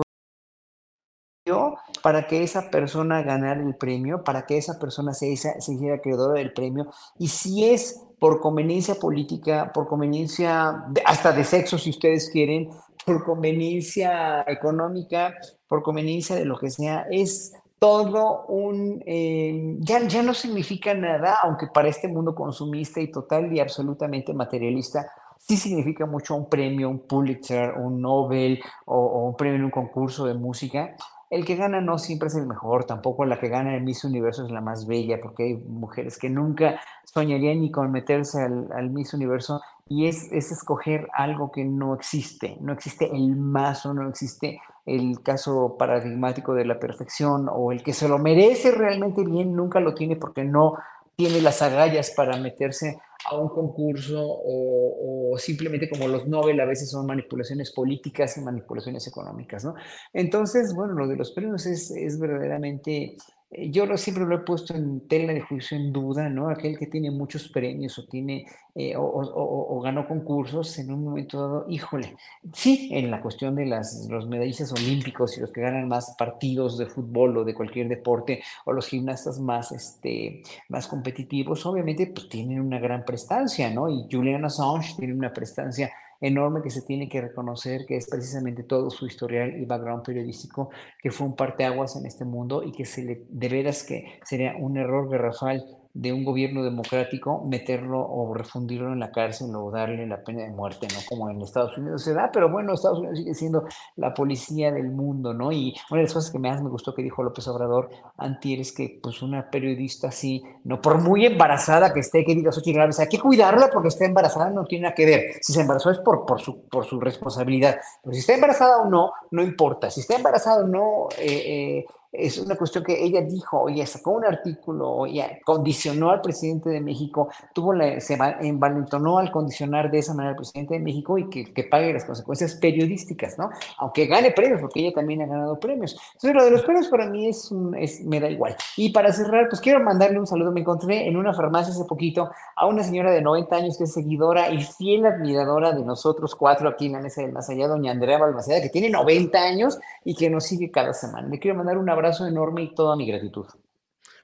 para que esa persona ganara el premio, para que esa persona se, se hiciera acreedora del premio, y si es por conveniencia política, por conveniencia hasta de sexo, si ustedes quieren, por conveniencia económica, por conveniencia de lo que sea, es todo un, eh, ya, ya no significa nada, aunque para este mundo consumista y total y absolutamente materialista, sí significa mucho un premio, un Pulitzer, un Nobel o, un premio en un concurso de música. El que gana no siempre es el mejor, tampoco la que gana el Miss Universo es la más bella, porque hay mujeres que nunca soñarían ni con meterse al, al Miss Universo y es, es, escoger algo que no existe, no existe el mazo, no existe el caso paradigmático de la perfección o el que se lo merece realmente bien nunca lo tiene porque no tiene las agallas para meterse a un concurso o, simplemente como los Nobel a veces son manipulaciones políticas y manipulaciones económicas, ¿no? Entonces, bueno, lo de los premios es, es verdaderamente yo lo, siempre lo he puesto en tela de juicio en duda, ¿no? Aquel que tiene muchos premios o tiene eh, o, ganó concursos en un momento dado, híjole, sí, en la cuestión de las, los medallistas olímpicos y los que ganan más partidos de fútbol o de cualquier deporte o los gimnastas más, este, más competitivos, obviamente pues tienen una gran prestancia, ¿no? Y Julian Assange tiene una prestancia enorme que se tiene que reconocer, que es precisamente todo su historial y background periodístico, que fue un parteaguas en este mundo y que se le, de veras que sería un error garrafal de un gobierno democrático meterlo o refundirlo en la cárcel o darle la pena de muerte, ¿no? Como en Estados Unidos se da, pero bueno, Estados Unidos sigue siendo la policía del mundo, ¿no? Y una de las cosas que más me gustó que dijo López Obrador antier es que pues una periodista así, no por muy embarazada que esté, que diga Xochitl Gálvez, hay que cuidarla porque está embarazada, no tiene nada que ver. Si se embarazó es por, por, su, por su responsabilidad, pero si está embarazada o no, no importa. Si está embarazada o no, eh, eh, es una cuestión que ella dijo, oye, sacó un artículo, oye, condicionó al presidente de México, tuvo la, se envalentonó al condicionar de esa manera al presidente de México y que, pague las consecuencias periodísticas, ¿no? Aunque gane premios, porque ella también ha ganado premios. Entonces, lo de los premios para mí es, es me da igual. Y para cerrar, pues quiero mandarle un saludo. Me encontré en una farmacia hace poquito a una señora de 90 años que es seguidora y fiel admiradora de nosotros cuatro aquí en la mesa del más allá, doña Andrea Balmaceda, que tiene 90 años y que nos sigue cada semana. Le quiero mandar un abrazo enorme y toda mi gratitud.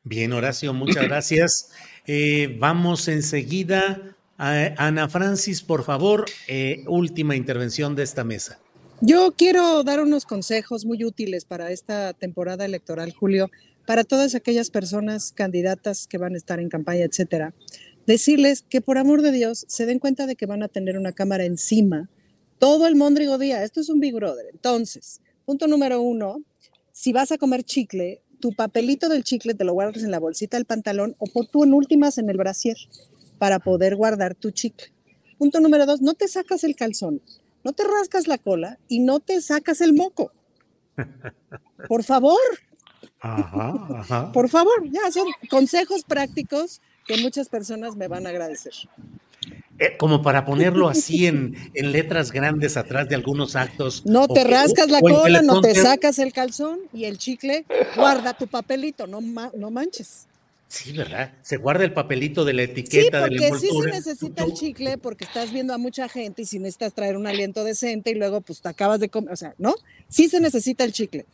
Bien, Horacio, muchas gracias. Eh, vamos enseguida a Ana Francis, por favor, eh, última intervención de esta mesa. Yo quiero dar unos consejos muy útiles para esta temporada electoral, Julio, para todas aquellas personas candidatas que van a estar en campaña, etcétera. Decirles que por amor de Dios se den cuenta de que van a tener una cámara encima todo el mondrigo día. Esto es un Big Brother. Entonces, punto número uno, si vas a comer chicle, tu papelito del chicle te lo guardas en la bolsita del pantalón o por tú en últimas en el brasier para poder guardar tu chicle. Punto número dos, no te sacas el calzón, no te rascas la cola y no te sacas el moco. Por favor. Por favor, ya son consejos prácticos que muchas personas me van a agradecer. Eh, como para ponerlo así en, en, letras grandes atrás de algunos actos. No te rascas la cola, no te sacas el calzón y el chicle, guarda tu papelito, no, no manches. Sí, ¿verdad? Se guarda el papelito de la etiqueta sí, porque sí se necesita el chicle porque estás viendo a mucha gente y si necesitas traer un aliento decente y luego pues te acabas de comer, o sea, ¿no? Sí se necesita el chicle.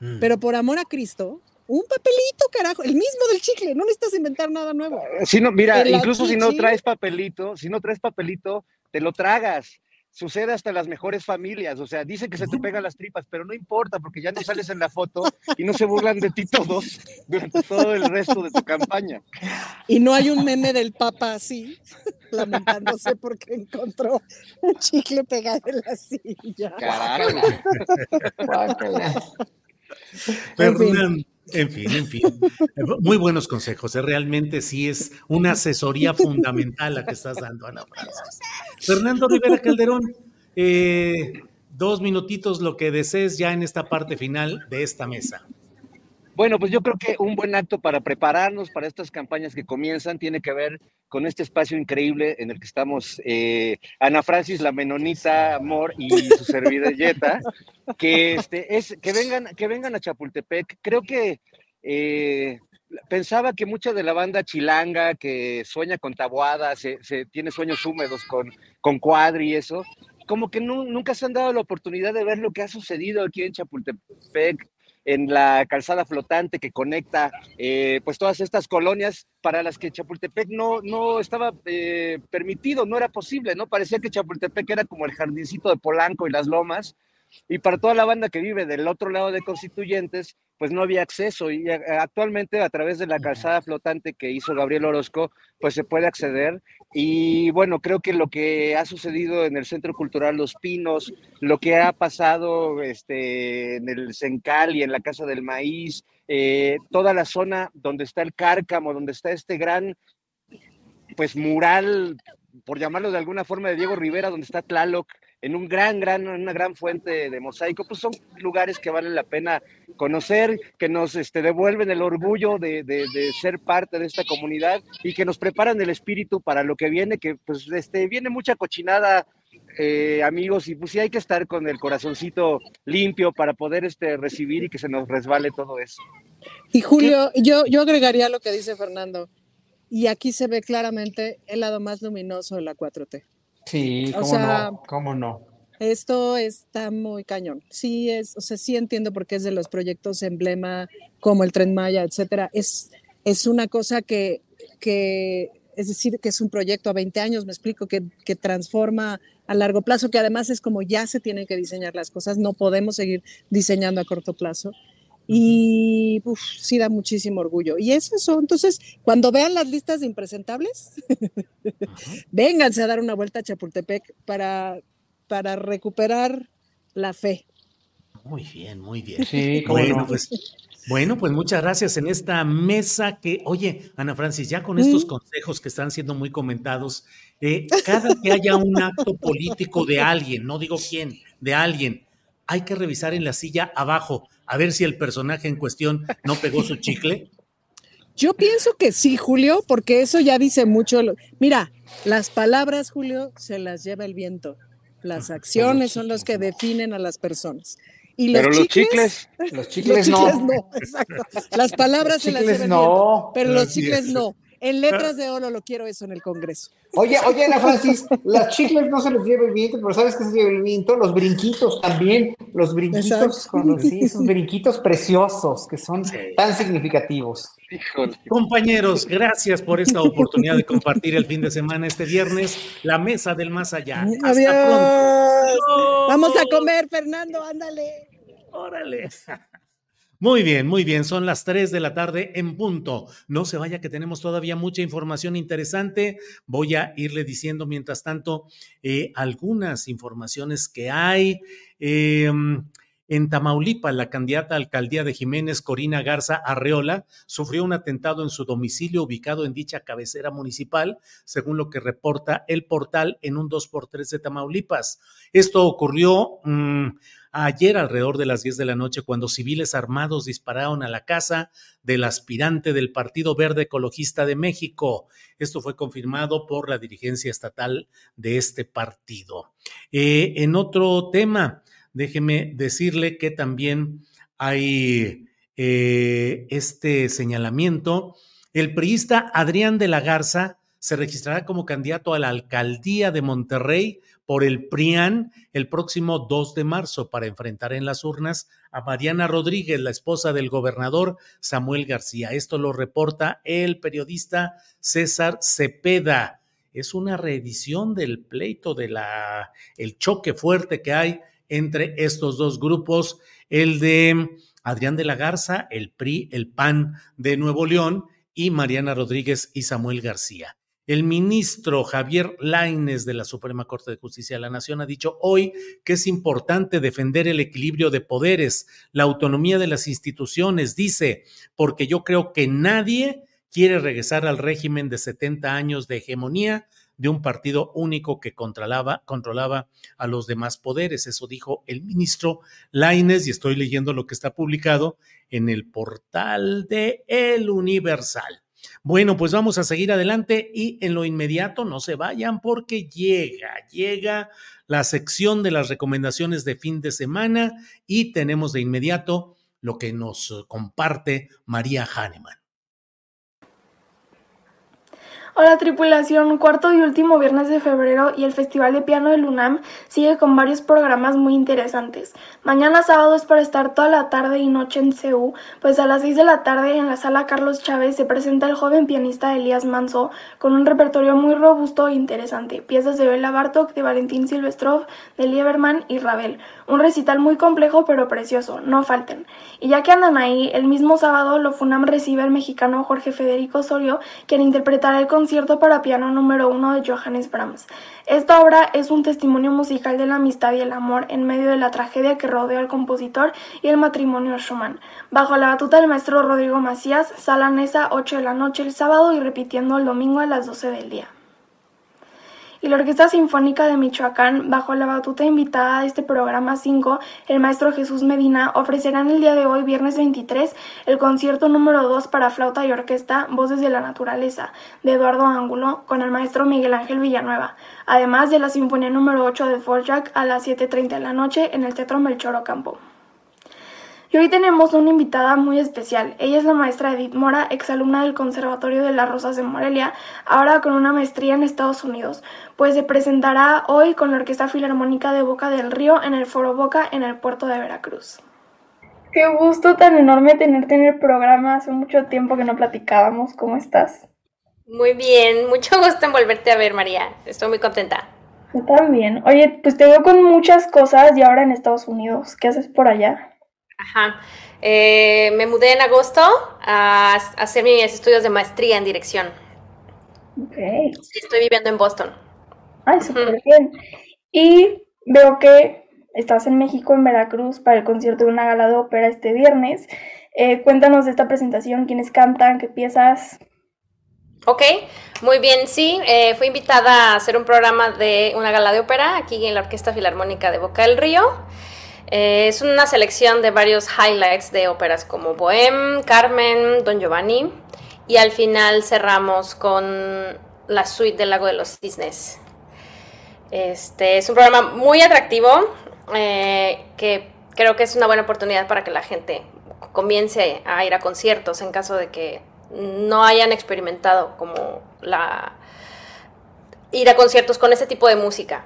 Mm. Pero por amor a Cristo, un papelito, carajo, el mismo del chicle, no necesitas inventar nada nuevo. Si no, mira, incluso si no traes papelito, si no traes papelito, te lo tragas sucede hasta en las mejores familias, o sea, dicen que se te pegan las tripas, pero no importa porque ya no sales en la foto y no se burlan de ti todos durante todo el resto de tu campaña. Y no hay un meme del Papa así, lamentándose porque encontró un chicle pegado en la silla. Carajo. Fernando. En fin, en fin. Muy buenos consejos. ¿eh? Realmente sí es una asesoría fundamental la que estás dando, Ana Francis. Fernando Rivera Calderón, eh, dos minutitos lo que desees ya en esta parte final de esta mesa. Bueno, pues yo creo que un buen acto para prepararnos para estas campañas que comienzan tiene que ver con este espacio increíble en el que estamos eh, Ana Francis, la menonita Amor y su servilleta, que este es que vengan que vengan a Chapultepec. Creo que eh, pensaba que mucha de la banda chilanga que sueña con tabuada, se, tiene sueños húmedos con, con cuadri y eso, como que nunca se han dado la oportunidad de ver lo que ha sucedido aquí en Chapultepec en la calzada flotante que conecta eh, pues todas estas colonias para las que Chapultepec no, no estaba eh, permitido, no era posible, ¿no? Parecía que Chapultepec era como el jardincito de Polanco y las lomas, y para toda la banda que vive del otro lado de Constituyentes, pues no había acceso y eh, actualmente a través de la calzada flotante que hizo Gabriel Orozco, pues se puede acceder y bueno, creo que lo que ha sucedido en el Centro Cultural Los Pinos, lo que ha pasado este, en el Sencal y en la Casa del Maíz, eh, toda la zona donde está el Cárcamo, donde está este gran pues mural, por llamarlo de alguna forma, de Diego Rivera, donde está Tlaloc, en un gran, gran, una gran fuente de mosaico, pues son lugares que valen la pena conocer, que nos este, devuelven el orgullo de, de, ser parte de esta comunidad y que nos preparan el espíritu para lo que viene, que pues este, viene mucha cochinada, eh, amigos, y pues sí hay que estar con el corazoncito limpio para poder este, recibir y que se nos resbale todo eso. Y Julio, yo, yo agregaría lo que dice Fernando, y aquí se ve claramente el lado más luminoso de la 4T. Sí, cómo no, cómo no. Esto está muy cañón. Sí es, o sea, sí entiendo por qué es de los proyectos emblema como el Tren Maya, etcétera. Es, es una cosa que, que, es decir, que es un proyecto a 20 años, me explico, que, que transforma a largo plazo, que además es como ya se tienen que diseñar las cosas, no podemos seguir diseñando a corto plazo y uf, sí da muchísimo orgullo. Y es eso, entonces, cuando vean las listas de impresentables, vénganse a dar una vuelta a Chapultepec para, para recuperar la fe. Muy bien, muy bien. Sí, bueno, pues, bueno, pues muchas gracias en esta mesa que, oye, Ana Francis, ya con estos consejos que están siendo muy comentados, eh, cada que haya un acto político de alguien, no digo quién, de alguien, hay que revisar en la silla abajo a ver si el personaje en cuestión no pegó su chicle? Yo pienso que sí, Julio, porque eso ya dice mucho. Mira, las palabras, Julio, se las lleva el viento. Las acciones son los que definen a las personas. Y los pero chicles, los chicles, los chicles no. exacto. Las palabras se las lleva el viento, pero los chicles no. En letras de oro lo quiero eso en el Congreso. Oye, oye, Ana Francis, las chicles no se les lleva el viento, pero ¿sabes qué se lleva el viento? Los brinquitos también, los brinquitos, con sí, esos brinquitos preciosos que son tan significativos. Compañeros, gracias por esta oportunidad de compartir el fin de semana este viernes, la mesa del más allá. Hasta Adiós. pronto. Vamos a comer, Fernando, ándale. Órale. Muy bien, muy bien. Son las 3 de la tarde en punto. No se vaya que tenemos todavía mucha información interesante. Voy a irle diciendo mientras tanto eh, algunas informaciones que hay. Em, en Tamaulipas, la candidata a alcaldía de Jiménez, Corina Garza Arreola, sufrió un atentado en su domicilio ubicado en dicha cabecera municipal, según lo que reporta el portal en un 2x3 de Tamaulipas. Esto ocurrió mm, ayer alrededor de las 10 de la noche cuando civiles armados dispararon a la casa del aspirante del Partido Verde Ecologista de México. Esto fue confirmado por la dirigencia estatal de este partido. Eh, en otro tema, déjeme decirle que también hay eh, este señalamiento. El priista Adrián de la Garza se registrará como candidato a la alcaldía de Monterrey por el PRIAN el próximo 2 de marzo para enfrentar en las urnas a Mariana Rodríguez, la esposa del gobernador Samuel García. Esto lo reporta el periodista César Cepeda. Es una reedición del pleito de la el choque fuerte que hay entre estos dos grupos, el de Adrián de la Garza, el PRI, el PAN de Nuevo León y Mariana Rodríguez y Samuel García. El ministro Javier Laines de la Suprema Corte de Justicia de la Nación ha dicho hoy que es importante defender el equilibrio de poderes, la autonomía de las instituciones, dice, porque yo creo que nadie quiere regresar al régimen de 70 años de hegemonía de un partido único que controlaba, controlaba a los demás poderes. Eso dijo el ministro Laines y estoy leyendo lo que está publicado en el portal de El Universal. Bueno, pues vamos a seguir adelante y en lo inmediato no se vayan porque llega, llega la sección de las recomendaciones de fin de semana y tenemos de inmediato lo que nos comparte María Hahnemann. Hola tripulación, cuarto y último viernes de febrero y el Festival de Piano del UNAM sigue con varios programas muy interesantes. Mañana sábado es para estar toda la tarde y noche en CEU, pues a las 6 de la tarde en la sala Carlos Chávez se presenta el joven pianista Elías Manso con un repertorio muy robusto e interesante, piezas de Bela Bartok, de Valentín Silvestrov, de Lieberman y Ravel. Un recital muy complejo pero precioso, no falten. Y ya que andan ahí, el mismo sábado lo FUNAM recibe al mexicano Jorge Federico Osorio, quien interpretará el concierto para piano número uno de Johannes Brahms. Esta obra es un testimonio musical de la amistad y el amor en medio de la tragedia que rodea al compositor y el matrimonio Schumann. Bajo la batuta del maestro Rodrigo Macías, sala Nesa 8 de la noche el sábado y repitiendo el domingo a las 12 del día y la Orquesta Sinfónica de Michoacán, bajo la batuta invitada de este programa 5, el maestro Jesús Medina, ofrecerán el día de hoy, viernes 23, el concierto número 2 para flauta y orquesta Voces de la Naturaleza, de Eduardo Ángulo, con el maestro Miguel Ángel Villanueva, además de la Sinfonía número 8 de Forjak a las 7.30 de la noche en el Teatro Melchor Ocampo. Y hoy tenemos una invitada muy especial. Ella es la maestra Edith Mora, exalumna del Conservatorio de las Rosas de Morelia, ahora con una maestría en Estados Unidos, pues se presentará hoy con la Orquesta Filarmónica de Boca del Río en el Foro Boca en el puerto de Veracruz. Qué gusto tan enorme tenerte en el programa. Hace mucho tiempo que no platicábamos. ¿Cómo estás? Muy bien, mucho gusto en volverte a ver, María. Estoy muy contenta. Yo también. Oye, pues te veo con muchas cosas y ahora en Estados Unidos. ¿Qué haces por allá? Ajá. Eh, me mudé en agosto a, hacer mis estudios de maestría en dirección. Ok. estoy viviendo en Boston. Ay, súper bien. Y veo que estás en México, en Veracruz, para el concierto de una gala de ópera este viernes. Eh, cuéntanos de esta presentación, quiénes cantan, qué piezas. Ok, muy bien, sí, eh, fui invitada a hacer un programa de una gala de ópera aquí en la Orquesta Filarmónica de Boca del Río. Eh, es una selección de varios highlights de óperas como Bohème, Carmen, Don Giovanni y al final cerramos con la suite del Lago de los Cisnes. Este es un programa muy atractivo eh, que creo que es una buena oportunidad para que la gente comience a ir a conciertos en caso de que no hayan experimentado como la ir a conciertos con ese tipo de música.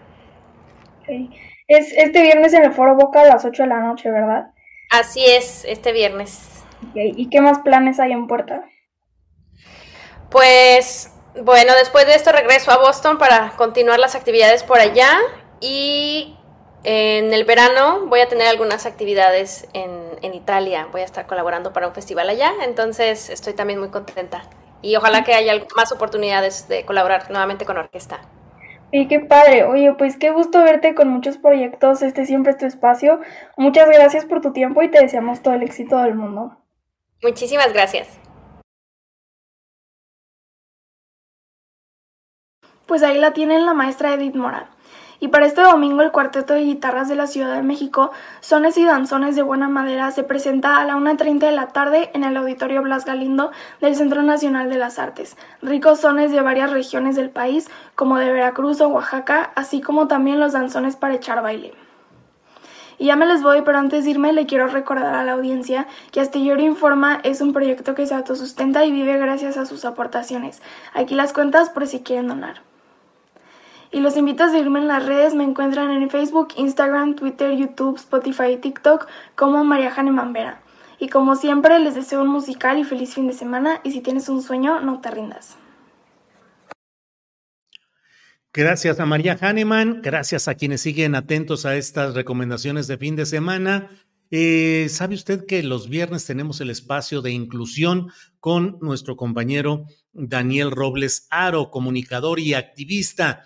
Es este viernes en el Foro Boca a las 8 de la noche, ¿verdad? Así es, este viernes. ¿Y qué más planes hay en puerta? Pues bueno, después de esto regreso a Boston para continuar las actividades por allá y en el verano voy a tener algunas actividades en, en, Italia. Voy a estar colaborando para un festival allá, entonces estoy también muy contenta. Y ojalá que haya más oportunidades de colaborar nuevamente con orquesta. Y qué padre. Oye, pues qué gusto verte con muchos proyectos. Este siempre es tu espacio. Muchas gracias por tu tiempo y te deseamos todo el éxito del mundo. Muchísimas gracias. Pues ahí la tienen la maestra Edith Mora. Y para este domingo el Cuarteto de Guitarras de la Ciudad de México, Sones y Danzones de Buena Madera, se presenta a la 1.30 de la tarde en el Auditorio Blas Galindo del Centro Nacional de las Artes. Ricos sones de varias regiones del país, como de Veracruz o Oaxaca, así como también los danzones para echar baile. Y ya me les voy, pero antes de irme le quiero recordar a la audiencia que Astillero Informa es un proyecto que se autosustenta y vive gracias a sus aportaciones. Aquí las cuentas por si quieren donar. Y los invito a seguirme en las redes, me encuentran en Facebook, Instagram, Twitter, YouTube, Spotify y TikTok como María Jane Mambera. Y como siempre, les deseo un musical y feliz fin de semana y si tienes un sueño, no te rindas. Gracias a María Hahnemann, gracias a quienes siguen atentos a estas recomendaciones de fin de semana. Eh, ¿Sabe usted que los viernes tenemos el espacio de inclusión con nuestro compañero Daniel Robles Aro, comunicador y activista?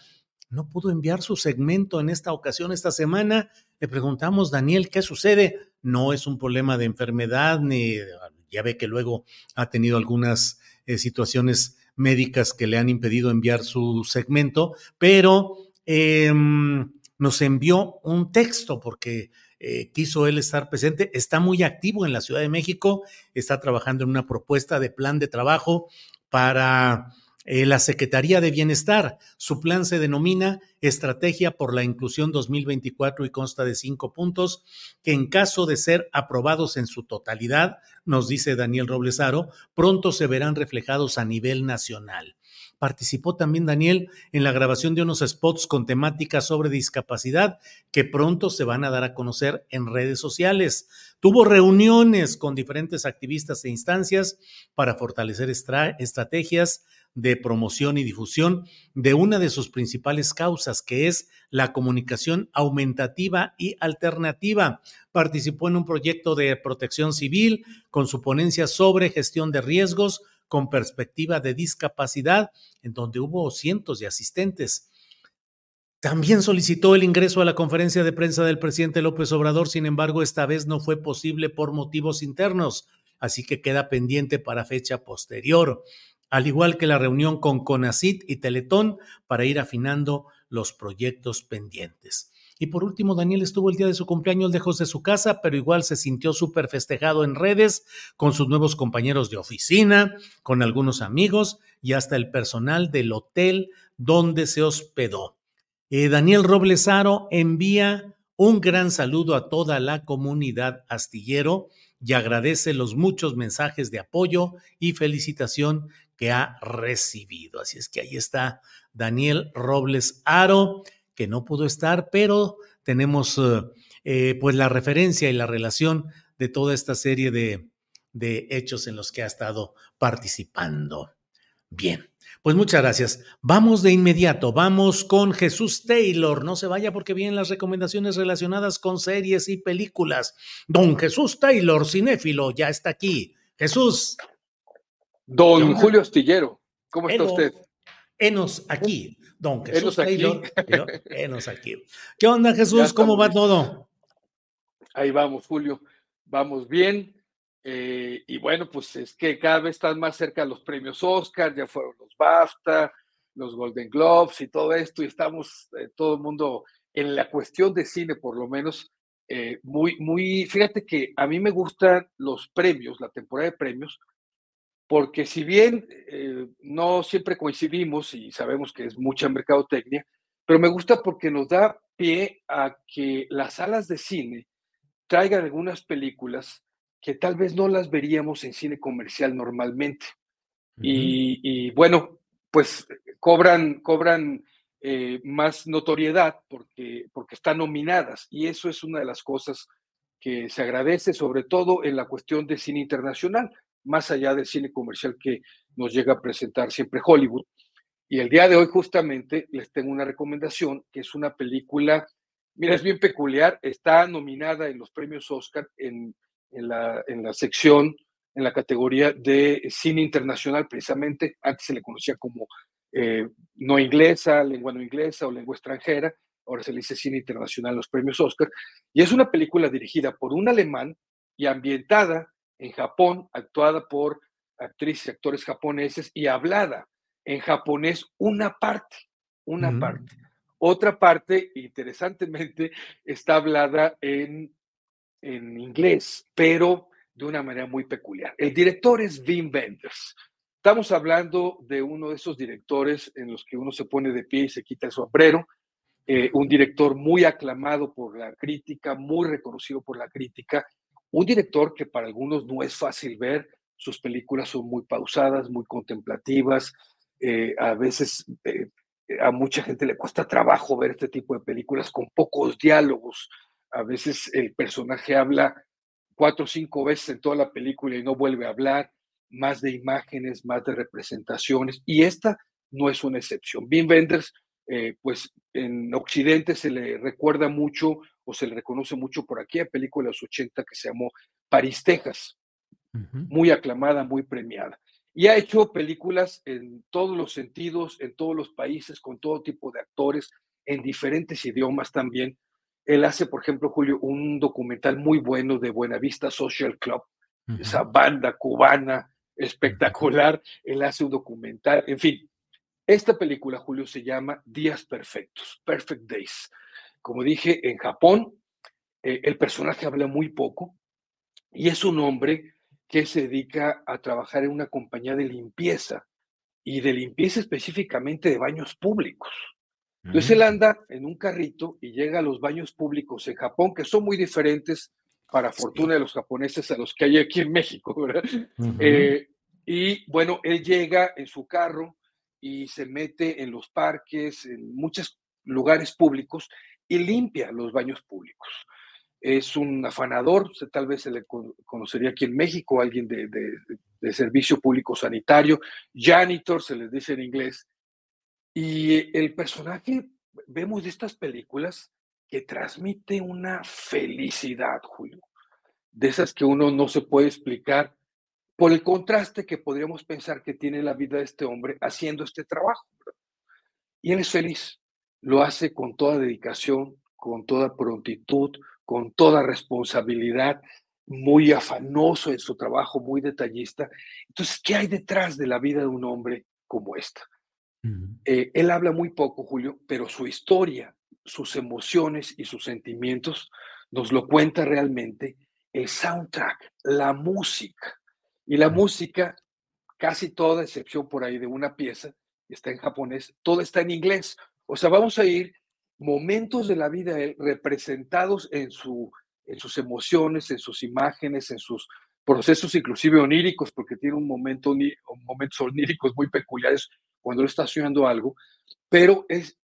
No pudo enviar su segmento en esta ocasión, esta semana. Le preguntamos, Daniel, ¿qué sucede? No es un problema de enfermedad, ni ya ve que luego ha tenido algunas eh, situaciones médicas que le han impedido enviar su segmento, pero em, nos envió un texto porque eh, quiso él estar presente. Está muy activo en la Ciudad de México, está trabajando en una propuesta de plan de trabajo para eh, la Secretaría de Bienestar. Su plan se denomina Estrategia por la Inclusión 2024 y consta de cinco puntos que en caso de ser aprobados en su totalidad, nos dice Daniel Roblesaro, pronto se verán reflejados a nivel nacional. Participó también Daniel en la grabación de unos spots con temática sobre discapacidad que pronto se van a dar a conocer en redes sociales. Tuvo reuniones con diferentes activistas e instancias para fortalecer estrategias de promoción y difusión de una de sus principales causas, que es la comunicación aumentativa y alternativa. Participó en un proyecto de protección civil con su ponencia sobre gestión de riesgos con perspectiva de discapacidad, en donde hubo cientos de asistentes. También solicitó el ingreso a la conferencia de prensa del presidente López Obrador, sin embargo, esta vez no fue posible por motivos internos, así que queda pendiente para fecha posterior al igual que la reunión con CONACIT y Teletón para ir afinando los proyectos pendientes. Y por último, Daniel estuvo el día de su cumpleaños lejos de su casa, pero igual se sintió súper festejado en redes con sus nuevos compañeros de oficina, con algunos amigos y hasta el personal del hotel donde se hospedó. Eh, Daniel Roblesaro envía un gran saludo a toda la comunidad astillero y agradece los muchos mensajes de apoyo y felicitación que ha recibido. Así es que ahí está Daniel Robles Aro, que no pudo estar, pero tenemos eh, eh, pues la referencia y la relación de toda esta serie de, de hechos en los que ha estado participando. Bien, pues muchas gracias. Vamos de inmediato, vamos con Jesús Taylor. No se vaya porque vienen las recomendaciones relacionadas con series y películas. Don Jesús Taylor, cinéfilo, ya está aquí. Jesús. Don Julio Astillero, ¿cómo está usted? Enos aquí, don Jesús Taylor. Enos aquí. ¿Qué onda, Jesús? ¿Cómo va todo? Ahí vamos, Julio. Vamos bien. Eh, y bueno, pues es que cada vez están más cerca los premios Oscar, ya fueron los BAFTA, los Golden Globes y todo esto, y estamos eh, todo el mundo en la cuestión de cine, por lo menos, eh, muy, muy, fíjate que a mí me gustan los premios, la temporada de premios, porque si bien eh, no siempre coincidimos y sabemos que es mucha mercadotecnia, pero me gusta porque nos da pie a que las salas de cine traigan algunas películas que tal vez no las veríamos en cine comercial normalmente. y, bueno, pues cobran, cobran eh, más notoriedad porque, porque están nominadas y eso es una de las cosas que se agradece, sobre todo en la cuestión de cine internacional más allá del cine comercial que nos llega a presentar siempre Hollywood. Y el día de hoy justamente les tengo una recomendación, que es una película, mira, es bien peculiar, está nominada en los premios Oscar en, la, en la sección, en la categoría de cine internacional, precisamente, antes se le conocía como eh, no inglesa, lengua no inglesa o lengua extranjera, ahora se le dice cine internacional en los premios Oscar, y es una película dirigida por un alemán y ambientada en Japón, actuada por actrices y actores japoneses y hablada en japonés una parte, una parte. Otra parte, interesantemente, está hablada en, en inglés, pero de una manera muy peculiar. El director es Wim Wenders. Estamos hablando de uno de esos directores en los que uno se pone de pie y se quita el sombrero, eh, un director muy aclamado por la crítica, muy reconocido por la crítica, un director que para algunos no es fácil ver, sus películas son muy pausadas, muy contemplativas, eh, a veces eh, a mucha gente le cuesta trabajo ver este tipo de películas con pocos diálogos, a veces el personaje habla cuatro o cinco veces en toda la película y no vuelve a hablar, más de imágenes, más de representaciones, y esta no es una excepción. Wim Wenders, eh, pues en Occidente se le recuerda mucho o se le reconoce mucho por aquí a película de los 80 que se llamó París, Texas, muy aclamada, muy premiada. Y ha hecho películas en todos los sentidos, en todos los países, con todo tipo de actores, en diferentes idiomas también. Él hace, por ejemplo, Julio, un documental muy bueno de Buenavista Social Club, esa banda cubana espectacular. Él hace un documental, en fin. Esta película, Julio, se llama Días Perfectos, Perfect Days. Como dije, en Japón, eh, el personaje habla muy poco y es un hombre que se dedica a trabajar en una compañía de limpieza y de limpieza específicamente de baños públicos. Entonces él anda en un carrito y llega a los baños públicos en Japón, que son muy diferentes para fortuna de los japoneses a los que hay aquí en México, ¿verdad? Eh, y bueno, él llega en su carro y se mete en los parques, en muchos lugares públicos y limpia los baños públicos. Es un afanador, tal vez se le conocería aquí en México, alguien de, de servicio público sanitario, janitor se les dice en inglés. Y el personaje, vemos de estas películas, que transmite una felicidad, Julio, de esas que uno no se puede explicar por el contraste que podríamos pensar que tiene la vida de este hombre haciendo este trabajo. Y él es feliz, lo hace con toda dedicación, con toda prontitud, con toda responsabilidad, muy afanoso en su trabajo, muy detallista. Entonces, ¿qué hay detrás de la vida de un hombre como esta? Eh, él habla muy poco, Julio, pero su historia sus emociones y sus sentimientos, nos lo cuenta realmente el soundtrack, la música. Y la música, casi toda excepción por ahí de una pieza, está en japonés, todo está en inglés. O sea, vamos a ir momentos de la vida de él representados en, su, en sus emociones, en sus imágenes, en sus procesos inclusive oníricos, porque tiene un momento, momentos oníricos muy peculiares cuando él está soñando algo, pero es,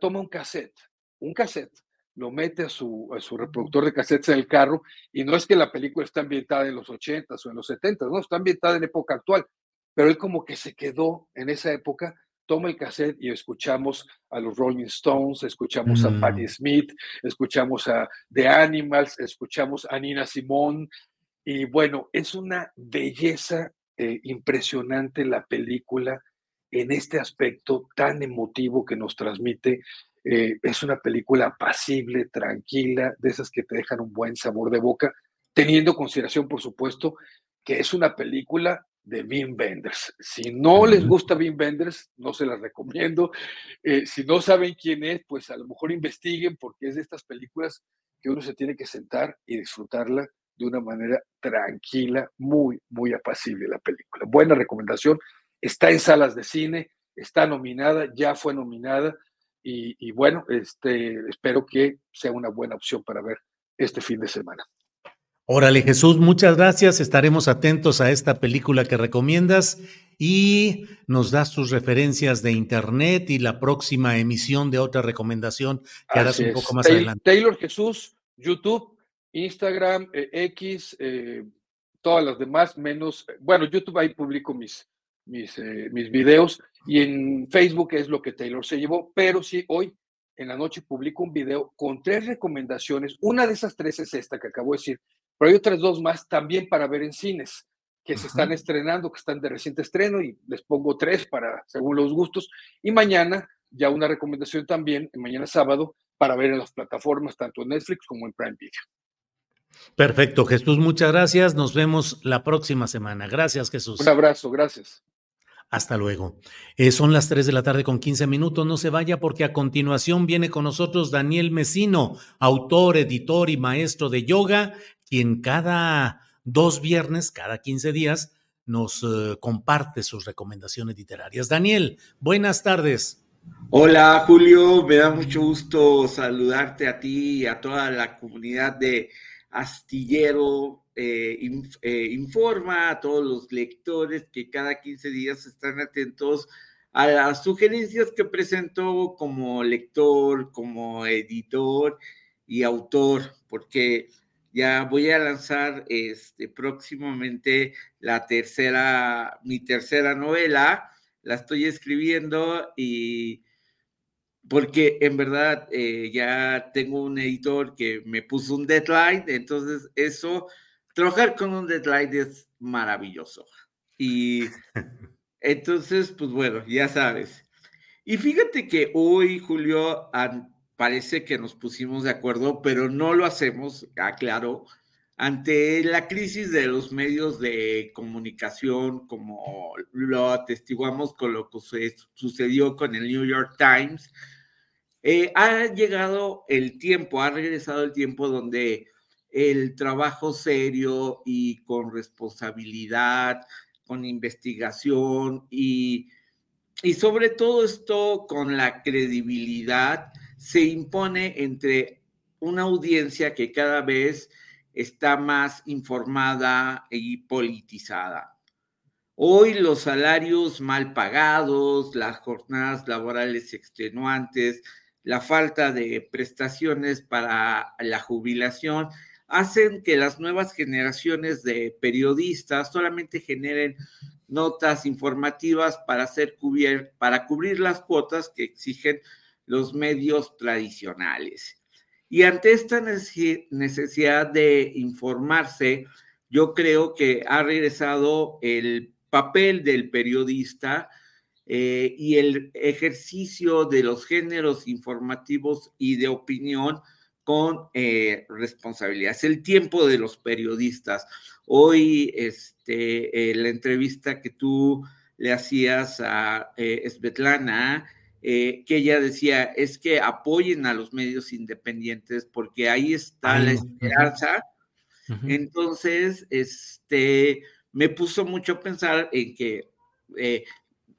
toma un cassette un cassette, lo mete a su, a su reproductor de cassettes en el carro y no es que la película está ambientada en los 80s o en los 70s, no, está ambientada en época actual, pero él como que se quedó en esa época, toma el cassette y escuchamos a los Rolling Stones, escuchamos a Patti mm. Smith, escuchamos a The Animals, escuchamos a Nina Simone y bueno, es una belleza eh, impresionante la película en este aspecto tan emotivo que nos transmite eh, es una película apacible, tranquila, de esas que te dejan un buen sabor de boca, teniendo consideración, por supuesto, que es una película de Wim Wenders. Si no les gusta Wim Wenders, no se las recomiendo. Eh, si no saben quién es, pues a lo mejor investiguen porque es de estas películas que uno se tiene que sentar y disfrutarla de una manera tranquila, muy, muy apacible la película. Buena recomendación. Está en salas de cine, está nominada, ya fue nominada y, bueno, este, espero que sea una buena opción para ver este fin de semana. Órale, Jesús, muchas gracias. Estaremos atentos a esta película que recomiendas y nos das tus referencias de internet y la próxima emisión de otra recomendación que harás un poco más adelante. Taylor Jesús, YouTube, Instagram, eh, X, eh, todas las demás, menos, bueno, YouTube ahí publico mis, mis, eh, mis videos y en Facebook es lo que Taylor se llevó, pero sí, hoy en la noche publico un video con tres recomendaciones. Una de esas tres es esta que acabo de decir, pero hay otras dos más también para ver en cines que se están estrenando, que están de reciente estreno y les pongo tres para según los gustos. Y mañana ya una recomendación también, mañana sábado, para ver en las plataformas, tanto en Netflix como en Prime Video. Perfecto, Jesús, muchas gracias. Nos vemos la próxima semana. Gracias, Jesús. Un abrazo, gracias. Hasta luego. Eh, son las 3 de la tarde con 15 minutos. No se vaya porque a continuación viene con nosotros Daniel Mesino, autor, editor y maestro de yoga, quien cada dos viernes, cada 15 días, nos eh, comparte sus recomendaciones literarias. Daniel, buenas tardes. Hola Julio, me da mucho gusto saludarte a ti y a toda la comunidad de Astillero eh, eh, Informa, a todos los lectores que cada 15 días están atentos a las sugerencias que presento como lector, como editor y autor, porque ya voy a lanzar este, próximamente la tercera, mi tercera novela, la estoy escribiendo y porque en verdad eh, ya tengo un editor que me puso un deadline, entonces eso, trabajar con un deadline es maravilloso. Y entonces, pues bueno, ya sabes. Y fíjate que hoy, Julio, parece que nos pusimos de acuerdo, pero no lo hacemos, aclaro, ante la crisis de los medios de comunicación, como lo atestiguamos con lo que sucedió con el New York Times, eh, ha llegado el tiempo, ha regresado el tiempo donde el trabajo serio y con responsabilidad, con investigación y, y sobre todo esto con la credibilidad se impone entre una audiencia que cada vez está más informada y politizada. Hoy los salarios mal pagados, las jornadas laborales extenuantes, la falta de prestaciones para la jubilación hacen que las nuevas generaciones de periodistas solamente generen notas informativas para, para cubrir las cuotas que exigen los medios tradicionales. Y ante esta necesidad de informarse, yo creo que ha regresado el papel del periodista eh, y el ejercicio de los géneros informativos y de opinión con eh, responsabilidad. Es el tiempo de los periodistas. Hoy, este, eh, la entrevista que tú le hacías a Svetlana, eh, que ella decía, es que apoyen a los medios independientes porque ahí está la esperanza. Entonces, este, me puso mucho a pensar en que eh,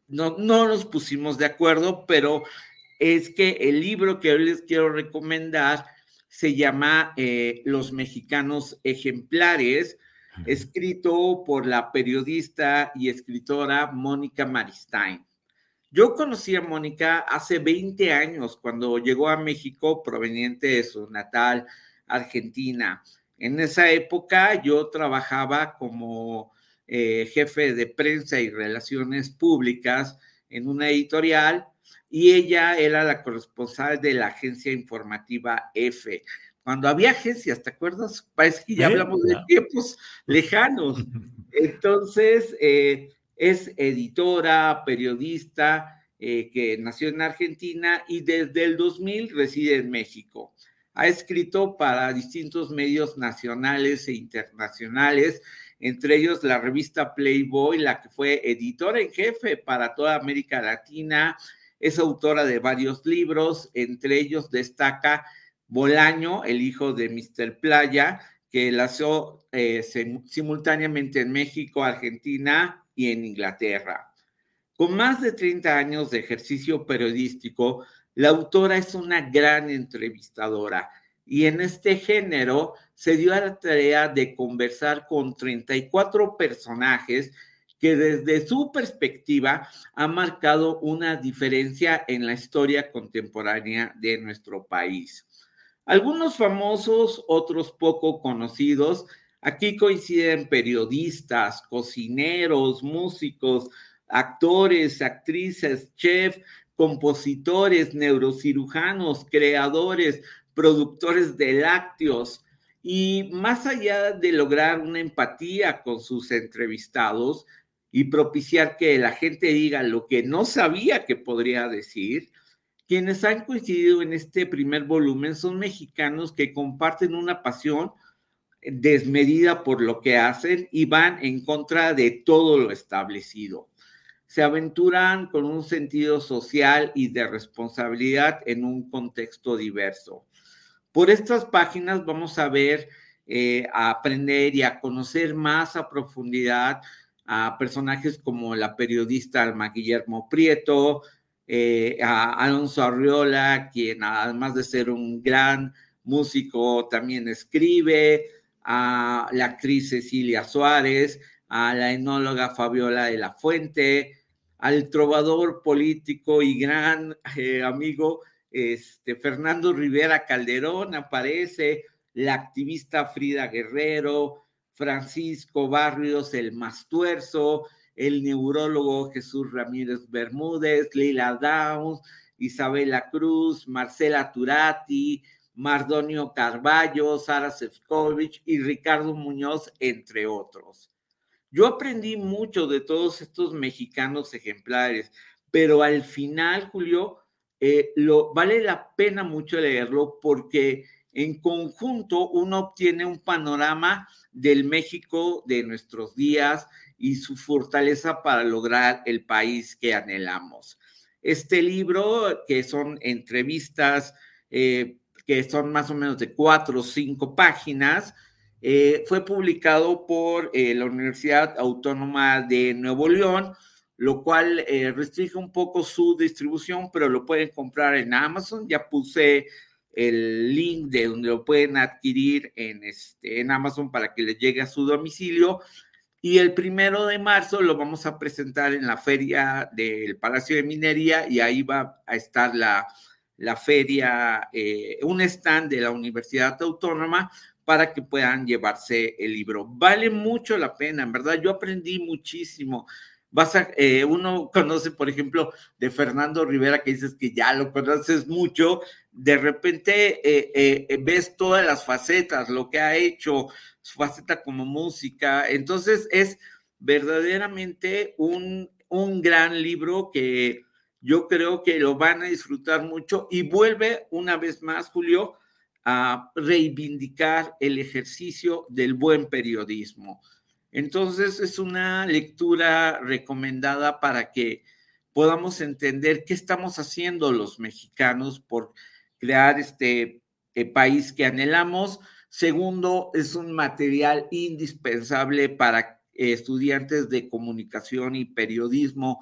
no, no nos pusimos de acuerdo, pero es que el libro que hoy les quiero recomendar se llama eh, Los mexicanos ejemplares, escrito por la periodista y escritora Mónica Maristain. Yo conocí a Mónica hace 20 años cuando llegó a México proveniente de su natal Argentina. En esa época yo trabajaba como eh, jefe de prensa y relaciones públicas en una editorial y ella era la corresponsal de la agencia informativa F. Cuando había agencias, ¿te acuerdas? Parece que ya hablamos de tiempos lejanos. Entonces, eh, es editora, periodista, eh, que nació en Argentina y desde el 2000 reside en México. Ha escrito para distintos medios nacionales e internacionales, entre ellos la revista Playboy, la que fue editora en jefe para toda América Latina. Es autora de varios libros, entre ellos destaca Bolaño, el hijo de Mr. Playa, que nació eh, simultáneamente en México, Argentina y en Inglaterra. Con más de 30 años de ejercicio periodístico, la autora es una gran entrevistadora y en este género se dio a la tarea de conversar con 34 personajes que desde su perspectiva han marcado una diferencia en la historia contemporánea de nuestro país. Algunos famosos, otros poco conocidos, Aquí coinciden periodistas, cocineros, músicos, actores, actrices, chefs, compositores, neurocirujanos, creadores, productores de lácteos. Y más allá de lograr una empatía con sus entrevistados y propiciar que la gente diga lo que no sabía que podría decir, quienes han coincidido en este primer volumen son mexicanos que comparten una pasión desmedida por lo que hacen y van en contra de todo lo establecido. se aventuran con un sentido social y de responsabilidad en un contexto diverso. Por estas páginas vamos a ver, eh, a aprender y a conocer más a profundidad a personajes como la periodista Alma Guillermo Prieto, eh, a Alonso Arriola, quien además de ser un gran músico también escribe, a la actriz Cecilia Suárez, a la enóloga Fabiola de la Fuente, al trovador político y gran eh, amigo este, Fernando Rivera Calderón aparece, la activista Frida Guerrero, Francisco Barrios el Mastuerzo, el neurólogo Jesús Ramírez Bermúdez, Lila Downs, Isabela Cruz, Marcela Turati, Mardonio Carballo, Sara Sefcovic y Ricardo Muñoz, entre otros. Yo aprendí mucho de todos estos mexicanos ejemplares, pero al final, Julio, eh, lo, vale la pena mucho leerlo porque en conjunto uno obtiene un panorama del México de nuestros días y su fortaleza para lograr el país que anhelamos. Este libro, que son entrevistas eh, que son más o menos de cuatro o cinco páginas, eh, fue publicado por la Universidad Autónoma de Nuevo León lo cual eh, restringe un poco su distribución, pero lo pueden comprar en Amazon. Ya puse el link de donde lo pueden adquirir en, este, en Amazon para que les llegue a su domicilio. Y el primero de marzo lo vamos a presentar en la feria del Palacio de Minería y ahí va a estar la, la feria, eh, un stand de la Universidad Autónoma para que puedan llevarse el libro. Vale mucho la pena, en verdad. Yo aprendí muchísimo vas a, eh, uno conoce, por ejemplo, de Fernando Rivera, que dices que ya lo conoces mucho, de repente eh, eh, ves todas las facetas, lo que ha hecho, su faceta como música, entonces es verdaderamente un, un gran libro que yo creo que lo van a disfrutar mucho y vuelve una vez más, Julio, a reivindicar el ejercicio del buen periodismo entonces es una lectura recomendada para que podamos entender qué estamos haciendo los mexicanos por crear este eh, país que anhelamos. Segundo, es un material indispensable para estudiantes de comunicación y periodismo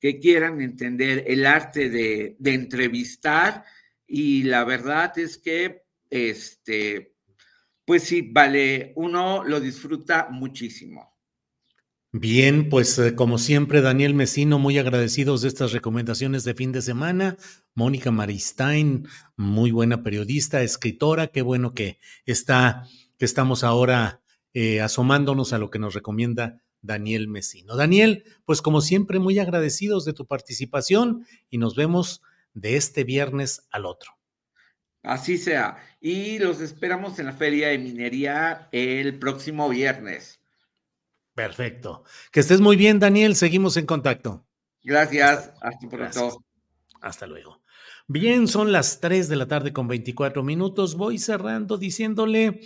que quieran entender el arte de, de entrevistar y la verdad es que este, pues sí, vale, uno lo disfruta muchísimo. Bien, pues eh, como siempre, Daniel Mesino, muy agradecidos de estas recomendaciones de fin de semana. Mónica Maristain, muy buena periodista, escritora, qué bueno que está, que estamos ahora eh, asomándonos a lo que nos recomienda Daniel Mesino. Daniel, pues como siempre, muy agradecidos de tu participación y nos vemos de este viernes al otro. Así sea. Y los esperamos en la Feria de Minería el próximo viernes. Perfecto. Que estés muy bien, Daniel. Seguimos en contacto. Gracias. Hasta pronto. Hasta luego. Bien, son las 3 de la tarde con 24 minutos. Voy cerrando diciéndole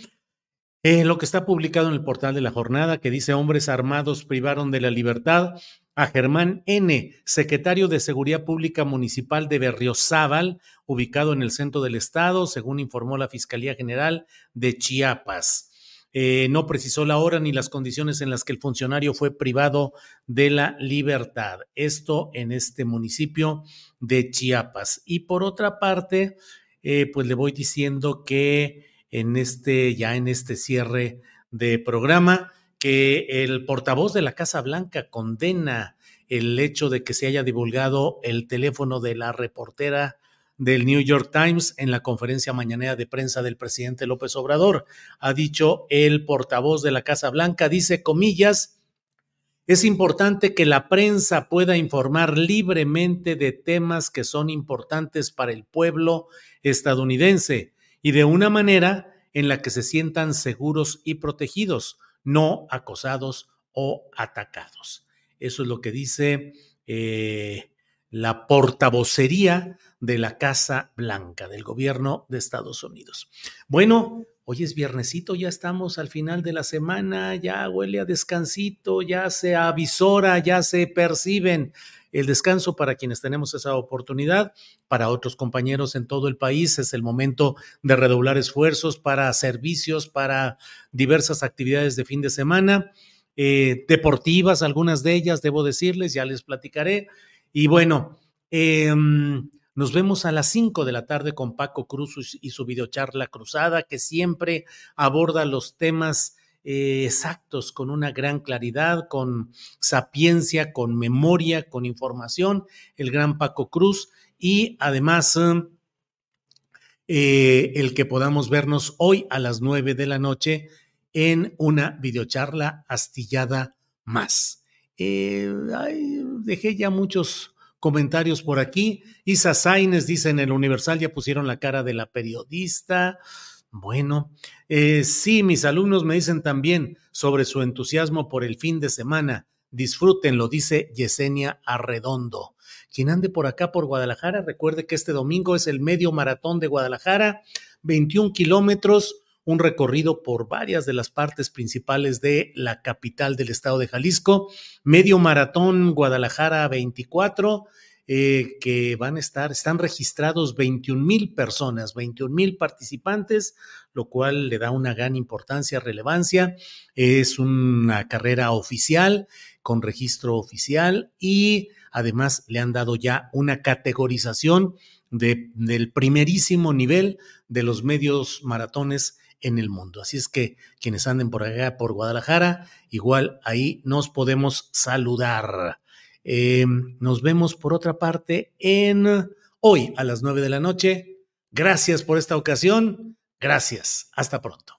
eh, lo que está publicado en el portal de la jornada que dice hombres armados privaron de la libertad a Germán N., secretario de Seguridad Pública Municipal de Berriozábal, ubicado en el centro del estado, según informó la Fiscalía General de Chiapas. Eh, no precisó la hora ni las condiciones en las que el funcionario fue privado de la libertad. Esto en este municipio de Chiapas. Y por otra parte, eh, pues le voy diciendo que en este, ya en este cierre de programa, que el portavoz de la Casa Blanca condena el hecho de que se haya divulgado el teléfono de la reportera del New York Times en la conferencia mañanera de prensa del presidente López Obrador. Ha dicho el portavoz de la Casa Blanca, dice comillas, es importante que la prensa pueda informar libremente de temas que son importantes para el pueblo estadounidense y de una manera en la que se sientan seguros y protegidos no acosados o atacados. Eso es lo que dice eh, la portavocería de la Casa Blanca del gobierno de Estados Unidos. Bueno, hoy es viernesito, ya estamos al final de la semana, ya huele a descansito, ya se avisora, ya se perciben el descanso para quienes tenemos esa oportunidad. Para otros compañeros en todo el país es el momento de redoblar esfuerzos para servicios, para diversas actividades de fin de semana, eh, deportivas, algunas de ellas, debo decirles, ya les platicaré. Y bueno, em, nos vemos a las 5 de la tarde con Paco Cruz y su videocharla cruzada, que siempre aborda los temas eh, exactos, con una gran claridad, con sapiencia, con memoria, con información, el gran Paco Cruz y además eh, el que podamos vernos hoy a las 9 de la noche en una videocharla astillada más. Eh, dejé ya muchos comentarios por aquí. Isa Sainz dice en el Universal ya pusieron la cara de la periodista. Bueno, eh, sí, mis alumnos me dicen también sobre su entusiasmo por el fin de semana. Disfrútenlo, dice Yesenia Arredondo. Quien ande por acá, por Guadalajara, recuerde que este domingo es el medio maratón de Guadalajara, 21 kilómetros, un recorrido por varias de las partes principales de la capital del estado de Jalisco. Medio maratón Guadalajara 24 eh, que van a estar, están registrados 21 mil personas, 21 mil participantes, lo cual le da una gran importancia, relevancia. Es una carrera oficial, con registro oficial y además le han dado ya una categorización de, del primerísimo nivel de los medios maratones en el mundo. Así es que quienes anden por acá, por Guadalajara, igual ahí nos podemos saludar. Eh, nos vemos por otra parte en hoy a las nueve de la noche. Gracias por esta ocasión. Gracias. Hasta pronto.